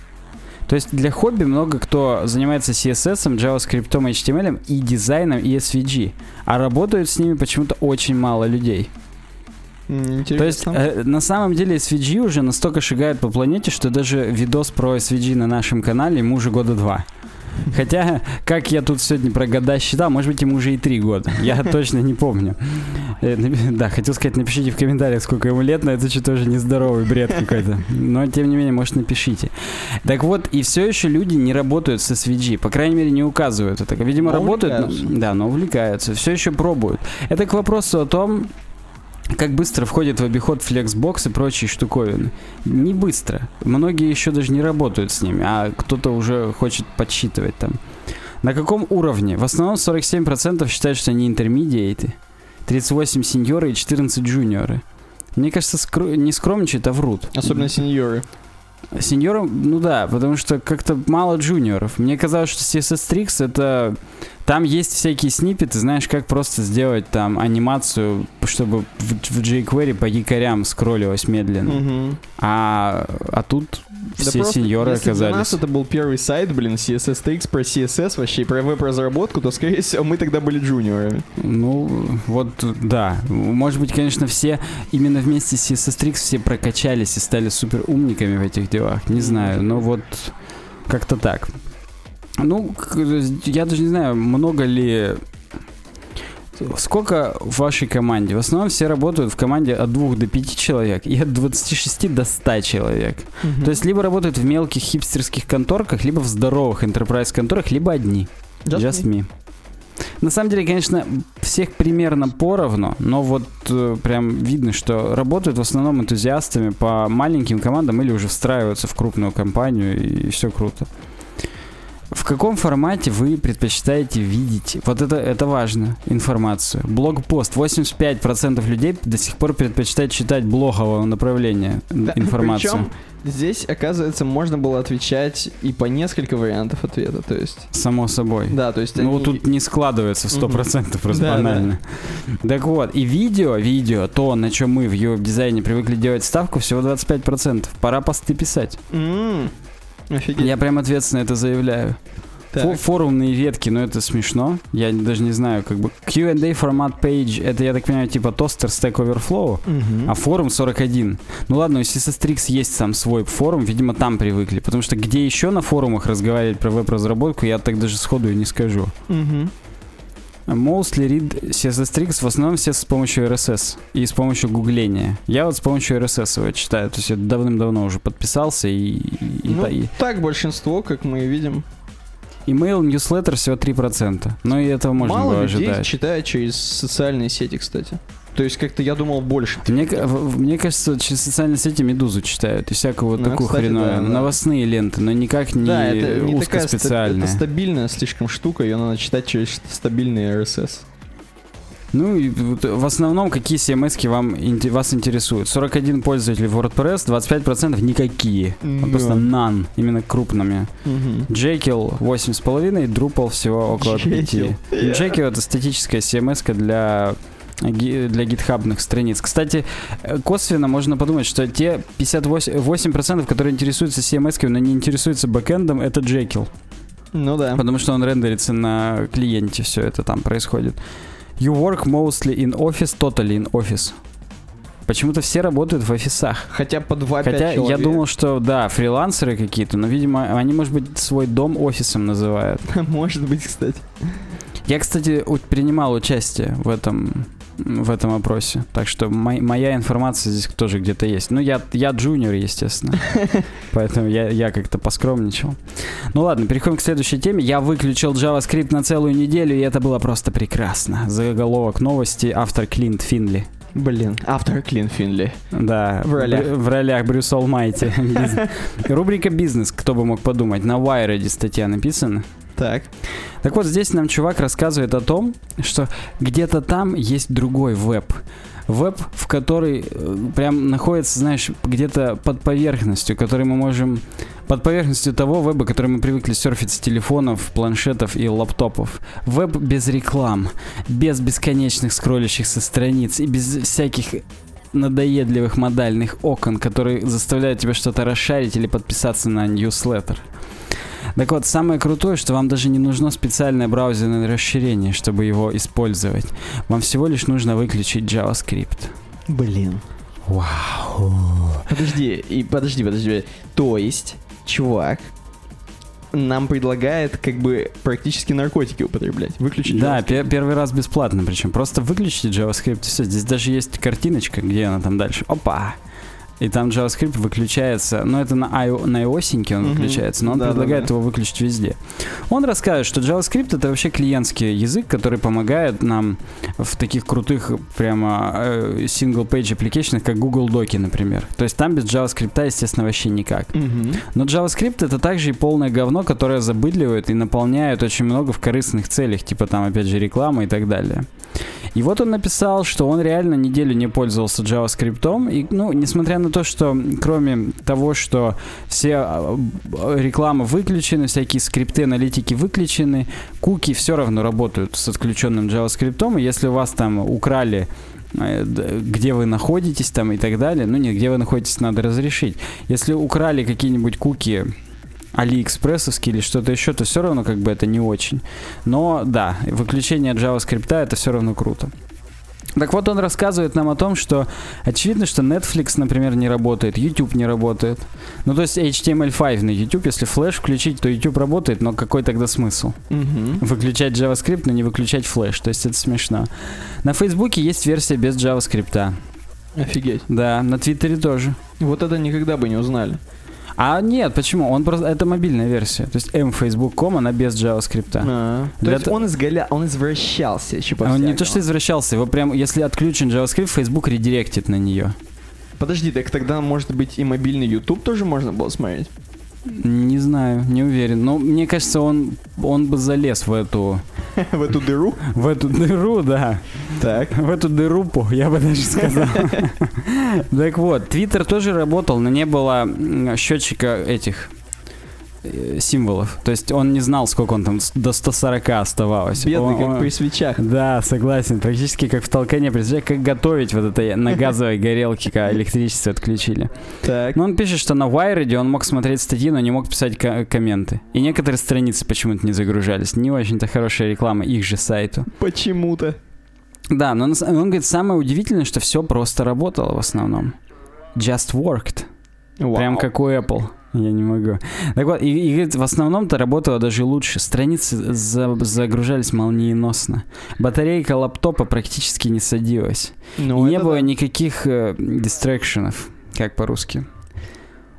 Speaker 1: То есть для хобби много кто занимается CSS, JavaScript, HTML и дизайном, и SVG. А работают с ними почему-то очень мало людей.
Speaker 2: М,
Speaker 1: То есть,
Speaker 2: Интересно.
Speaker 1: э, на самом деле, SVG уже настолько шагает по планете, что даже видос про SVG на нашем канале ему уже года два. Хотя, как я тут сегодня про года считал, может быть, ему уже и три года. Я точно не помню. Э, Да, хотел сказать, напишите в комментариях, сколько ему лет, но это что-то уже нездоровый бред какой-то. Но, тем не менее, может, напишите. Так вот, и все еще люди не работают с SVG. По крайней мере, не указывают это. Видимо,
Speaker 2: Но
Speaker 1: работают, но- да, но увлекаются. Все еще пробуют. Это к вопросу о том, как быстро входит в обиход Flexbox и прочие штуковины. Не быстро. Многие еще даже не работают с ними, а кто-то уже хочет подсчитывать там. На каком уровне? В основном 47% считают, что они интермедиейты, 38 сеньоры и 14 джуниоры. Мне кажется, скро- не скромничают, а врут.
Speaker 2: Особенно сеньоры.
Speaker 1: Сеньорам, ну да, потому что как-то мало джуниоров. Мне казалось, что CSS Tricks это... Там есть всякие сниппеты, знаешь, как просто сделать там анимацию, чтобы в, в jQuery по якорям скроллилось медленно.
Speaker 2: Мгм.
Speaker 1: А, а тут
Speaker 2: Да
Speaker 1: все
Speaker 2: просто,
Speaker 1: сеньоры
Speaker 2: если для нас
Speaker 1: оказались.
Speaker 2: это был первый сайт, блин, CSS про CSS вообще, и про веб-разработку, то, скорее всего, мы тогда были джуниорами.
Speaker 1: Ну, вот, да. Может быть, конечно, все именно вместе с CSS Tricks все прокачались и стали супер умниками в этих делах. Не знаю, но вот как-то так. Ну, я даже не знаю, много ли... Сколько в вашей команде? В основном все работают в команде от 2 до 5 человек и от 26 до 100 человек. То есть либо работают в мелких хипстерских конторках, либо в здоровых enterprise конторах, либо одни. Just, me. На самом деле, конечно, всех примерно поровну, но вот э, прям видно, что работают в основном энтузиастами по маленьким командам или уже встраиваются в крупную компанию, и все круто. В каком формате вы предпочитаете видеть, вот это, это важно, информацию. Блогпост. 85% людей до сих пор предпочитают читать блогового направления
Speaker 2: Да,
Speaker 1: информацию.
Speaker 2: Причем здесь, оказывается, можно было отвечать и по несколько вариантов ответа. То есть,
Speaker 1: Само собой.
Speaker 2: да, то есть
Speaker 1: Ну,
Speaker 2: они-
Speaker 1: тут не складывается в 100%, просто
Speaker 2: Да, да.
Speaker 1: банально. Так вот, и видео, видео, то, на чем мы в веб-дизайне привыкли делать ставку, всего 25%. Пора посты писать.
Speaker 2: М, Офигеть.
Speaker 1: Я прям ответственно это заявляю.
Speaker 2: Так.
Speaker 1: Фо- Форумные ветки, ну это смешно. Я даже не знаю, как бы Q&A формат page, это, я так понимаю, типа тостер Stack Overflow, а форум 41. Ну ладно, у CSS есть сам свой форум, видимо, там привыкли. Потому что где еще на форумах разговаривать про веб-разработку, я так даже сходу и не скажу.
Speaker 2: Мгм.
Speaker 1: Mostly read CSS Tricks в основном все с помощью RSS и с помощью гугления. Я вот с помощью RSS его читаю, то есть я давным-давно уже подписался и, и,
Speaker 2: Ну,
Speaker 1: и-
Speaker 2: Так большинство, как мы видим.
Speaker 1: Email newsletter всего 3%. Но и этого можно
Speaker 2: Мало
Speaker 1: было
Speaker 2: людей
Speaker 1: ожидать.
Speaker 2: читает через социальные сети, кстати. То есть как-то я думал больше.
Speaker 1: Мне, мне кажется, через социальные сети Медузу читают и всякую вот
Speaker 2: Ну,
Speaker 1: такую
Speaker 2: кстати, да, да.
Speaker 1: Новостные ленты, но никак не
Speaker 2: да, это не такая
Speaker 1: узкоспециальные.
Speaker 2: это стабильная слишком штука, ее надо читать через стабильный RSS.
Speaker 1: Ну и в основном какие CMS вам, инте- вас интересуют? 41 пользователь WordPress, 25% никакие. Вот Просто none, именно крупными.
Speaker 2: Мгм.
Speaker 1: Jekyll 8,5, Drupal всего около 5.
Speaker 2: Jekyll.
Speaker 1: Jekyll это статическая CMS для ги- для гитхабных страниц. Кстати, э, косвенно можно подумать, что те 58%, которые интересуются CMS, но не интересуются бэкэндом, это Jekyll.
Speaker 2: Ну да.
Speaker 1: Потому что он рендерится на клиенте, все это там происходит. You work mostly in office, totally in office. Почему-то все работают в офисах.
Speaker 2: Хотя по 2-5
Speaker 1: Хотя я
Speaker 2: человек.
Speaker 1: думал, что да, фрилансеры какие-то, но, видимо, они, может быть, свой дом офисом называют.
Speaker 2: Может быть, кстати.
Speaker 1: Я, кстати, принимал участие в этом в этом опросе. Так что мой- моя информация здесь тоже где-то есть. Ну, я, я джуниор, естественно. Поэтому я, я как-то поскромничал. Ну ладно, переходим к следующей теме. Я выключил JavaScript на целую неделю, и это было просто прекрасно. Заголовок новости, автор Клинт Финли.
Speaker 2: Блин, автор Клин Финли.
Speaker 1: Да,
Speaker 2: В ролях.
Speaker 1: Брю- в ролях Брюс Олмайти. Биз- Рубрика «Бизнес», кто бы мог подумать. На Wired статья написана.
Speaker 2: Так.
Speaker 1: Так вот, здесь нам чувак рассказывает о том, что где-то там есть другой веб. Веб, в который э, прям находится, знаешь, где-то под поверхностью, который мы можем... Под поверхностью того веба, который мы привыкли серфить с телефонов, планшетов и лаптопов. Веб без реклам, без бесконечных скроллящихся страниц и без всяких надоедливых модальных окон, которые заставляют тебя что-то расшарить или подписаться на newsletter. Так вот, самое крутое, что вам даже не нужно специальное браузерное расширение, чтобы его использовать. Вам всего лишь нужно выключить JavaScript.
Speaker 2: Блин.
Speaker 1: Вау.
Speaker 2: Подожди, и подожди, подожди. То есть, чувак нам предлагает как бы практически наркотики употреблять. Выключить
Speaker 1: Да,
Speaker 2: JavaScript.
Speaker 1: пе- первый раз бесплатно, причем просто выключите JavaScript и все. Здесь даже есть картиночка, где она там дальше. Опа! И там JavaScript выключается, но это на, iO, на iOS он
Speaker 2: Мгм.
Speaker 1: выключается, но он
Speaker 2: Да-да-да.
Speaker 1: предлагает его выключить везде. Он расскажет, что JavaScript это вообще клиентский язык, который помогает нам в таких крутых прямо э, single-page applications, как Google Доки, например. То есть там без JavaScript, естественно, вообще никак.
Speaker 2: Мгм.
Speaker 1: Но JavaScript это также и полное говно, которое забыдливает и наполняет очень много в корыстных целях, типа там опять же реклама и так далее. И вот он написал, что он реально неделю не пользовался JavaScript, и, ну, несмотря на то, что кроме того, что все а, рекламы выключены, всякие скрипты, аналитики выключены, куки все равно работают с отключенным JavaScript, и если у вас там украли э, где вы находитесь там и так далее. Ну нет, где вы находитесь, надо разрешить. Если украли какие-нибудь куки алиэкспрессовские или что-то еще, то все равно как бы это не очень. Но да, выключение JavaScript это все равно круто. Так вот, он рассказывает нам о том, что очевидно, что Netflix, например, не работает, YouTube не работает. Ну, то есть HTML5 на YouTube, если флеш включить, то YouTube работает, но какой тогда смысл?
Speaker 2: Мгм.
Speaker 1: Выключать JavaScript, но не выключать флеш, то есть это смешно. На Фейсбуке есть версия без JavaScript.
Speaker 2: Офигеть.
Speaker 1: Да, на Твиттере тоже.
Speaker 2: Вот это никогда бы не узнали.
Speaker 1: А нет, почему? Он просто это мобильная версия. То есть mfacebook.com, она без JavaScript.
Speaker 2: А, То есть он изгаля... он извращался, еще
Speaker 1: А Он не то что извращался, его прям, если отключен JavaScript, Facebook редиректит на нее.
Speaker 2: Подожди, так тогда, может быть, и мобильный YouTube тоже можно было смотреть?
Speaker 1: Не знаю, не уверен. Но мне кажется, он, он бы залез в эту,
Speaker 2: В эту дыру?
Speaker 1: в эту дыру, да.
Speaker 2: Так.
Speaker 1: В эту дырупу, я бы даже сказал. Так вот, Твиттер тоже работал, но не было счетчика этих символов. То есть он не знал, сколько он там до 140 оставалось.
Speaker 2: Бедный,
Speaker 1: Он-
Speaker 2: как
Speaker 1: он-
Speaker 2: при свечах.
Speaker 1: Да, согласен. Практически как в толкане. Представляешь, как готовить вот это на газовой горелке, когда электричество отключили.
Speaker 2: Так.
Speaker 1: Но он пишет, что на Wired он мог смотреть статьи, но не мог писать ко- комменты. И некоторые страницы почему-то не загружались. Не очень-то хорошая реклама их же сайту.
Speaker 2: Почему-то.
Speaker 1: Да, но с- он говорит, самое удивительное, что все просто работало в основном. Just worked. Прям
Speaker 2: Вау.
Speaker 1: как у Apple. Я не могу. Так вот, и, и в основном-то работало даже лучше. Страницы за- загружались молниеносно. Батарейка лаптопа практически не садилась.
Speaker 2: Ну,
Speaker 1: и не было
Speaker 2: да.
Speaker 1: никаких э, дистракшенов, как по-русски.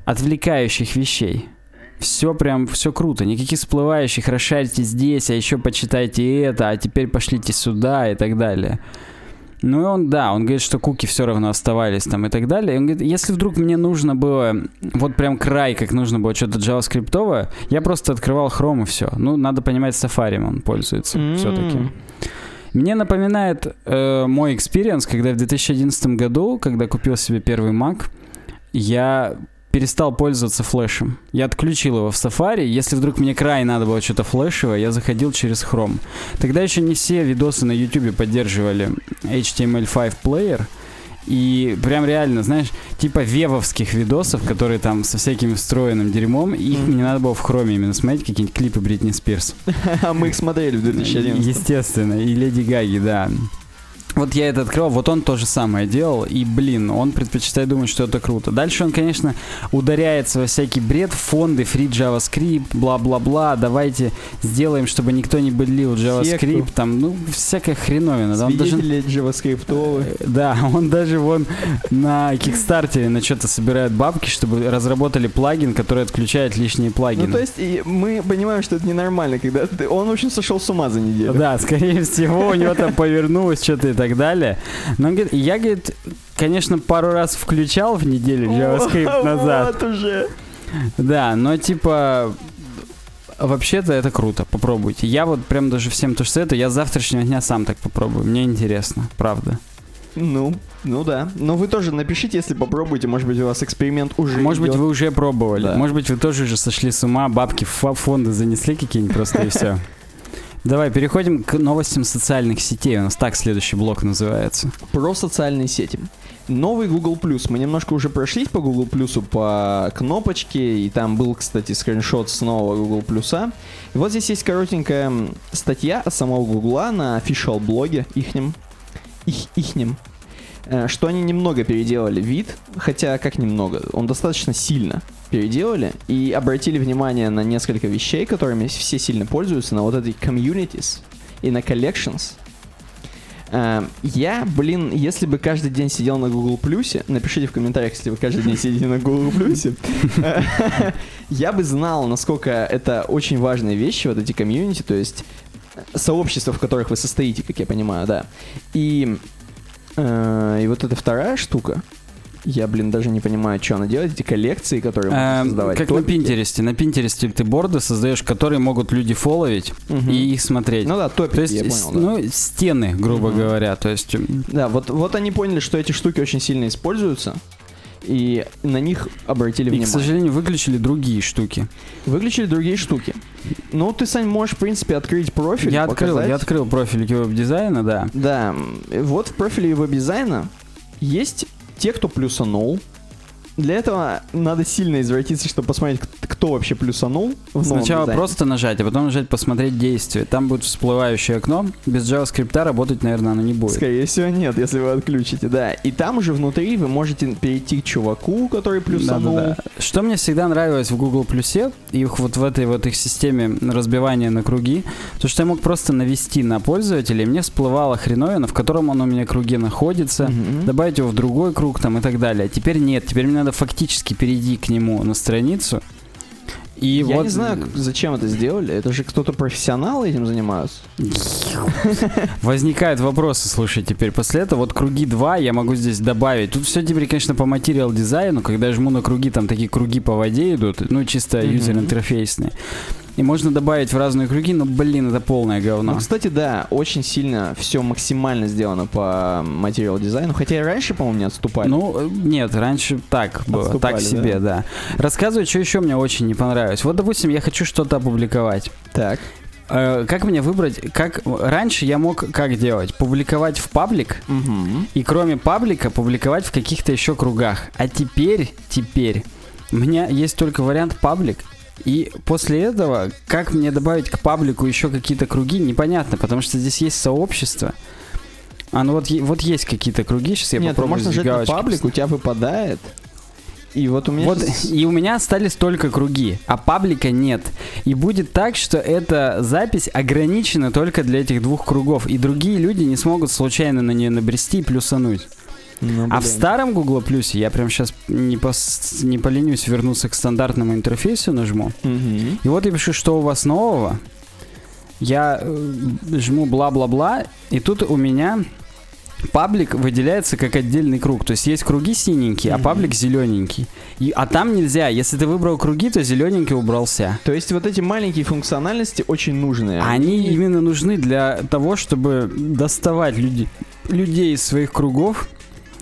Speaker 1: Отвлекающих вещей. Все прям, все круто. Никаких всплывающих, расшарьте здесь, а еще почитайте это, а теперь пошлите сюда и так далее. Ну и он, да, он говорит, что куки все равно оставались там и так далее. И он говорит, если вдруг мне нужно было, вот прям край, как нужно было что-то JavaScript овое, я просто открывал Chrome и все. Ну, надо понимать, Safari он пользуется
Speaker 2: М.
Speaker 1: все-таки. Мне напоминает э, мой experience, когда в 2011 году, когда купил себе первый Mac, я перестал пользоваться флешем. Я отключил его в Safari. Если вдруг мне край надо было что-то флешевое, я заходил через Chrome. Тогда еще не все видосы на YouTube поддерживали HTML5 плеер. И прям реально, знаешь, типа вевовских видосов, которые там со всяким встроенным дерьмом, их
Speaker 2: Мгм.
Speaker 1: мне надо было в хроме именно смотреть, какие-нибудь клипы Бритни Спирс.
Speaker 2: А мы их смотрели в 2011.
Speaker 1: Естественно, и Леди Гаги, да. Вот я это открыл, вот он то же самое делал, и, блин, он предпочитает думать, что это круто. Дальше он, конечно, ударяется во всякий бред, фонды, free JavaScript, бла-бла-бла, давайте сделаем, чтобы никто не былил JavaScript,
Speaker 2: Секту.
Speaker 1: там, ну, всякая хреновина. Да, он даже-
Speaker 2: JavaScript.
Speaker 1: Да, он даже вон на Кикстартере на что-то собирает бабки, чтобы разработали плагин, который отключает лишние плагины.
Speaker 2: Ну, то есть, мы понимаем, что это ненормально, когда ты- он, в общем, сошел с ума за неделю.
Speaker 1: Да, скорее всего, у него там повернулось что-то и так далее. Но он говорит, я, говорит, конечно, пару раз включал в неделю JavaScript назад.
Speaker 2: Вот уже.
Speaker 1: Да, но типа... Вообще-то это круто, попробуйте. Я вот прям даже всем то советую, я с завтрашнего дня сам так попробую. Мне интересно, правда.
Speaker 2: Ну, ну да. Но вы тоже напишите, если попробуете. Может быть, у вас эксперимент уже
Speaker 1: Может быть,
Speaker 2: идет.
Speaker 1: вы уже пробовали.
Speaker 2: Да.
Speaker 1: Может быть, вы тоже уже сошли с ума, бабки в фонды занесли какие-нибудь просто и все. Давай, переходим к новостям социальных сетей. У нас так следующий блок называется.
Speaker 2: Про социальные сети. Новый Google Plus. Мы немножко уже прошлись по Google Plus по кнопочке, и там был, кстати, скриншот с нового Google Plus. И вот здесь есть коротенькая статья от самого Гугла на official блоге ихнем. Их, ихнем. Э, Что они немного переделали вид, хотя как немного, он достаточно сильно переделали и обратили внимание на несколько вещей, которыми все сильно пользуются, на вот этой communities и на collections. Э, Я, блин, если бы каждый день сидел на Google Плюсе, напишите в комментариях, если вы каждый день сидите на Google Плюсе, я бы знал, насколько это очень важные вещи, вот эти комьюнити, то есть э, сообщества, в которых вы состоите, как я понимаю, да. И, э, и вот эта вторая штука, я, блин, даже не понимаю, что она делает, эти коллекции, которые можно
Speaker 1: Эм,
Speaker 2: создавать.
Speaker 1: как на. Пинтересте. На Пинтересте ты борды создаешь, которые могут люди фолловить
Speaker 2: Мгм.
Speaker 1: и их смотреть.
Speaker 2: Ну да, топики,
Speaker 1: То есть, ну, стены, грубо говоря. То есть,
Speaker 2: Да, вот, вот они поняли, что эти штуки очень сильно используются, и на них обратили
Speaker 1: и, к
Speaker 2: внимание.
Speaker 1: сожалению, выключили другие штуки.
Speaker 2: Выключили другие штуки. Ну, ты, Сань, можешь, в принципе, открыть профиль,
Speaker 1: я открыл,
Speaker 2: показать.
Speaker 1: я открыл профиль веб-дизайна, да.
Speaker 2: Да, вот в профиле веб-дизайна есть те, кто плюсанул. Для этого надо сильно извратиться, чтобы посмотреть, кто вообще плюсанул в
Speaker 1: Сначала
Speaker 2: дизайне.
Speaker 1: просто нажать, а потом нажать посмотреть действие. Там будет всплывающее окно. Без JavaScript работать, наверное, оно не будет.
Speaker 2: Скорее всего, нет, если вы отключите, да. И там уже внутри вы можете перейти к чуваку, который плюсанул.
Speaker 1: Да-да-да. Что мне всегда нравилось в Google Плюсе и вот в этой вот их системе разбивания на круги, то что я мог просто навести на пользователя, и мне всплывала хреновина, в котором он у меня круге находится,
Speaker 2: Мгм.
Speaker 1: добавить его в другой круг там и так далее. Теперь нет, теперь мне надо фактически перейти к нему на страницу И
Speaker 2: Я
Speaker 1: вот
Speaker 2: не знаю, зачем это сделали. Это же кто-то профессионал этим занимаются.
Speaker 1: Возникают вопросы, слушай, теперь после этого вот круги 2 я могу здесь добавить. Тут все теперь, конечно, по материал дизайну, когда я жму на круги, там такие круги по воде идут, ну чисто
Speaker 2: Мгм.
Speaker 1: юзер-интерфейсные. И можно добавить в разные круги, но, блин, это полное
Speaker 2: Ну,
Speaker 1: говно.
Speaker 2: кстати, да, очень сильно все максимально сделано по материал дизайну. Хотя и раньше, по-моему, не отступали.
Speaker 1: Ну, э, нет, раньше так было,
Speaker 2: Отступали,
Speaker 1: так себе, да. Рассказываю, что еще мне очень не понравилось. Вот, допустим, я хочу что-то опубликовать.
Speaker 2: так.
Speaker 1: Э, Как мне выбрать, как раньше я мог как делать? Публиковать в паблик
Speaker 2: Мгм.
Speaker 1: и кроме паблика публиковать в каких-то еще кругах. А теперь, теперь у меня есть только вариант паблик. И после этого, как мне добавить к паблику еще какие-то круги, непонятно, потому что здесь есть сообщество. А ну вот, вот есть какие-то круги, сейчас я
Speaker 2: Нет,
Speaker 1: попробую
Speaker 2: можно на паблик, у тебя выпадает. И вот у меня
Speaker 1: Вот,
Speaker 2: щас-
Speaker 1: и у меня остались только круги, а паблика нет. И будет так, что эта запись ограничена только для этих двух кругов, и другие люди не смогут случайно на нее набрести и плюсануть.
Speaker 2: Ну,
Speaker 1: А в старом Google Плюсе я прям сейчас не, пос- не поленюсь вернуться к стандартному интерфейсу, нажму.
Speaker 2: Мгм.
Speaker 1: И вот я пишу, что у вас нового. Я э, жму бла-бла-бла, и тут у меня паблик выделяется как отдельный круг. То есть есть круги синенькие, а
Speaker 2: Мгм.
Speaker 1: паблик зелененький. И, а там нельзя. Если ты выбрал круги, то зелененький убрался.
Speaker 2: То есть вот эти маленькие функциональности очень нужные.
Speaker 1: Они именно нужны для того, чтобы доставать люди, людей из своих кругов.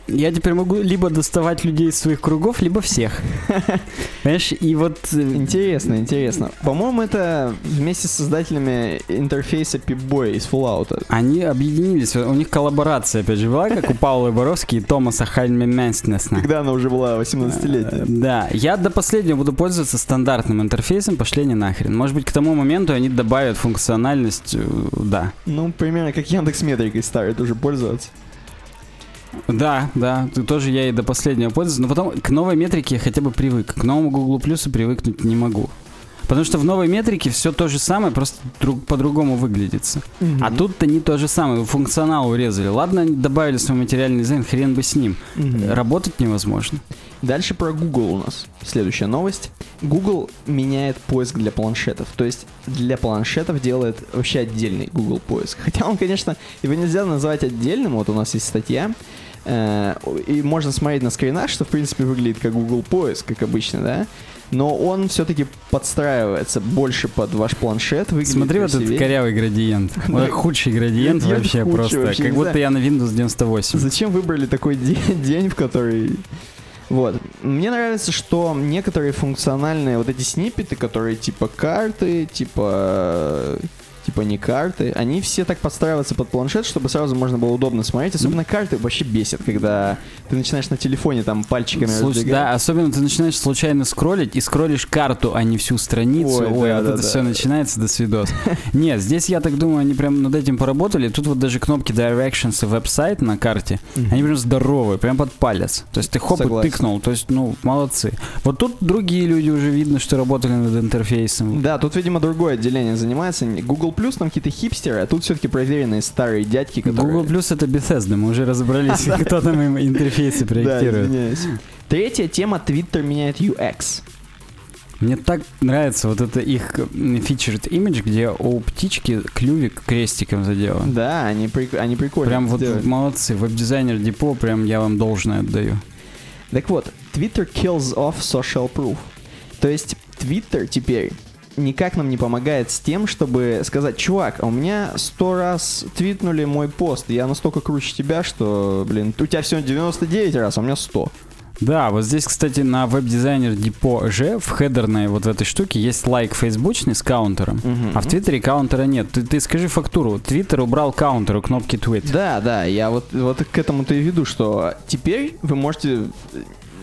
Speaker 1: Я теперь могу либо доставать людей из своих кругов, либо всех. Понимаешь, и вот... э,
Speaker 2: Интересно, интересно. По-моему, это вместе с создателями интерфейса Pip-Boy из Fallout.
Speaker 1: Они объединились, у них коллаборация, опять же, была, как у Паула Боровски и Томаса Хальме Менснесна.
Speaker 2: Когда она уже была 18-летняя.
Speaker 1: Да, я до последнего буду пользоваться стандартным интерфейсом, пошли не нахрен. Может быть, к тому моменту они добавят функциональность, э, да.
Speaker 2: Ну, примерно как Яндекс Метрикой старый тоже пользоваться.
Speaker 1: Да, да, тоже я и до последнего пользуюсь, но потом к новой метрике я хотя бы привык, к новому Google Плюсу привыкнуть не могу. Потому что в новой метрике все то же самое, просто друг, по-другому выглядится. А тут-то не то же самое, функционал урезали. Ладно, добавили свой материальный дизайн, хрен бы с ним.
Speaker 2: Мгм.
Speaker 1: Работать невозможно.
Speaker 2: Дальше про Google у нас. Следующая новость. Google меняет поиск для планшетов. То есть для планшетов делает вообще отдельный Google поиск. Хотя он, конечно, его нельзя назвать отдельным. Вот у нас есть статья. Э, И можно смотреть на скринах, что в принципе выглядит как Google поиск, как обычно, да? Но он все-таки подстраивается больше под ваш планшет.
Speaker 1: Смотри вот этот корявый градиент. Вот худший градиент вообще
Speaker 2: худший
Speaker 1: просто.
Speaker 2: вообще,
Speaker 1: Как будто
Speaker 2: знаю.
Speaker 1: я на Windows 98.
Speaker 2: Зачем выбрали такой день, день, в который... Вот. Мне нравится, что некоторые функциональные вот эти сниппеты, которые типа карты, типа... Типа не карты, они все так подстраиваются под планшет, чтобы сразу можно было удобно смотреть. Особенно карты вообще бесят, когда ты начинаешь на телефоне там пальчиками раздвигать.
Speaker 1: Да, особенно ты начинаешь случайно скроллить и скроллишь карту, а не всю страницу.
Speaker 2: Ой,
Speaker 1: Ой,
Speaker 2: да,
Speaker 1: вот
Speaker 2: да,
Speaker 1: это
Speaker 2: да.
Speaker 1: все начинается до свидос. Нет, здесь я так думаю, они прям над этим поработали. Тут вот даже кнопки Directions и веб-сайт на карте, они прям здоровые, прям под палец. То есть ты хоп
Speaker 2: Согласен.
Speaker 1: и тыкнул. То есть, ну, молодцы. Вот тут другие люди уже видно, что работали над интерфейсом.
Speaker 2: Да, тут, видимо, другое отделение занимается. Google Plus там какие-то хипстеры, а тут все-таки проверенные старые дядьки, которые...
Speaker 1: Google Plus это Bethesda, мы уже разобрались, кто там им интерфейсы проектирует.
Speaker 2: Третья тема Twitter меняет UX.
Speaker 1: Мне так нравится вот это их featured image, где у птички клювик крестиком заделан.
Speaker 2: Да, они, прик- они прикольно
Speaker 1: Прям вот
Speaker 2: сделали.
Speaker 1: молодцы, веб-дизайнер Депо, прям я вам должное отдаю.
Speaker 2: Так вот, Twitter kills off social proof. То есть Twitter теперь никак нам не помогает с тем, чтобы сказать, чувак, а у меня сто раз твитнули мой пост, я настолько круче тебя, что, блин, у тебя всего 99 раз, а у меня 100.
Speaker 1: Да, вот здесь, кстати, на веб-дизайнер Депо же в хедерной вот в этой штуке есть лайк фейсбучный с каунтером,
Speaker 2: Мгм.
Speaker 1: а в Твиттере каунтера нет. Ты, ты скажи фактуру, Твиттер убрал каунтер у кнопки твит.
Speaker 2: Да, да, я вот, вот к этому-то и веду, что теперь вы можете...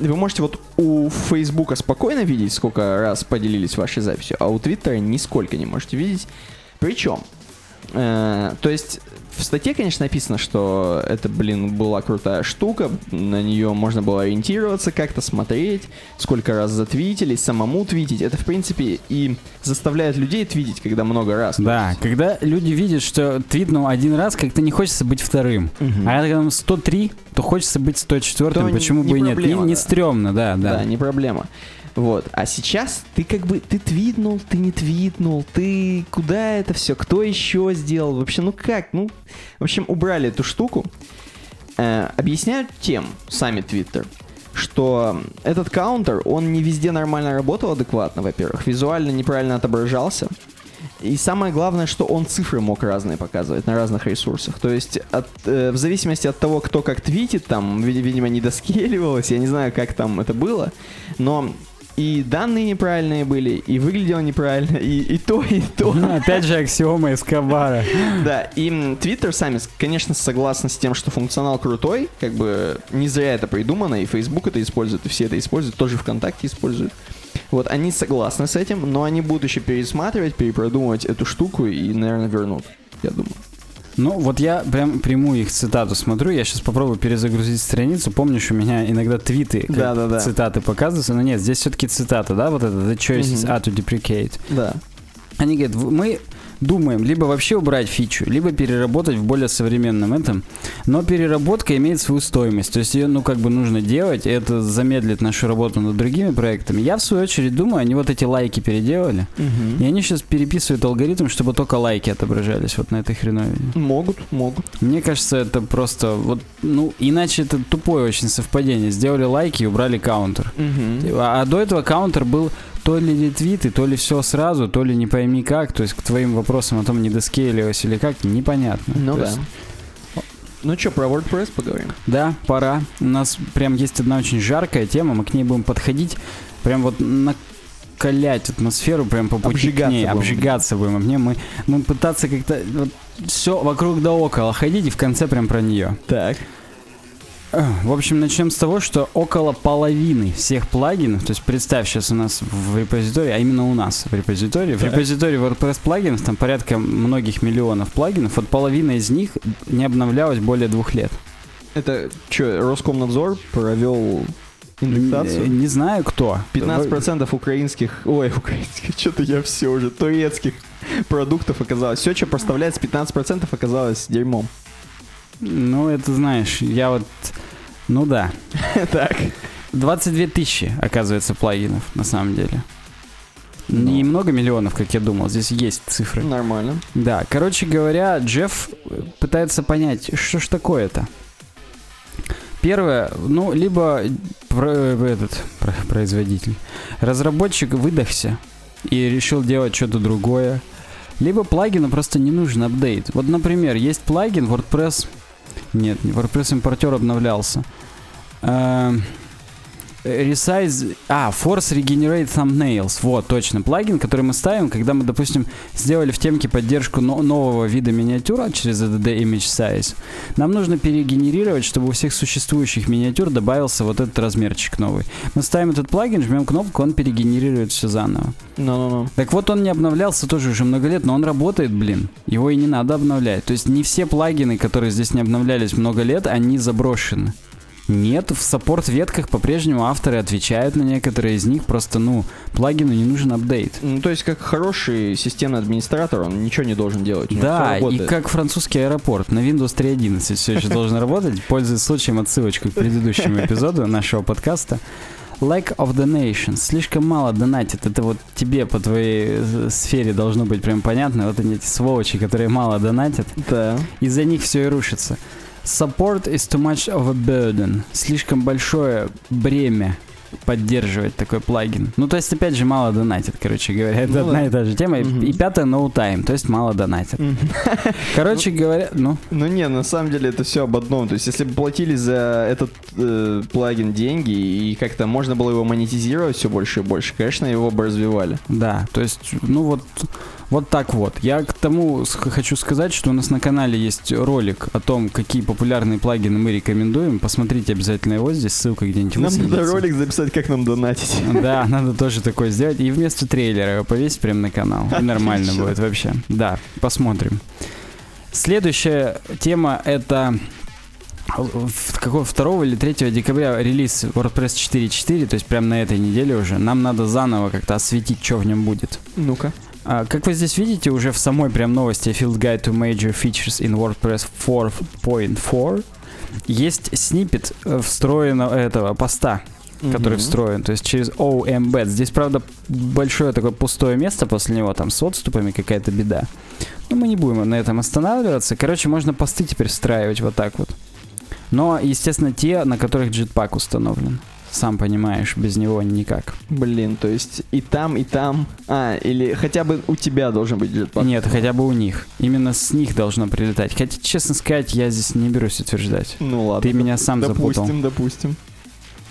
Speaker 2: Вы можете вот у Фейсбука спокойно видеть, сколько раз поделились вашей записью, а у Твиттера нисколько не можете видеть. Причем, э, то есть в статье, конечно, написано, что это, блин, была крутая штука, на нее можно было ориентироваться, как-то смотреть, сколько раз затвитили, самому твитить. Это, в принципе, и заставляет людей твитить, когда много раз.
Speaker 1: Да, когда люди видят, что твитнул один раз, как-то не хочется быть вторым.
Speaker 2: Мгм.
Speaker 1: А когда там 103, то хочется быть 104,
Speaker 2: То
Speaker 1: почему
Speaker 2: не
Speaker 1: бы и нет. Не, не стрёмно, да, да.
Speaker 2: Да, не проблема. Вот. А сейчас ты как бы, ты твитнул, ты не твитнул, ты куда это все, кто еще сделал? Вообще, ну как? Ну, в общем, убрали эту штуку. Э, объясняют тем, сами Твиттер, что этот каунтер, он не везде нормально работал адекватно, во-первых, визуально неправильно отображался. И самое главное, что он цифры мог разные показывать на разных ресурсах. То есть от, э, в зависимости от того, кто как твитит, там, ви- видимо, не доскеливалось, я не знаю, как там это было, но и данные неправильные были, и выглядело неправильно, и, и то, и то.
Speaker 1: Ну, опять же, аксиома Эскобара.
Speaker 2: Да, и Twitter сами, конечно, согласны с тем, что функционал крутой, как бы не зря это придумано, и Facebook это использует, и все это используют, тоже ВКонтакте используют. Вот, они согласны с этим, но они будут еще пересматривать, перепродумывать эту штуку и, наверное, вернут, я думаю.
Speaker 1: Ну, вот я прям приму их цитату смотрю. Я сейчас попробую перезагрузить страницу. Помнишь, у меня иногда твиты, как
Speaker 2: Да-да-да.
Speaker 1: цитаты показываются, но нет, здесь все-таки цитата, да, вот это The choice is are to deprecate.
Speaker 2: Да.
Speaker 1: Они говорят, «В- мы думаем либо вообще убрать фичу, либо переработать в более современном этом. Но переработка имеет свою стоимость. То есть ее, ну, как бы нужно делать, это замедлит нашу работу над другими проектами. Я, в свою очередь, думаю, они вот эти лайки переделали. И они сейчас переписывают алгоритм, чтобы только лайки отображались вот на этой хреновине.
Speaker 2: Могут, могут.
Speaker 1: Мне кажется, это просто вот, ну, иначе это тупое очень совпадение. Сделали лайки и убрали каунтер. А, а до этого каунтер был то ли ретвиты, то ли все сразу, то ли не пойми как. То есть к твоим вопросам о том, не доскейлилось или как, непонятно.
Speaker 2: Ну
Speaker 1: То
Speaker 2: да.
Speaker 1: есть,
Speaker 2: Ну что, про WordPress поговорим?
Speaker 1: да, пора. У нас прям есть одна очень жаркая тема, мы к ней будем подходить, прям вот накалять атмосферу прям по пути к
Speaker 2: Обжигаться
Speaker 1: ней,
Speaker 2: будем.
Speaker 1: обжигаться будем. Мне мы, мы пытаться как-то вот, все вокруг да около ходить и в конце прям про нее.
Speaker 2: Так.
Speaker 1: В общем, начнем с того, что около половины всех плагинов, то есть представь сейчас у нас в репозитории, а именно у нас в репозитории, в репозитории WordPress плагинов, там порядка многих миллионов плагинов, вот половина из них не обновлялась более двух лет.
Speaker 2: Это что, Роскомнадзор провел индексацию?
Speaker 1: Не знаю кто.
Speaker 2: 15% украинских, ой, украинских, что-то я все уже, турецких продуктов оказалось. Все, что поставляется 15% оказалось дерьмом.
Speaker 1: Ну, это знаешь, я вот... Ну да.
Speaker 2: Так.
Speaker 1: 22 тысячи, оказывается, плагинов на самом деле. Не
Speaker 2: Ну.
Speaker 1: много миллионов, как я думал, здесь есть цифры.
Speaker 2: Нормально.
Speaker 1: Да, короче говоря, Джефф пытается понять, что ж такое-то. Первое, ну, либо про- э, этот про- производитель, разработчик выдохся и решил делать что-то другое, либо плагину просто не нужен апдейт. Вот, например, есть плагин WordPress, нет, не WordPress импортер обновлялся. Resize... А, Force Regenerate Thumbnails. Вот, точно. Плагин, который мы ставим, когда мы, допустим, сделали в темке поддержку но- нового вида миниатюра через ADD Image Size. Нам нужно перегенерировать, чтобы у всех существующих миниатюр добавился вот этот размерчик новый. Мы ставим этот плагин, жмем кнопку, он перегенерирует все заново.
Speaker 2: Ну-ну-ну.
Speaker 1: Так вот, он не обновлялся тоже уже много лет, но он работает, блин. Его и не надо обновлять. То есть не все плагины, которые здесь не обновлялись много лет, они заброшены. Нет, в саппорт-ветках по-прежнему авторы отвечают на некоторые из них, просто, ну, плагину не нужен апдейт.
Speaker 2: Ну, то есть, как хороший системный администратор, он ничего не должен делать.
Speaker 1: Да, и как французский аэропорт на Windows 3.11 все еще должен работать. Пользуясь случаем, отсылочку к предыдущему эпизоду нашего подкаста. Lack of donations. Слишком мало донатит. Это вот тебе по твоей э, сфере должно быть прям понятно. Вот они эти сволочи, которые мало донатят.
Speaker 2: Да.
Speaker 1: Из-за них все и рушится. Support is too much of a burden. Слишком большое бремя поддерживать такой плагин. Ну, то есть, опять же, мало донатит, короче говоря. Это
Speaker 2: Ну
Speaker 1: одна
Speaker 2: да.
Speaker 1: и та же тема. И-
Speaker 2: Мгм.
Speaker 1: И пятое, no time, то есть мало донатит. Короче говоря, ну,
Speaker 2: Ну не, на самом деле это все об одном. То есть, если бы платили за этот э, плагин деньги и как-то можно было его монетизировать все больше и больше, конечно, его бы развивали.
Speaker 1: да, то есть, ну вот, вот так вот. Я к тому хочу сказать, что у нас на канале есть ролик о том, какие популярные плагины мы рекомендуем. Посмотрите обязательно его, здесь ссылка где-нибудь
Speaker 2: Нам надо ролик записать, как нам донатить.
Speaker 1: Да, надо тоже такое сделать. И вместо трейлера его повесить прямо на канал. И нормально будет вообще. Да, посмотрим. Следующая тема это какого 2 или 3 декабря релиз WordPress 4.4, то есть прямо на этой неделе уже. Нам надо заново как-то осветить, что в нем будет.
Speaker 2: Ну-ка.
Speaker 1: А, как вы здесь видите, уже в самой прям новости Field Guide to Major Features in WordPress 4.4 есть снипет э, встроенного этого поста. Который
Speaker 2: Мгм.
Speaker 1: встроен, то есть через OMBED. Здесь, правда, большое такое пустое место после него, там с отступами какая-то беда. Но мы не будем на этом останавливаться. Короче, можно посты теперь встраивать вот так вот. Но, естественно, те, на которых джетпак установлен. Сам понимаешь, без него никак.
Speaker 2: Блин, то есть и там, и там. А, или хотя бы у тебя должен быть джетпак.
Speaker 1: Нет, хотя бы у них. Именно с них должно прилетать. Хотя, честно сказать, я здесь не берусь утверждать.
Speaker 2: Ну ладно.
Speaker 1: Ты меня сам запутал.
Speaker 2: Допустим, допустим.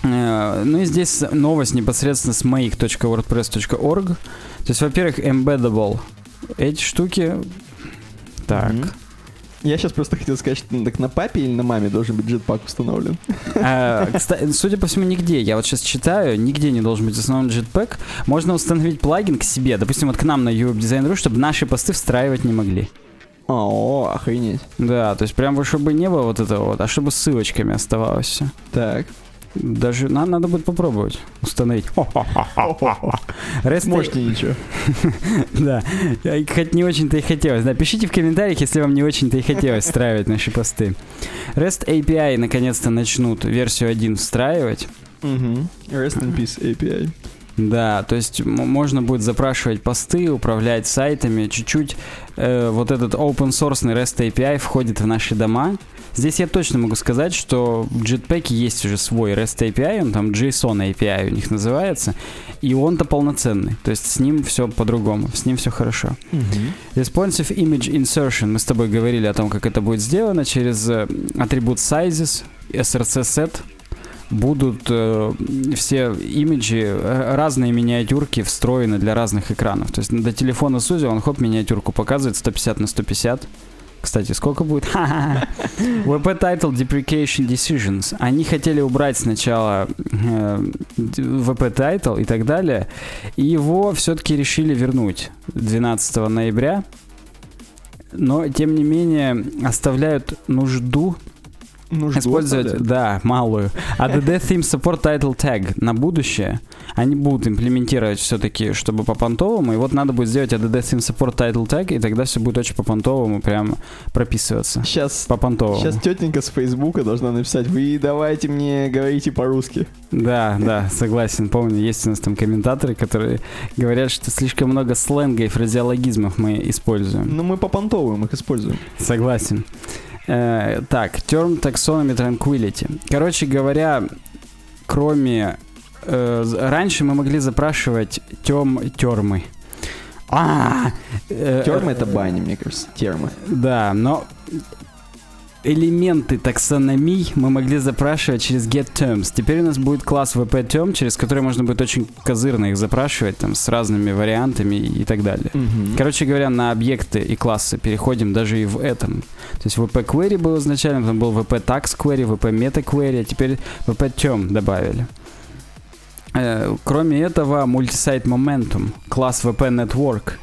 Speaker 1: Э, Ну и здесь новость непосредственно с make.wordpress.org. То есть, во-первых, embeddable. Эти штуки... Так.
Speaker 2: Мгм. Я сейчас просто хотел сказать, что ну, так на папе или на маме должен быть джетпак установлен.
Speaker 1: А, кста- судя по всему, нигде. Я вот сейчас читаю, нигде не должен быть установлен Jetpack. Можно установить плагин к себе, допустим, вот к нам на UWeb Design.ru, чтобы наши посты встраивать не могли.
Speaker 2: О, охренеть.
Speaker 1: Да, то есть прям вот чтобы не было вот этого вот, а чтобы ссылочками оставалось все.
Speaker 2: Так.
Speaker 1: Даже на- надо будет попробовать установить.
Speaker 2: Можете ничего.
Speaker 1: Да, хоть не очень-то и хотелось. Да, пишите в комментариях, если вам не очень-то и хотелось встраивать наши посты. REST API наконец-то начнут версию 1 встраивать.
Speaker 2: Rest in peace API.
Speaker 1: Да, то есть можно будет запрашивать посты, управлять сайтами. Чуть-чуть э, вот этот open source REST API входит в наши дома. Здесь я точно могу сказать, что в Jetpack есть уже свой REST API, он там JSON API у них называется, и он-то полноценный. То есть с ним все по-другому, с ним все хорошо. Responsive Image Insertion. Мы с тобой говорили о том, как это будет сделано через э, атрибут sizes, src set. Будут э, все имиджи, э, разные миниатюрки встроены для разных экранов. То есть до телефона Сузи он хоп, миниатюрку показывает 150 на 150. Кстати, сколько будет? WP Title Deprecation Decisions. Они хотели убрать сначала э, WP Title и так далее, и его все-таки решили вернуть 12 ноября. Но, тем не менее, оставляют нужду
Speaker 2: Нужду
Speaker 1: использовать,
Speaker 2: оставляют.
Speaker 1: да, малую. ADD Theme Support Title Tag на будущее они будут имплементировать все-таки, чтобы по понтовому, и вот надо будет сделать ADD Theme Support Title Tag, и тогда все будет очень по понтовому прям прописываться.
Speaker 2: Сейчас,
Speaker 1: По понтовому.
Speaker 2: сейчас тетенька с Фейсбука должна написать, вы давайте мне говорите по-русски.
Speaker 1: Да, да, согласен. Помню, есть у нас там комментаторы, которые говорят, что слишком много сленга и фразеологизмов мы используем.
Speaker 2: Но мы по понтовым их используем.
Speaker 1: Согласен. Э, так, Term Taxonomy Tranquility. Короче говоря, кроме... э, раньше мы могли запрашивать тем термы. А, э,
Speaker 2: Термы
Speaker 1: э,
Speaker 2: это бани, мне кажется. Термы.
Speaker 1: Да, но элементы таксономий мы могли запрашивать через getTerms. Теперь у нас будет класс WP-term, через который можно будет очень козырно их запрашивать, там, с разными вариантами и так далее.
Speaker 2: Мгм.
Speaker 1: Короче говоря, на объекты и классы переходим даже и в этом. То есть WP query был изначально, потом был WP tax query, WP meta query, а теперь WP term добавили. Э, Кроме этого, multisite momentum, класс WP network.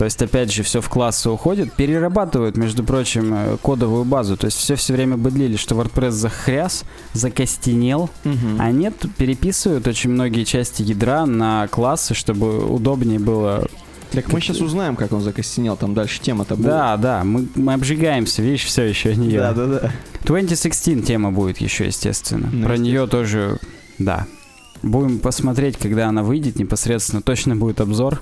Speaker 1: То есть, опять же, все в классы уходит. Перерабатывают, между прочим, э, кодовую базу. То есть, все все время быдлили, что WordPress захряс, закостенел.
Speaker 2: Мгм.
Speaker 1: А нет, переписывают очень многие части ядра на классы, чтобы удобнее было
Speaker 2: Так мы сейчас узнаем, как он закостенел, там дальше тема-то будет.
Speaker 1: Да, да, мы, мы обжигаемся, видишь, все еще не
Speaker 2: Да, да, да.
Speaker 1: 2016 тема будет еще, естественно.
Speaker 2: Ну,
Speaker 1: Про нее
Speaker 2: естественно.
Speaker 1: тоже, да. Будем посмотреть, когда она выйдет непосредственно. Точно будет обзор.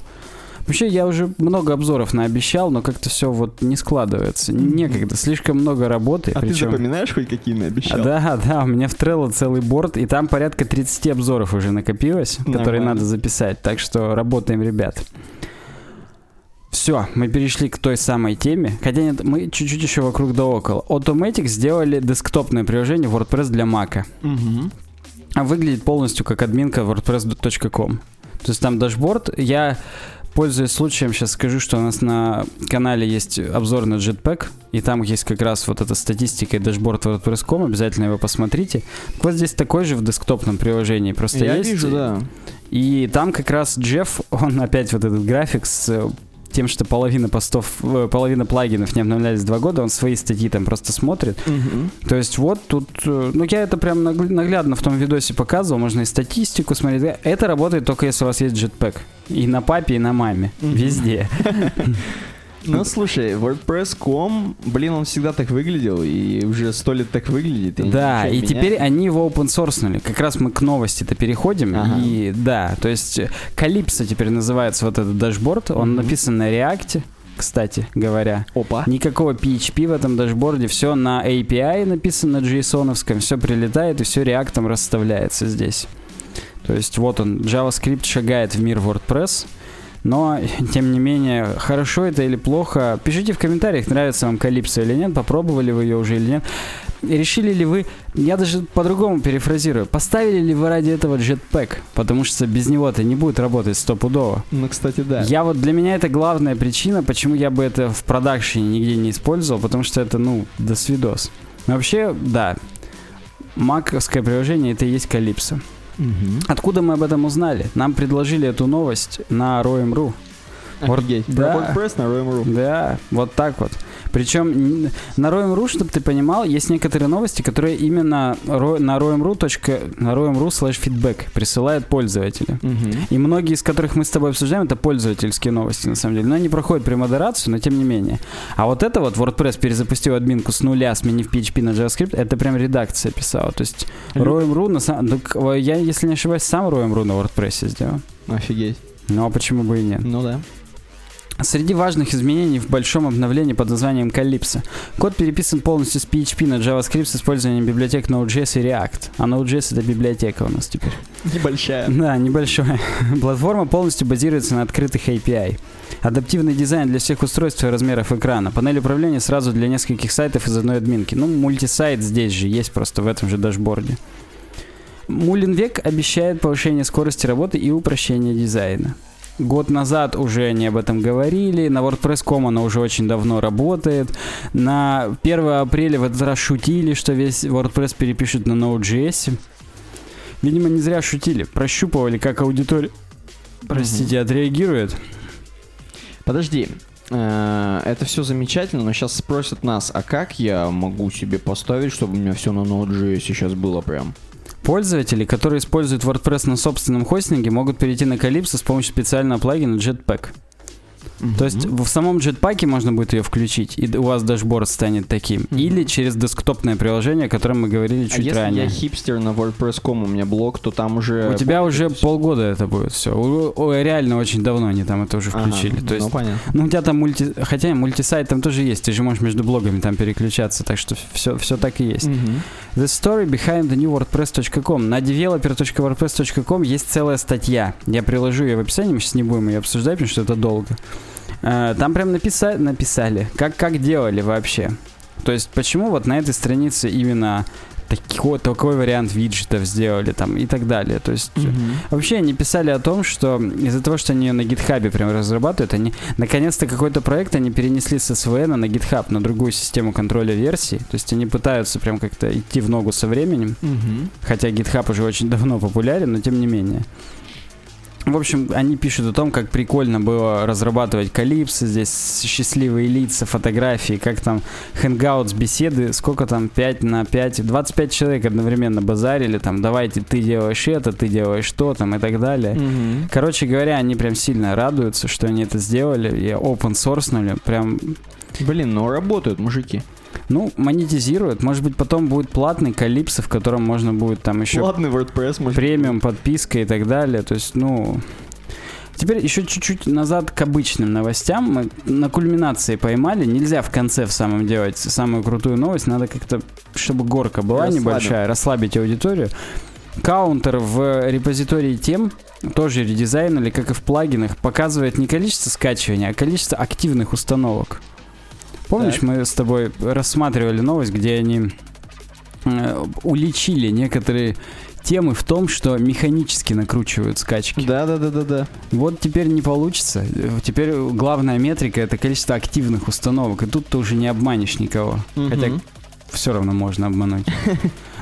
Speaker 1: Вообще, я уже много обзоров наобещал, но как-то все вот не складывается. Некогда, слишком много работы.
Speaker 2: А ты
Speaker 1: причем-
Speaker 2: запоминаешь хоть какие наобещал?
Speaker 1: Да, да, у меня в Trello целый борт, и там порядка 30 обзоров уже накопилось, которые
Speaker 2: Нормально.
Speaker 1: надо записать. Так что работаем, ребят. Все, мы перешли к той самой теме. Хотя нет, мы чуть-чуть еще вокруг да около. Automatic сделали десктопное приложение WordPress для Mac. А выглядит полностью как админка wordpress.com. То есть там дашборд. Я, пользуясь случаем, сейчас скажу, что у нас на канале есть обзор на Jetpack, и там есть как раз вот эта статистика и дашборд WordPress.com, обязательно его посмотрите. Вот здесь такой же в десктопном приложении просто
Speaker 2: Я
Speaker 1: есть.
Speaker 2: вижу, да.
Speaker 1: И там как раз Джефф, он опять вот этот график с э, тем, что половина постов, э, половина плагинов не обновлялись два года, он свои статьи там просто смотрит.
Speaker 2: Мгм.
Speaker 1: То есть вот тут, э, ну я это прям нагл- наглядно в том видосе показывал, можно и статистику смотреть. Это работает только если у вас есть джетпэк. И на папе, и на маме.
Speaker 2: Мгм.
Speaker 1: Везде.
Speaker 2: Ну, слушай, WordPress.com, блин, он всегда так выглядел, и уже сто лет так выглядит. и
Speaker 1: Да, и
Speaker 2: не
Speaker 1: теперь они его open source нули. Как раз мы к новости-то переходим.
Speaker 2: Ага.
Speaker 1: И да, то есть э, Calypso теперь называется вот этот дашборд. Он
Speaker 2: Мгм.
Speaker 1: написан на React, кстати говоря.
Speaker 2: Опа.
Speaker 1: Никакого PHP в этом дашборде, все на API написано на JSON, все прилетает и все React ом расставляется здесь. То есть вот он, JavaScript шагает в мир WordPress, но, тем не менее, хорошо это или плохо, пишите в комментариях, нравится вам Calypso или нет, попробовали вы ее уже или нет. Решили ли вы, я даже по-другому перефразирую, поставили ли вы ради этого Jetpack, потому что без него-то не будет работать стопудово.
Speaker 2: Ну, кстати, да.
Speaker 1: Я вот для меня это главная причина, почему я бы это в продакшене нигде не использовал, потому что это, ну, до свидос. Но вообще, да, маковское приложение это и есть Calypso.
Speaker 2: Мгм.
Speaker 1: Откуда мы об этом узнали? Нам предложили эту новость на Roam.ru. Word-
Speaker 2: Офигеть.
Speaker 1: да.
Speaker 2: Про WordPress на Roam.ru.
Speaker 1: Да, вот так вот. Причем на Roam.ru, чтобы ты понимал, есть некоторые новости, которые именно на точка- на Roam.ru slash feedback присылают пользователи.
Speaker 2: Мгм.
Speaker 1: И многие из которых мы с тобой обсуждаем, это пользовательские новости, на самом деле. Но они проходят премодерацию, но тем не менее. А вот это вот WordPress перезапустил админку с нуля, сменив PHP на JavaScript, это прям редакция писала. То есть Roam.ru, на самом э, я, если не ошибаюсь, сам Roam.ru на WordPress сделал.
Speaker 2: Офигеть.
Speaker 1: Ну а почему бы и нет?
Speaker 2: Ну да.
Speaker 1: Среди важных изменений в большом обновлении под названием Calypso. Код переписан полностью с PHP на JavaScript с использованием библиотек Node.js и React. А Node.js это библиотека у нас теперь.
Speaker 2: Небольшая.
Speaker 1: Да, небольшая. Платформа полностью базируется на открытых API. Адаптивный дизайн для всех устройств и размеров экрана. Панель управления сразу для нескольких сайтов из одной админки. Ну, мультисайт здесь же есть просто в этом же дашборде. Мулленвег обещает повышение скорости работы и упрощение дизайна. Год назад уже они об этом говорили, на WordPress.com оно уже очень давно работает. На 1 апреля в этот раз шутили, что весь WordPress перепишут на Node.js. Видимо, не зря шутили. Прощупывали, как аудитория, простите, отреагирует.
Speaker 2: Подожди. Э, Это все замечательно, но сейчас спросят нас, а как я могу себе поставить, чтобы у меня все на Node.js сейчас было прям?
Speaker 1: Пользователи, которые используют WordPress на собственном хостинге, могут перейти на Calypso с помощью специального плагина Jetpack. То есть в самом Jetpack можно будет ее включить, и у вас дашборд станет таким.
Speaker 2: Мгм.
Speaker 1: Или через десктопное приложение, о котором мы говорили
Speaker 2: А
Speaker 1: чуть
Speaker 2: если
Speaker 1: ранее.
Speaker 2: я хипстер на WordPress.com, у меня блог, то там уже...
Speaker 1: У тебя уже полгода это будет все. реально очень давно они там это уже
Speaker 2: Ага,
Speaker 1: включили. То есть,
Speaker 2: Ну, понятно.
Speaker 1: ну у тебя там мульти... Хотя мультисайт там тоже есть, ты же можешь между блогами там переключаться, так что все, все так и есть.
Speaker 2: Мгм.
Speaker 1: The story behind the new WordPress.com. На developer.wordpress.com есть целая статья. Я приложу ее в описании, мы сейчас не будем ее обсуждать, потому что это долго. Э, Там прям написа- написали, как, как делали вообще. То есть, почему вот на этой странице именно такой, такой вариант виджетов сделали там и так далее. То есть,
Speaker 2: Мгм.
Speaker 1: Вообще они писали о том, что из-за того, что они ее на гитхабе прям разрабатывают, они наконец-то какой-то проект они перенесли с SVN на GitHub, на другую систему контроля версий. То есть они пытаются прям как-то идти в ногу со временем,
Speaker 2: Мгм.
Speaker 1: хотя GitHub уже очень давно популярен, но тем не менее. В общем, они пишут о том, как прикольно было разрабатывать Калипсо, здесь счастливые лица, фотографии, как там Hangouts, беседы, сколько там, 5 на 5, 25 человек одновременно базарили, там, давайте ты делаешь это, ты делаешь то, там, и так далее.
Speaker 2: Мгм.
Speaker 1: Короче говоря, они прям сильно радуются, что они это сделали и open sourceнули. Прям,
Speaker 2: Блин, ну работают мужики.
Speaker 1: Ну, монетизируют. Может быть, потом будет платный калипсо, в котором можно будет там еще
Speaker 2: Ладный WordPress, может
Speaker 1: премиум, подписка и так далее. То есть, ну... Теперь еще чуть-чуть назад к обычным новостям. Мы на кульминации поймали. Нельзя в конце в самом делать самую крутую новость. Надо как-то, чтобы горка была
Speaker 2: Расслабим.
Speaker 1: небольшая, расслабить аудиторию. Каунтер в репозитории тем тоже редизайнили, как и в плагинах, показывает не количество скачивания, а количество активных установок. Помнишь,
Speaker 2: Так.
Speaker 1: мы с тобой рассматривали новость, где они э, уличили некоторые темы в том, что механически накручивают скачки.
Speaker 2: Да, да, да, да, да.
Speaker 1: Вот теперь не получится. Теперь главная метрика это количество активных установок. И тут ты уже не обманешь никого. Хотя
Speaker 2: Мгм.
Speaker 1: все равно можно обмануть.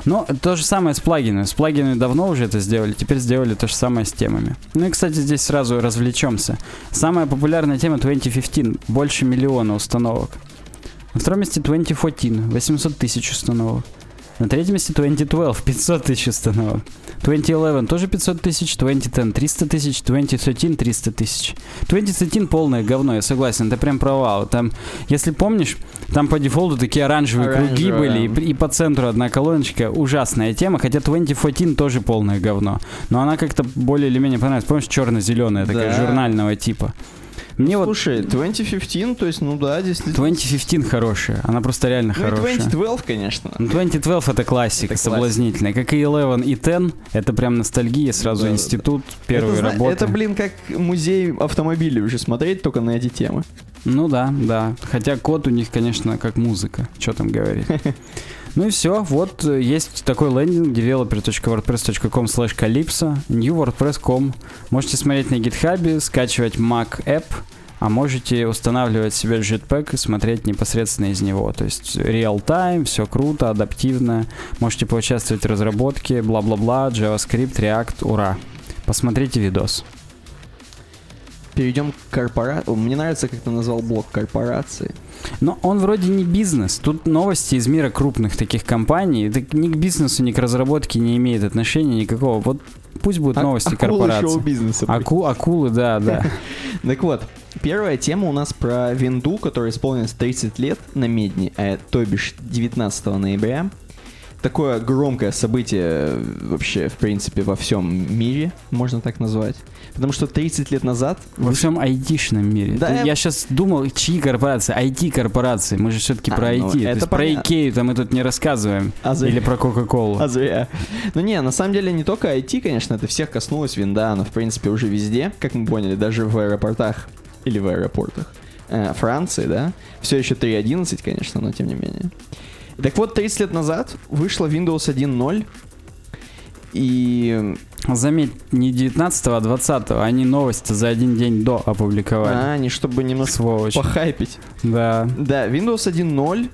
Speaker 1: Но то же самое с плагинами. С плагинами давно уже это сделали, теперь сделали то же самое с темами. Ну и, кстати, здесь сразу развлечемся. Самая популярная тема 2015, больше миллиона установок. На втором месте 2014, 800 тысяч установок. На третьем месте 2012, 500 тысяч установок. 2011 тоже 500 тысяч, 2010 300 тысяч, 2013 300 тысяч. 2013 полное говно, я согласен, это прям провал. Там, если помнишь, там по дефолту такие оранжевые круги
Speaker 2: Оранжевые.
Speaker 1: были, и, и по центру одна колоночка. Ужасная тема, хотя 2014 тоже полное говно. Но она как-то более или менее понравилась. Помнишь, черно-зеленая, такая
Speaker 2: Да.
Speaker 1: журнального типа. Мне вот
Speaker 2: Слушай, 2015, то есть, ну да, действительно.
Speaker 1: 2015 хорошая, она просто реально
Speaker 2: Ну и
Speaker 1: хорошая.
Speaker 2: 2012, конечно.
Speaker 1: Ну, 2012 это классика,
Speaker 2: Это
Speaker 1: соблазнительная. Как и 11 и 10, это прям ностальгия, сразу
Speaker 2: Да, да,
Speaker 1: институт, первые
Speaker 2: это,
Speaker 1: работы.
Speaker 2: Это, блин, как музей автомобилей уже смотреть только на эти темы.
Speaker 1: Ну да, да. Хотя код у них, конечно, как музыка. Что там говорить. Ну и все, вот э, есть такой лендинг developer.wordpress.com slash calypso, newwordpress.com. Можете смотреть на GitHub, скачивать Mac App, а можете устанавливать себе Jetpack и смотреть непосредственно из него. То есть real-time, все круто, адаптивно. Можете поучаствовать в разработке, бла-бла-бла, JavaScript, React, ура. Посмотрите видос.
Speaker 2: Перейдем к корпорации. Мне нравится, как ты назвал блок корпорации.
Speaker 1: Но он вроде не бизнес. Тут новости из мира крупных таких компаний. Это ни к бизнесу, ни к разработке не имеет отношения никакого. Вот пусть будут
Speaker 2: А-
Speaker 1: новости
Speaker 2: акулы
Speaker 1: корпораций.
Speaker 2: шоу-бизнеса.
Speaker 1: Аку, акулы, да, да.
Speaker 2: Так вот, первая тема у нас про винду, которая исполнилась 30 лет на Медне, а, то бишь 19 ноября. Такое громкое событие э, вообще, в принципе, во всем мире, можно так назвать. Потому что 30 лет назад...
Speaker 1: Во всем айтишном мире.
Speaker 2: Да, я-
Speaker 1: я сейчас думал, чьи корпорации? IT-корпорации. Мы же все-таки
Speaker 2: А,
Speaker 1: про
Speaker 2: ну,
Speaker 1: IT. То
Speaker 2: это
Speaker 1: есть про
Speaker 2: понятно.
Speaker 1: Икею-то мы тут не рассказываем.
Speaker 2: А зря.
Speaker 1: Или про Кока-Колу.
Speaker 2: А зря. Ну не, на самом деле не только IT, конечно, это всех коснулось винда, но в принципе уже везде, как мы поняли, даже в аэропортах или в аэропортах э, Франции, да, все еще 3.11, конечно, но тем не менее. Так вот, 30 лет назад вышла Windows 1.0, и
Speaker 1: Заметь, не 19 а 20 Они новости за один день до опубликовали.
Speaker 2: а, они чтобы немножко
Speaker 1: Сволочи.
Speaker 2: похайпить.
Speaker 1: Да.
Speaker 2: Да, Windows 1.0,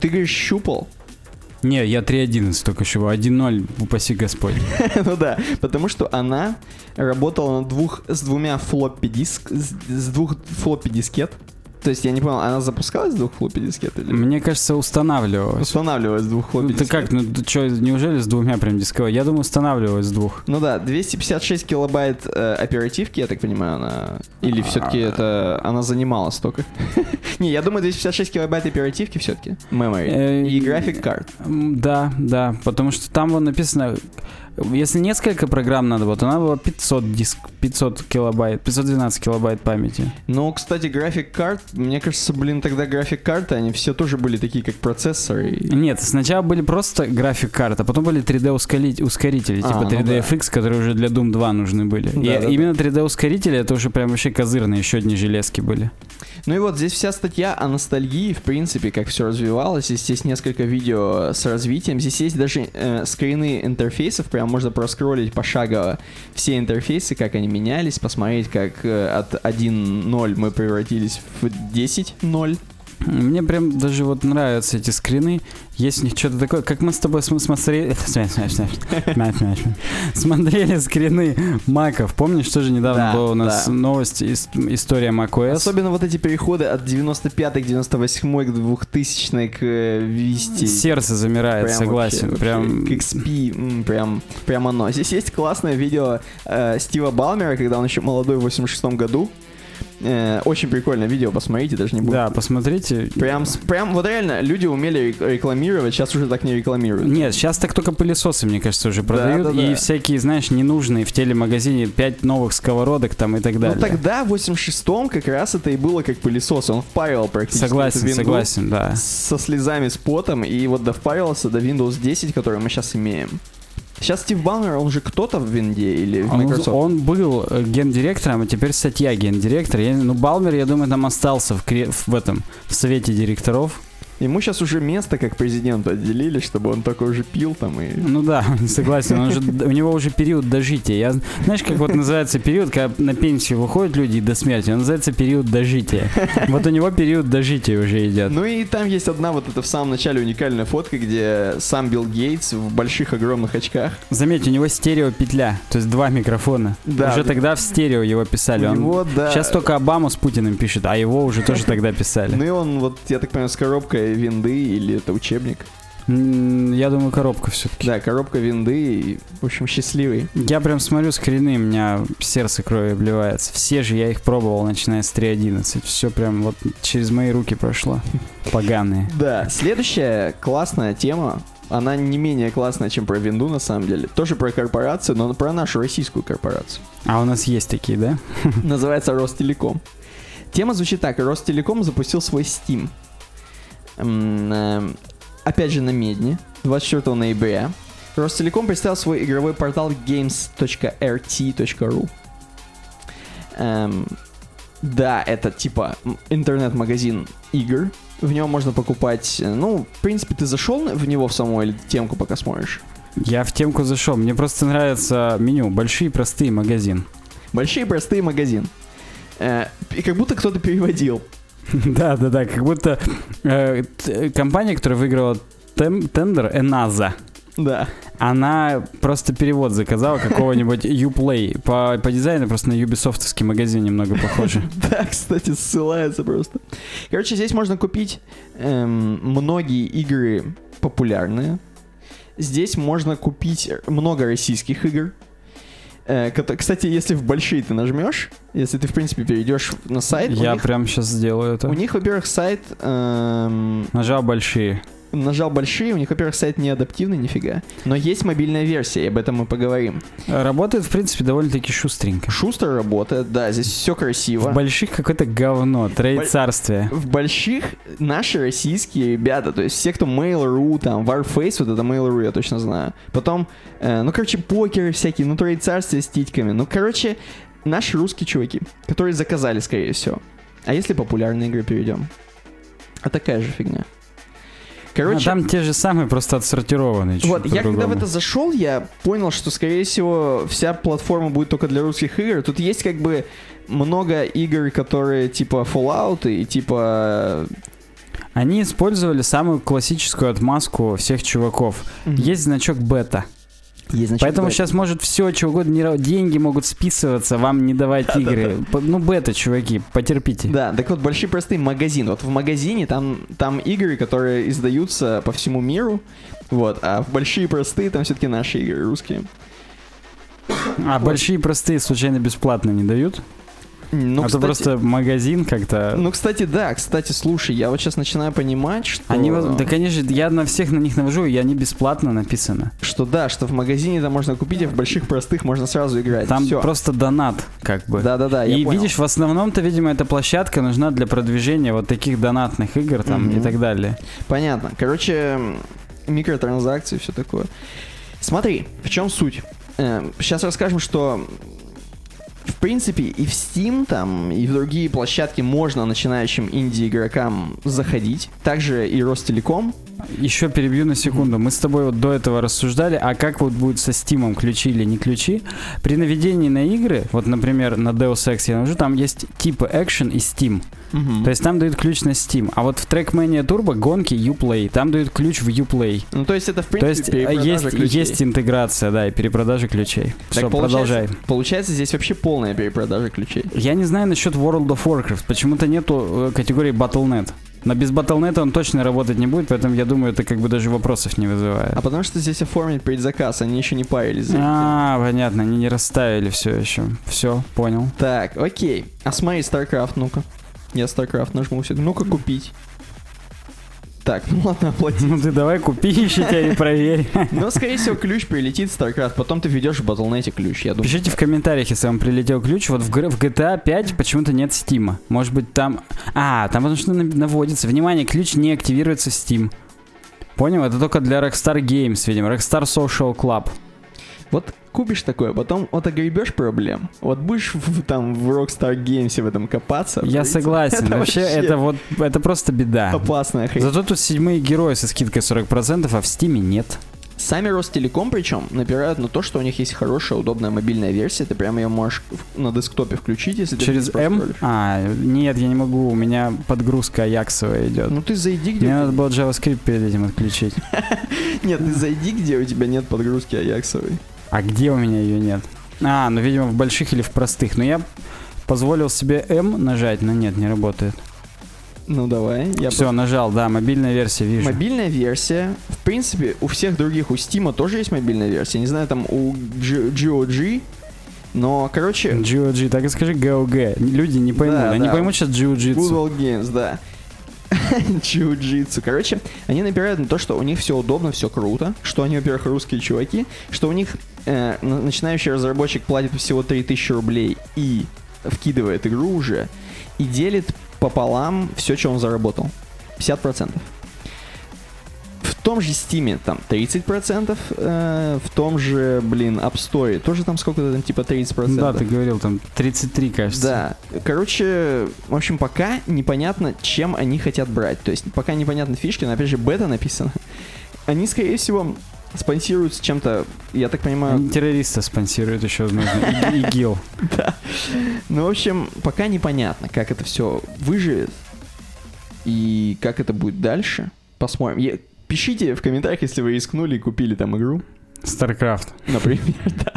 Speaker 2: ты говоришь, щупал?
Speaker 1: Не, я 3.11 только еще. 1.0, упаси Господь.
Speaker 2: ну да, потому что она работала на двух, с двумя флоппи диск, с, с двух флоппи дискет. То есть я не понял, она запускалась с двух флоппи дискет или
Speaker 1: Мне кажется, устанавливалось.
Speaker 2: устанавливалась с двух флоппи
Speaker 1: Ну, ты
Speaker 2: дискет?
Speaker 1: как, ну ты что, неужели с двумя прям дисковой? Я думаю, устанавливалось с двух.
Speaker 2: Ну да, 256 килобайт э, оперативки, я так понимаю, она... Или все-таки
Speaker 1: А.
Speaker 2: это... Она занимала столько? Не, я думаю, 256 килобайт оперативки все-таки. Memory.
Speaker 1: Э,
Speaker 2: И график карт.
Speaker 1: Да, да, потому что там вот написано, если несколько программ надо было, то надо было 500 диск, 500 килобайт, 512 килобайт памяти.
Speaker 2: Ну, кстати, график карт, мне кажется, блин, тогда график карты, они все тоже были такие, как процессоры.
Speaker 1: Нет, сначала были просто график карт, а потом были 3D ускорить- ускорители,
Speaker 2: А,
Speaker 1: типа
Speaker 2: ну
Speaker 1: 3D-FX, которые уже для Doom 2 нужны были.
Speaker 2: Да,
Speaker 1: И
Speaker 2: да, да.
Speaker 1: именно 3D-ускорители это уже прям вообще козырные, еще одни железки были.
Speaker 2: Ну и вот здесь вся статья о ностальгии, в принципе, как все развивалось. Здесь есть несколько видео с развитием. Здесь есть даже э, скрины интерфейсов, прям можно проскроллить пошагово все интерфейсы, как они менялись, посмотреть, как э, от 1.0 мы превратились в 10.0.
Speaker 1: Мне прям даже вот нравятся эти скрины. Есть в них что-то такое, как мы с тобой см- смотрели... Смотрели скрины маков. Помнишь, тоже недавно
Speaker 2: Да,
Speaker 1: была у нас
Speaker 2: да.
Speaker 1: новость, ис- история macOS.
Speaker 2: Особенно вот эти переходы от 95 к 98 к 2000 к э, Висте.
Speaker 1: Сердце замирает,
Speaker 2: Прям
Speaker 1: согласен.
Speaker 2: вообще,
Speaker 1: прям...
Speaker 2: К XP, прям, прям оно. Здесь есть классное видео э, Стива Балмера, когда он еще молодой в 86 году. Э, очень прикольное видео, посмотрите, даже не буду.
Speaker 1: Да, посмотрите.
Speaker 2: Прям, прям, вот реально, люди умели рек- рекламировать, сейчас уже так не рекламируют.
Speaker 1: Нет, сейчас так только пылесосы, мне кажется, уже продают.
Speaker 2: да, да.
Speaker 1: И всякие, знаешь, ненужные в телемагазине 5 новых сковородок там и так
Speaker 2: Ну
Speaker 1: далее.
Speaker 2: тогда, в 86-м, как раз это и было как пылесос. Он впаривал практически
Speaker 1: Согласен, согласен, да.
Speaker 2: Со слезами, с потом, и вот довпаривался до Windows 10, который мы сейчас имеем. Сейчас Стив Балмер, он же кто-то в винде или в
Speaker 1: Он,
Speaker 2: Microsoft?
Speaker 1: он был э, гендиректором, а теперь статья гендиректор. Я, ну, Балмер, я думаю, там остался в, кре- в этом в совете директоров.
Speaker 2: Ему сейчас уже место как президенту отделили, чтобы он только уже пил там и...
Speaker 1: Ну да, согласен. Он уже, у него уже период дожития. Я, знаешь, как вот называется период, когда на пенсию выходят люди до смерти? Он называется период дожития. Вот у него период дожития уже идет.
Speaker 2: Ну и там есть одна вот эта в самом начале уникальная фотка, где сам Билл Гейтс в больших огромных очках.
Speaker 1: Заметь, у него стерео петля, то есть два микрофона.
Speaker 2: Да,
Speaker 1: уже
Speaker 2: да.
Speaker 1: тогда в стерео его писали.
Speaker 2: У
Speaker 1: Он-
Speaker 2: него, да.
Speaker 1: Сейчас только Обаму с Путиным пишет, а его уже тоже тогда писали.
Speaker 2: Ну и он вот, я так понимаю, с коробкой винды или это учебник.
Speaker 1: Я думаю, коробка все-таки.
Speaker 2: Да, коробка винды и, в общем, счастливый.
Speaker 1: Я прям смотрю скрины, у меня сердце крови обливается. Все же я их пробовал, начиная с 3.11. Все прям вот через мои руки прошло. Поганые.
Speaker 2: Да, следующая классная тема, она не менее классная, чем про винду, на самом деле. Тоже про корпорацию, но про нашу российскую корпорацию.
Speaker 1: А у нас есть такие, да?
Speaker 2: Называется Ростелеком. Тема звучит так. Ростелеком запустил свой Steam. Эм, Опять же на Медне, 24 ноября. Ростелеком представил свой игровой портал games.rt.ru. Эм, да, это типа интернет-магазин игр. В нем можно покупать... э, Ну, в принципе, ты зашел в него в саму или темку пока смотришь?
Speaker 1: Я в темку зашел. Мне просто нравится меню. Большие, простые магазин.
Speaker 2: Большие простые магазин. Э, и как будто кто-то переводил.
Speaker 1: Да, да, да. Как будто э, компания, которая выиграла тем- тендер, Эназа,
Speaker 2: Да.
Speaker 1: она просто перевод заказала какого-нибудь Uplay. По, по дизайну просто на юбисофтовский магазин немного похоже.
Speaker 2: Да, кстати, ссылается просто. Короче, здесь можно купить эм, многие игры популярные. Здесь можно купить много российских игр. Э, кстати, если в большие ты нажмешь, если ты, в принципе, перейдешь на сайт, у
Speaker 1: Я
Speaker 2: них,
Speaker 1: прям сейчас сделаю
Speaker 2: у
Speaker 1: это.
Speaker 2: них, во-первых, сайт эм,
Speaker 1: Нажал большие.
Speaker 2: Нажал большие, у них, во-первых, сайт не адаптивный, нифига. Но есть мобильная версия, и об этом мы поговорим.
Speaker 1: Работает, в принципе, довольно-таки шустренько.
Speaker 2: Шустер работает, да, здесь все красиво.
Speaker 1: В больших какое-то говно, трейд
Speaker 2: Боль-
Speaker 1: царствие.
Speaker 2: в больших наши российские ребята, то есть все, кто Mail.ru, там, Warface, вот это Mail.ru, я точно знаю. Потом, э, ну, короче, покеры всякие, ну, трейд царствия с титьками. Ну, короче, наши русские чуваки, которые заказали, скорее всего. А если популярные игры перейдем? А такая же фигня. Короче,
Speaker 1: а там те же самые, просто отсортированные.
Speaker 2: вот, я когда в это зашел, я понял, что, скорее всего, вся платформа будет только для русских игр. Тут есть как бы много игр, которые типа Fallout и типа...
Speaker 1: Они использовали самую классическую отмазку всех чуваков. Есть значок бета.
Speaker 2: Значит,
Speaker 1: Поэтому сейчас может все, чего угодно, не деньги могут списываться, вам не давать игры. По- Ну, бета, чуваки, потерпите.
Speaker 2: Да, так вот, большой простой магазин. Вот в магазине там, там игры, которые издаются по всему миру, вот, а в большие простые там все-таки наши игры русские.
Speaker 1: А большие простые случайно бесплатно не дают?
Speaker 2: Ну,
Speaker 1: а
Speaker 2: кстати,
Speaker 1: то просто магазин как-то...
Speaker 2: ну, кстати, да, кстати, слушай, я вот сейчас начинаю понимать, что...
Speaker 1: Они, да, конечно, я на всех на них навожу, и они бесплатно написано.
Speaker 2: Что да, что в магазине там можно купить, а в больших простых можно сразу играть.
Speaker 1: Там
Speaker 2: Всё.
Speaker 1: просто донат, как бы.
Speaker 2: Да-да-да, я
Speaker 1: И
Speaker 2: понял.
Speaker 1: видишь, в основном-то, видимо, эта площадка нужна для продвижения вот таких донатных игр там
Speaker 2: Мгм.
Speaker 1: и так далее.
Speaker 2: Понятно. Короче, микротранзакции, все такое. Смотри, в чем суть? сейчас расскажем, что в принципе и в Steam там, и в другие площадки можно начинающим инди-игрокам заходить. Также и Ростелеком.
Speaker 1: Еще перебью на секунду. Мы с тобой вот до этого рассуждали, а как вот будет со Steam, ключи или не ключи. При наведении на игры, вот, например, на Deus Ex я навожу, там есть типы Action и Steam. То есть там дают ключ на Steam. А вот в Trackmania Turbo гонки Uplay, там дают ключ в Uplay.
Speaker 2: Ну, то есть это, в
Speaker 1: То
Speaker 2: принципе,
Speaker 1: есть э, есть,
Speaker 2: ключей.
Speaker 1: есть интеграция, да, и перепродажа ключей.
Speaker 2: Так
Speaker 1: Все,
Speaker 2: получается-
Speaker 1: продолжай.
Speaker 2: Получается, здесь вообще полная перепродажа ключей.
Speaker 1: Я не знаю насчет World of Warcraft. Почему-то нету э, категории Battle.net. Но без Battle.net он точно работать не будет, поэтому я думаю, это как бы даже вопросов не вызывает.
Speaker 2: А потому что здесь оформить предзаказ, они еще не парились.
Speaker 1: А, понятно, они не расставили все еще. Все, понял.
Speaker 2: Так, окей. А смотри, StarCraft, ну-ка. Я StarCraft нажму все. Ну-ка купить. Так, ну ладно, оплати.
Speaker 1: Ну ты давай купи, ищи тебя и проверь.
Speaker 2: Но, скорее всего, ключ прилетит в StarCraft, потом ты введешь в Battle.net ключ, я думаю.
Speaker 1: Пишите в комментариях, если вам прилетел ключ. Вот в, GTA 5 почему-то нет Стима. Может быть там... А, там потому что на- наводится. Внимание, ключ не активируется в Steam. Понял? Это только для Rockstar Games, видимо. Rockstar Social Club.
Speaker 2: Вот купишь такое, потом вот огребешь проблем. Вот будешь в- там в Rockstar Games в этом копаться.
Speaker 1: Я
Speaker 2: блин,
Speaker 1: согласен.
Speaker 2: это
Speaker 1: Вообще,
Speaker 2: вообще
Speaker 1: это вот... Это просто беда.
Speaker 2: Опасная хрень.
Speaker 1: Зато тут седьмые герои со скидкой 40%, а в Стиме нет.
Speaker 2: Сами Ростелеком, причем, напирают на то, что у них есть хорошая, удобная мобильная версия. Ты прямо ее можешь на десктопе включить, если ты
Speaker 1: Через
Speaker 2: просто
Speaker 1: М? А, нет, я не могу. У меня подгрузка Аяксовая идет.
Speaker 2: Ну ты зайди, где...
Speaker 1: Мне надо было JavaScript перед этим отключить.
Speaker 2: Нет, ты зайди, где у тебя нет подгрузки Аяксовой.
Speaker 1: А где у меня ее нет? А, ну, видимо, в больших или в простых. Но я позволил себе М нажать, но нет, не работает.
Speaker 2: Ну давай. Я
Speaker 1: Все, нажал, да, мобильная версия, вижу.
Speaker 2: Мобильная версия. В принципе, у всех других, у Steam тоже есть мобильная версия. Не знаю, там у G- GOG. Но, короче,
Speaker 1: GOG, так и скажи GOG. Люди не поймут.
Speaker 2: Да,
Speaker 1: Они
Speaker 2: да.
Speaker 1: поймут сейчас Jiu-Jitsu.
Speaker 2: Google Games, да. Jiu-Jitsu. Короче, они напирают на то, что у них все удобно, все круто, что они, во-первых, русские чуваки, что у них э, на- начинающий разработчик платит всего 3000 рублей и вкидывает игру уже, и делит пополам все, что он заработал. 50%. В том же Steam там 30%, э, в том же, блин, App Store тоже там сколько-то там типа 30%.
Speaker 1: Да, ты говорил, там 33, кажется.
Speaker 2: Да. Короче, в общем, пока непонятно, чем они хотят брать. То есть пока непонятны фишки, но опять же бета написано. Они, скорее всего, спонсируются чем-то, я так понимаю...
Speaker 1: Они террориста спонсируют еще, возможно. ИГИЛ.
Speaker 2: Ну, в общем, пока непонятно, как это все выживет и как это будет дальше. Посмотрим. Пишите в комментариях, если вы рискнули и купили там игру,
Speaker 1: StarCraft.
Speaker 2: например, да.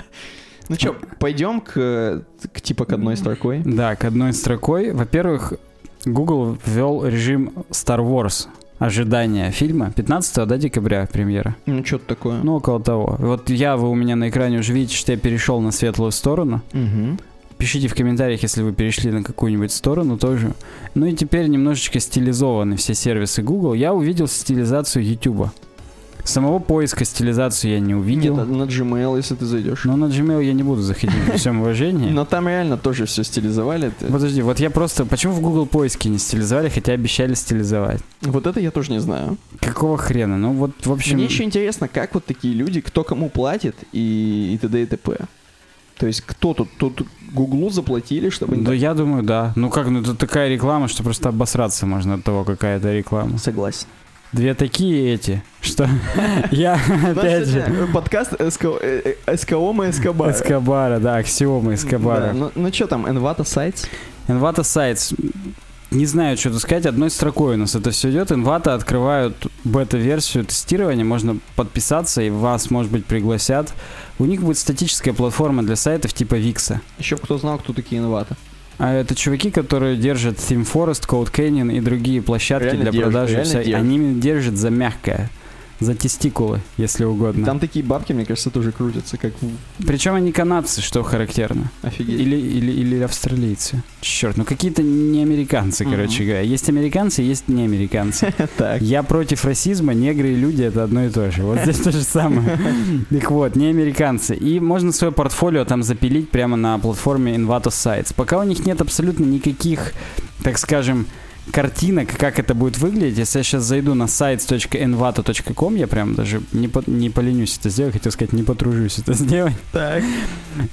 Speaker 2: Ну что, пойдем к, к типа к одной строкой.
Speaker 1: Да, к одной строкой. Во-первых, Google ввел режим Star Wars. Ожидание фильма 15 да, декабря премьера.
Speaker 2: Ну, что-то такое.
Speaker 1: Ну, около того. Вот я, вы у меня на экране уже видите, что я перешел на светлую сторону.
Speaker 2: Мгм.
Speaker 1: Пишите в комментариях, если вы перешли на какую-нибудь сторону тоже. Ну и теперь немножечко стилизованы все сервисы Google. Я увидел стилизацию YouTube. Самого поиска стилизацию я не увидел.
Speaker 2: Нет, на Gmail, если ты зайдешь.
Speaker 1: Но на Gmail я не буду заходить, при всем уважении.
Speaker 2: Но там реально тоже все стилизовали.
Speaker 1: Подожди, вот я просто... Почему в Google поиске не стилизовали, хотя обещали стилизовать?
Speaker 2: Вот это я тоже не знаю.
Speaker 1: Какого хрена? Ну вот, в общем...
Speaker 2: Мне еще интересно, как вот такие люди, кто кому платит и, и т.д. и т.п. То есть кто тут? Тут Гуглу заплатили, чтобы...
Speaker 1: Да я думаю, да. Ну как, ну это такая реклама, что просто обосраться можно от того, какая это реклама.
Speaker 2: Согласен.
Speaker 1: Две такие эти, что я опять же...
Speaker 2: Подкаст СКО э, э, Эскобара.
Speaker 1: Эскобара, да, аксиомы
Speaker 2: Да,
Speaker 1: Эскобара.
Speaker 2: Ну, ну что там, Envato Sites?
Speaker 1: Envato Sites. Не знаю, что тут сказать. Одной строкой у нас это все идет. Envato открывают бета-версию тестирования. Можно подписаться, и вас, может быть, пригласят. У них будет статическая платформа для сайтов типа Wix.
Speaker 2: Еще кто знал, кто такие Envato?
Speaker 1: А это чуваки, которые держат Theme Forest, Code Canyon и другие площадки
Speaker 2: Реально
Speaker 1: для
Speaker 2: держат,
Speaker 1: продажи.
Speaker 2: реально
Speaker 1: вся-
Speaker 2: держат.
Speaker 1: Они держат за мягкое. За тестикулы, если угодно.
Speaker 2: Там такие бабки, мне кажется, тоже крутятся, как
Speaker 1: Причем они канадцы, что характерно.
Speaker 2: офигеть.
Speaker 1: Или, или, или австралийцы. Черт, ну какие-то не американцы,
Speaker 2: Мгм.
Speaker 1: короче говоря. Есть американцы, есть не американцы.
Speaker 2: Так.
Speaker 1: Я против расизма, негры и люди это одно и то же. Вот здесь то же самое. Так вот, не американцы. И можно свое портфолио там запилить прямо на платформе Envato Sites. Пока у них нет абсолютно никаких, так скажем, картинок, как это будет выглядеть. Если я сейчас зайду на sites.envato.com, я прям даже не, по- не поленюсь это сделать, хотел сказать, не потружусь это сделать.
Speaker 2: Так.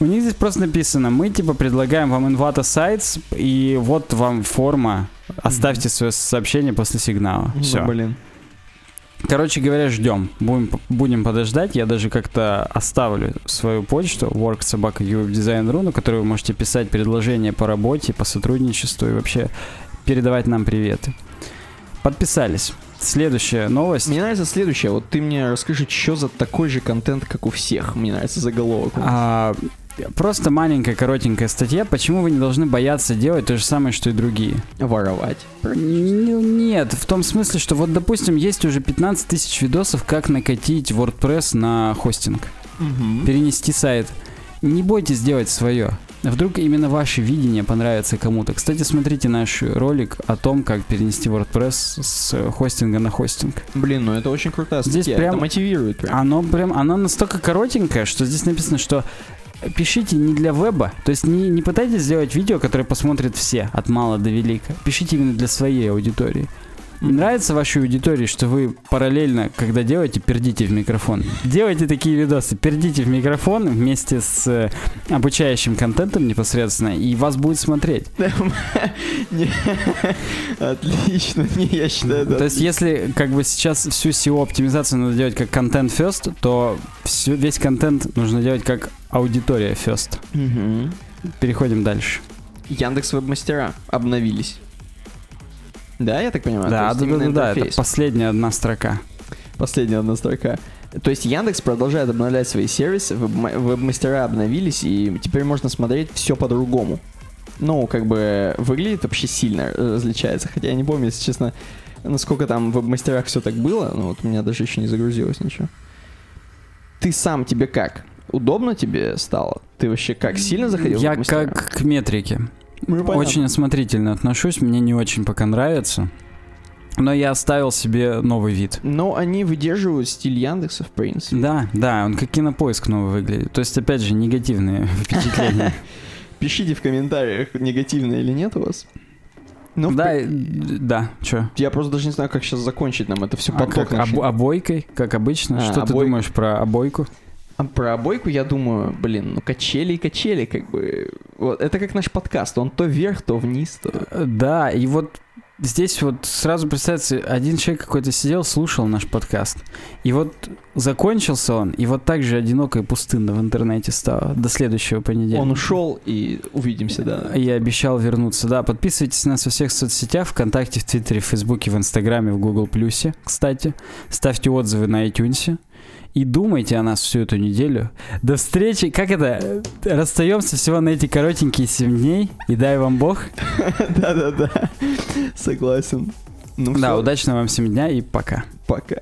Speaker 1: У них здесь просто написано, мы типа предлагаем вам Envato Sites, и вот вам форма, оставьте свое сообщение после сигнала. Все.
Speaker 2: Ну, блин.
Speaker 1: Короче говоря, ждем. Будем, будем подождать. Я даже как-то оставлю свою почту worksobaka.uwebdesign.ru, на которую вы можете писать предложения по работе, по сотрудничеству и вообще передавать нам приветы. Подписались. Следующая новость.
Speaker 2: Мне нравится следующее. Вот ты мне расскажи, что за такой же контент, как у всех. Мне нравится заголовок.
Speaker 1: А, просто маленькая коротенькая статья. Почему вы не должны бояться делать то же самое, что и другие?
Speaker 2: Воровать.
Speaker 1: Нет, в том смысле, что вот, допустим, есть уже 15 тысяч видосов, как накатить WordPress на хостинг. перенести сайт. Не бойтесь делать свое. Вдруг именно ваше видение понравится кому-то. Кстати, смотрите наш ролик о том, как перенести WordPress с хостинга на хостинг.
Speaker 2: Блин, ну это очень крутая
Speaker 1: Здесь
Speaker 2: статья.
Speaker 1: прям-
Speaker 2: Это мотивирует прям.
Speaker 1: Оно прям, оно настолько коротенькое, что здесь написано, что пишите не для веба, то есть не, не пытайтесь сделать видео, которое посмотрят все, от мала до велика. Пишите именно для своей аудитории. Нравится вашей аудитории, что вы параллельно, когда делаете, пердите в микрофон. Делайте такие видосы, пердите в микрофон вместе с э, обучающим контентом непосредственно, и вас будет смотреть.
Speaker 2: Отлично. Не, я считаю.
Speaker 1: То есть, если как бы сейчас всю SEO-оптимизацию надо делать как контент first, то весь контент нужно делать как аудитория first. Переходим дальше.
Speaker 2: Яндекс веб-мастера обновились. Да, я так понимаю?
Speaker 1: да, да, да, да, это последняя одна строка.
Speaker 2: Последняя одна строка. То есть Яндекс продолжает обновлять свои сервисы, веб- веб-мастера обновились, и теперь можно смотреть все по-другому. ну, как бы, выглядит вообще сильно различается. Хотя я не помню, если честно, насколько там в веб-мастерах все так было. Ну, вот у меня даже еще не загрузилось ничего. Ты сам тебе как? Удобно тебе стало? Ты вообще как, сильно заходил
Speaker 1: Я
Speaker 2: в
Speaker 1: как к метрике.
Speaker 2: Ну, понятно.
Speaker 1: Очень осмотрительно отношусь, мне не очень пока нравится. Но я оставил себе новый вид.
Speaker 2: Но они выдерживают стиль Яндекса, в принципе.
Speaker 1: Да, да, он как кинопоиск новый выглядит. То есть, опять же, негативные впечатления.
Speaker 2: Пишите в комментариях, негативно или нет у вас. Ну, в
Speaker 1: Да, э, да, чё?
Speaker 2: Я просто даже не знаю, как сейчас закончить нам это все
Speaker 1: А
Speaker 2: поток
Speaker 1: как,
Speaker 2: наш.
Speaker 1: об- обойкой, как обычно?
Speaker 2: А,
Speaker 1: Что ты
Speaker 2: обойка.
Speaker 1: думаешь про обойку?
Speaker 2: А про обойку я думаю, блин, ну качели и качели, как бы. Вот, это как наш подкаст, он то вверх, то вниз, то...
Speaker 1: Э, Да, и вот здесь вот сразу представьте, один человек какой-то сидел, слушал наш подкаст, и вот закончился он, и вот так же одиноко и пустынно в интернете стало до следующего понедельника.
Speaker 2: Он ушел, и увидимся, да.
Speaker 1: Я обещал вернуться. Да, подписывайтесь на нас во всех соцсетях, ВКонтакте, в Твиттере, в Фейсбуке, в Инстаграме, в Гугл Плюсе, кстати. Ставьте отзывы на iTunes. И думайте о нас всю эту неделю. До встречи. Как это? Расстаемся всего на эти коротенькие 7 дней. И дай вам Бог.
Speaker 2: Да-да-да, согласен. Ну
Speaker 1: Да,
Speaker 2: всё,
Speaker 1: удачного вам 7 дня и пока.
Speaker 2: пока.